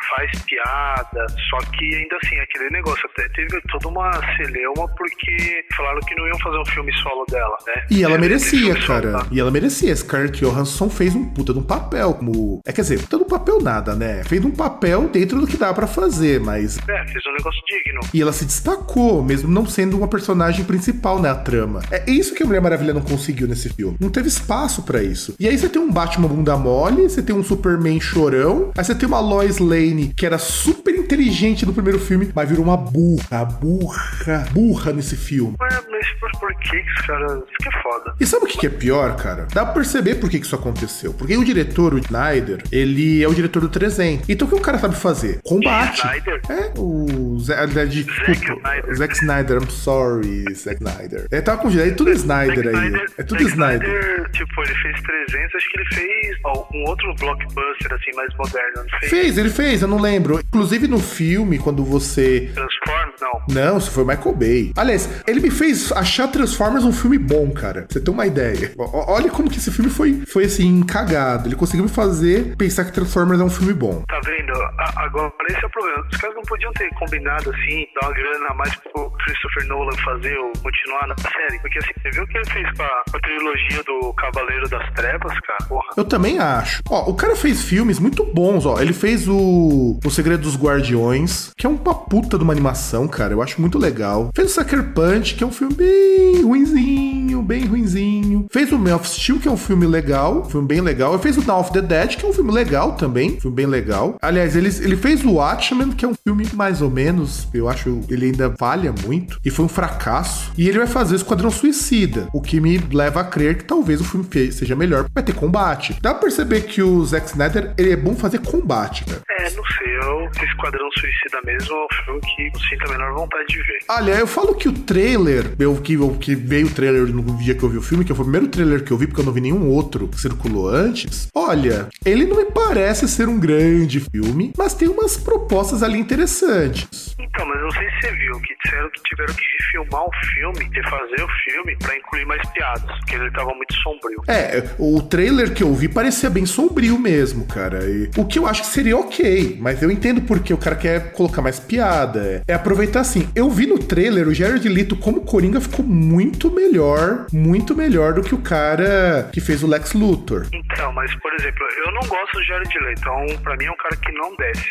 faz piada, só que ainda assim, aquele negócio até teve toda uma celeuma porque falaram que não iam fazer um filme solo dela, né? E ela merecia, filme solo, cara. tá? E ela merecia. Scarlett Johansson fez um puta de um papel, como. É quer dizer, puta de um papel nada, né? Fez um papel dentro do que dá pra fazer, mas. É, fez um negócio digno. E ela se destacou, mesmo não sendo uma personagem principal na trama. É isso que a Mulher Maravilha não conseguiu nesse filme. Não teve espaço pra isso. E aí você tem um Batman bunda mole, você tem um Superman chorão, aí você tem uma Lois Lane que era super inteligente no primeiro filme, mas virou uma burra, burra, burra nesse filme. Ué, mas por, por que. Isso que é foda. E sabe o que é pior, cara? Dá pra perceber por que que isso aconteceu. Porque o diretor, o Snyder, ele é o diretor do 300. Então o que o cara sabe fazer? Combate. Snyder? É, o Zé, de, desculpa, Snyder. Zack Snyder, I'm sorry, Zack Snyder. É, tava com é tudo Snyder aí. Snyder- É tudo Zack Snyder. Snyder, tipo, ele fez 300, acho que ele fez ó, um outro blockbuster, assim, mais moderno, fez? Fez, ele fez, eu não lembro. Inclusive no filme, quando você Transformers, não. Não, isso foi o Michael Bay. Aliás, ele me fez achar Transformers um filme bom, cara. Você ter uma ideia. O- Olha como que esse filme foi, foi assim, cagado. Ele conseguiu me fazer pensar que Transformers é um filme bom. Tá vendo? A- agora, esse é o problema. Os caras não podiam ter combinado, assim, dar uma grana a mais pro Christopher Nolan fazer ou continuar na série. Porque, assim, você viu o que ele fez com a, com a trilogia do Cavaleiro das Trevas, cara? Porra. Eu também acho. Ó, o cara fez filmes muito bons, ó. Ele fez o O Segredo dos Guardiões, que é uma puta de uma animação, cara. Eu acho muito legal. Fez o Sucker Punch, que é um filme bem ruinzinho, bem ruinzinho. Fez o Man of Steel, que é um filme legal, um filme bem legal. Ele fez o Dawn of the Dead, que é um filme legal também, um filme bem legal. Aliás, ele, ele fez o Watchmen, que é um filme mais ou menos, eu acho ele ainda falha muito, e foi um fracasso. E ele vai fazer o Esquadrão Suicida, o que me leva a crer que talvez o filme seja melhor, vai ter combate. Dá pra perceber que o Zack Snyder, ele é bom fazer combate, cara. É, não sei, eu Esquadrão Suicida mesmo é um filme que eu sinto a menor vontade de ver. Olha, eu falo que o trailer, eu que, eu, que veio o trailer no dia que eu vi o filme, que foi o primeiro trailer que eu vi, porque eu não vi nenhum outro que circulou antes. Olha, ele não me parece ser um grande filme, mas tem umas propostas ali interessantes. Então, mas eu não sei se você viu que disseram que tiveram que refilmar o filme, refazer o filme pra incluir mais piadas, porque ele tava muito sombrio. É, o trailer que eu vi parecia bem sombrio mesmo, cara. E o que eu acho que seria ok, mas eu entendo porque o cara quer colocar mais piada. É aproveitar assim. Eu vi no trailer o Jared Leto como Coringa ficou muito melhor, muito melhor do que o cara que fez o Lex Luthor. Então, mas por exemplo, eu não gosto do Jared Leto, então pra mim é um cara que não desce.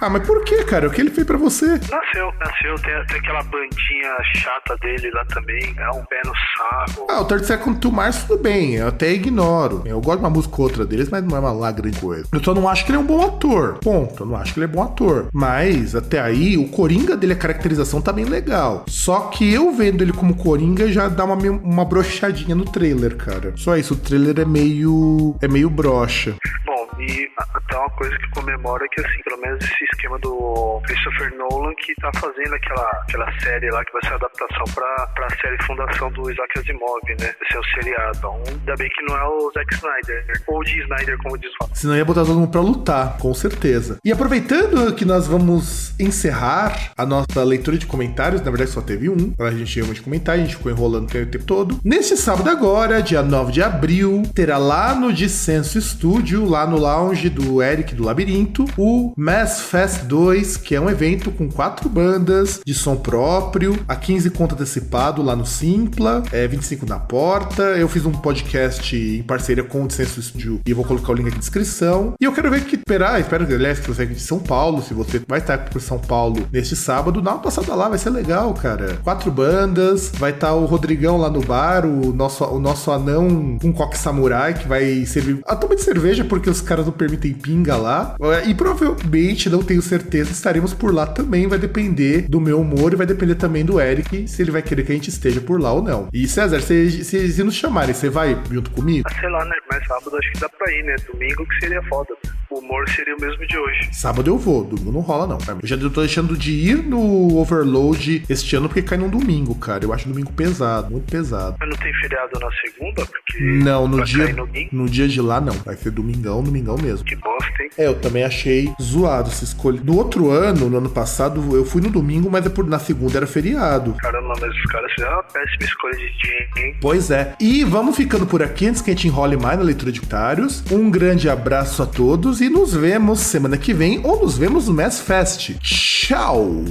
Ah, mas por que, cara? O que ele fez pra você? Nasceu, nasceu, tem, tem aquela bandinha chata dele lá também, é um pé no saco. Ah, o 30 Seconds to Mars tudo bem, eu até ignoro. Eu gosto de uma música ou outra deles, mas não é uma lá grande coisa. Eu só não acho que ele é um bom ator. Ponto. Eu não acho que ele é bom ator. Mas, até aí, o Coringa dele, a caracterização tá bem legal. Só que eu vendo ele como Coringa já dá uma, uma brochadinha no trailer, cara. Só isso, o trailer é meio. é meio brocha. Bom, e até uma coisa que comemora é que, assim, pelo menos esse esquema do Christopher Nolan que tá fazendo aquela, aquela série lá que vai ser a adaptação pra, pra série Fundação do Isaac Asimov, né? Esse é o seriado. Então, ainda bem que não é o Zack Snyder, né? ou de Snyder, como diz o Senão ia botar todo mundo pra lutar, com certeza. E aproveitando que nós vamos encerrar a nossa leitura de comentários, na verdade só teve um, a gente realmente comentar, a gente ficou enrolando o tempo todo. Neste sábado agora, dia 9 de abril, terá lá no Dissenso Studio, lá no lounge do Eric do Labirinto, o Mass Fest 2, que é um evento com quatro bandas de som próprio, a 15 conto antecipado lá no Simpla, é 25 na porta. Eu fiz um podcast em parceria com o Dissenso Studio e vou colocar o link aqui na descrição. E eu quero ver que esperar, espero que aliás, que você é de São Paulo, se você vai estar por São Paulo neste sábado, dá uma passada lá, vai ser legal, cara. Quatro bandas, vai estar o Rodrigão lá no bar, o nosso, o nosso anão com coque samurai, que vai servir a toma de cerveja, porque os caras não permitem pinga lá. E provavelmente, não tenho certeza, estaremos por lá também, vai depender do meu humor e vai depender também do Eric, se ele vai querer que a gente esteja por lá ou não. E César, se, se, se nos chamarem, você vai junto comigo? Ah, sei lá, né? Mas sábado acho que dá pra ir, né? Domingo que seria foda. O humor seria o mesmo de hoje. Sábado eu vou, domingo não rola não. Eu já tô deixando de ir no Overload este ano porque cai num domingo, cara. Eu acho domingo pesado, muito pesado. Mas não tem feriado na segunda? Porque Não, no dia, no no dia de lá não. Vai ser domingão, domingão mesmo. Que bosta, hein? É, eu também achei zoado essa escolha. Do outro ano, no ano passado, eu fui no domingo, mas é por- na segunda era feriado. Caramba, mas os caras fizeram uma péssima escolha de dia, hein? Pois é. E vamos ficando por aqui antes que a gente enrole mais na leitura de comentários. Um grande abraço a todos e nos vemos semana que vem ou nos vemos no Mass Fest. Tchau!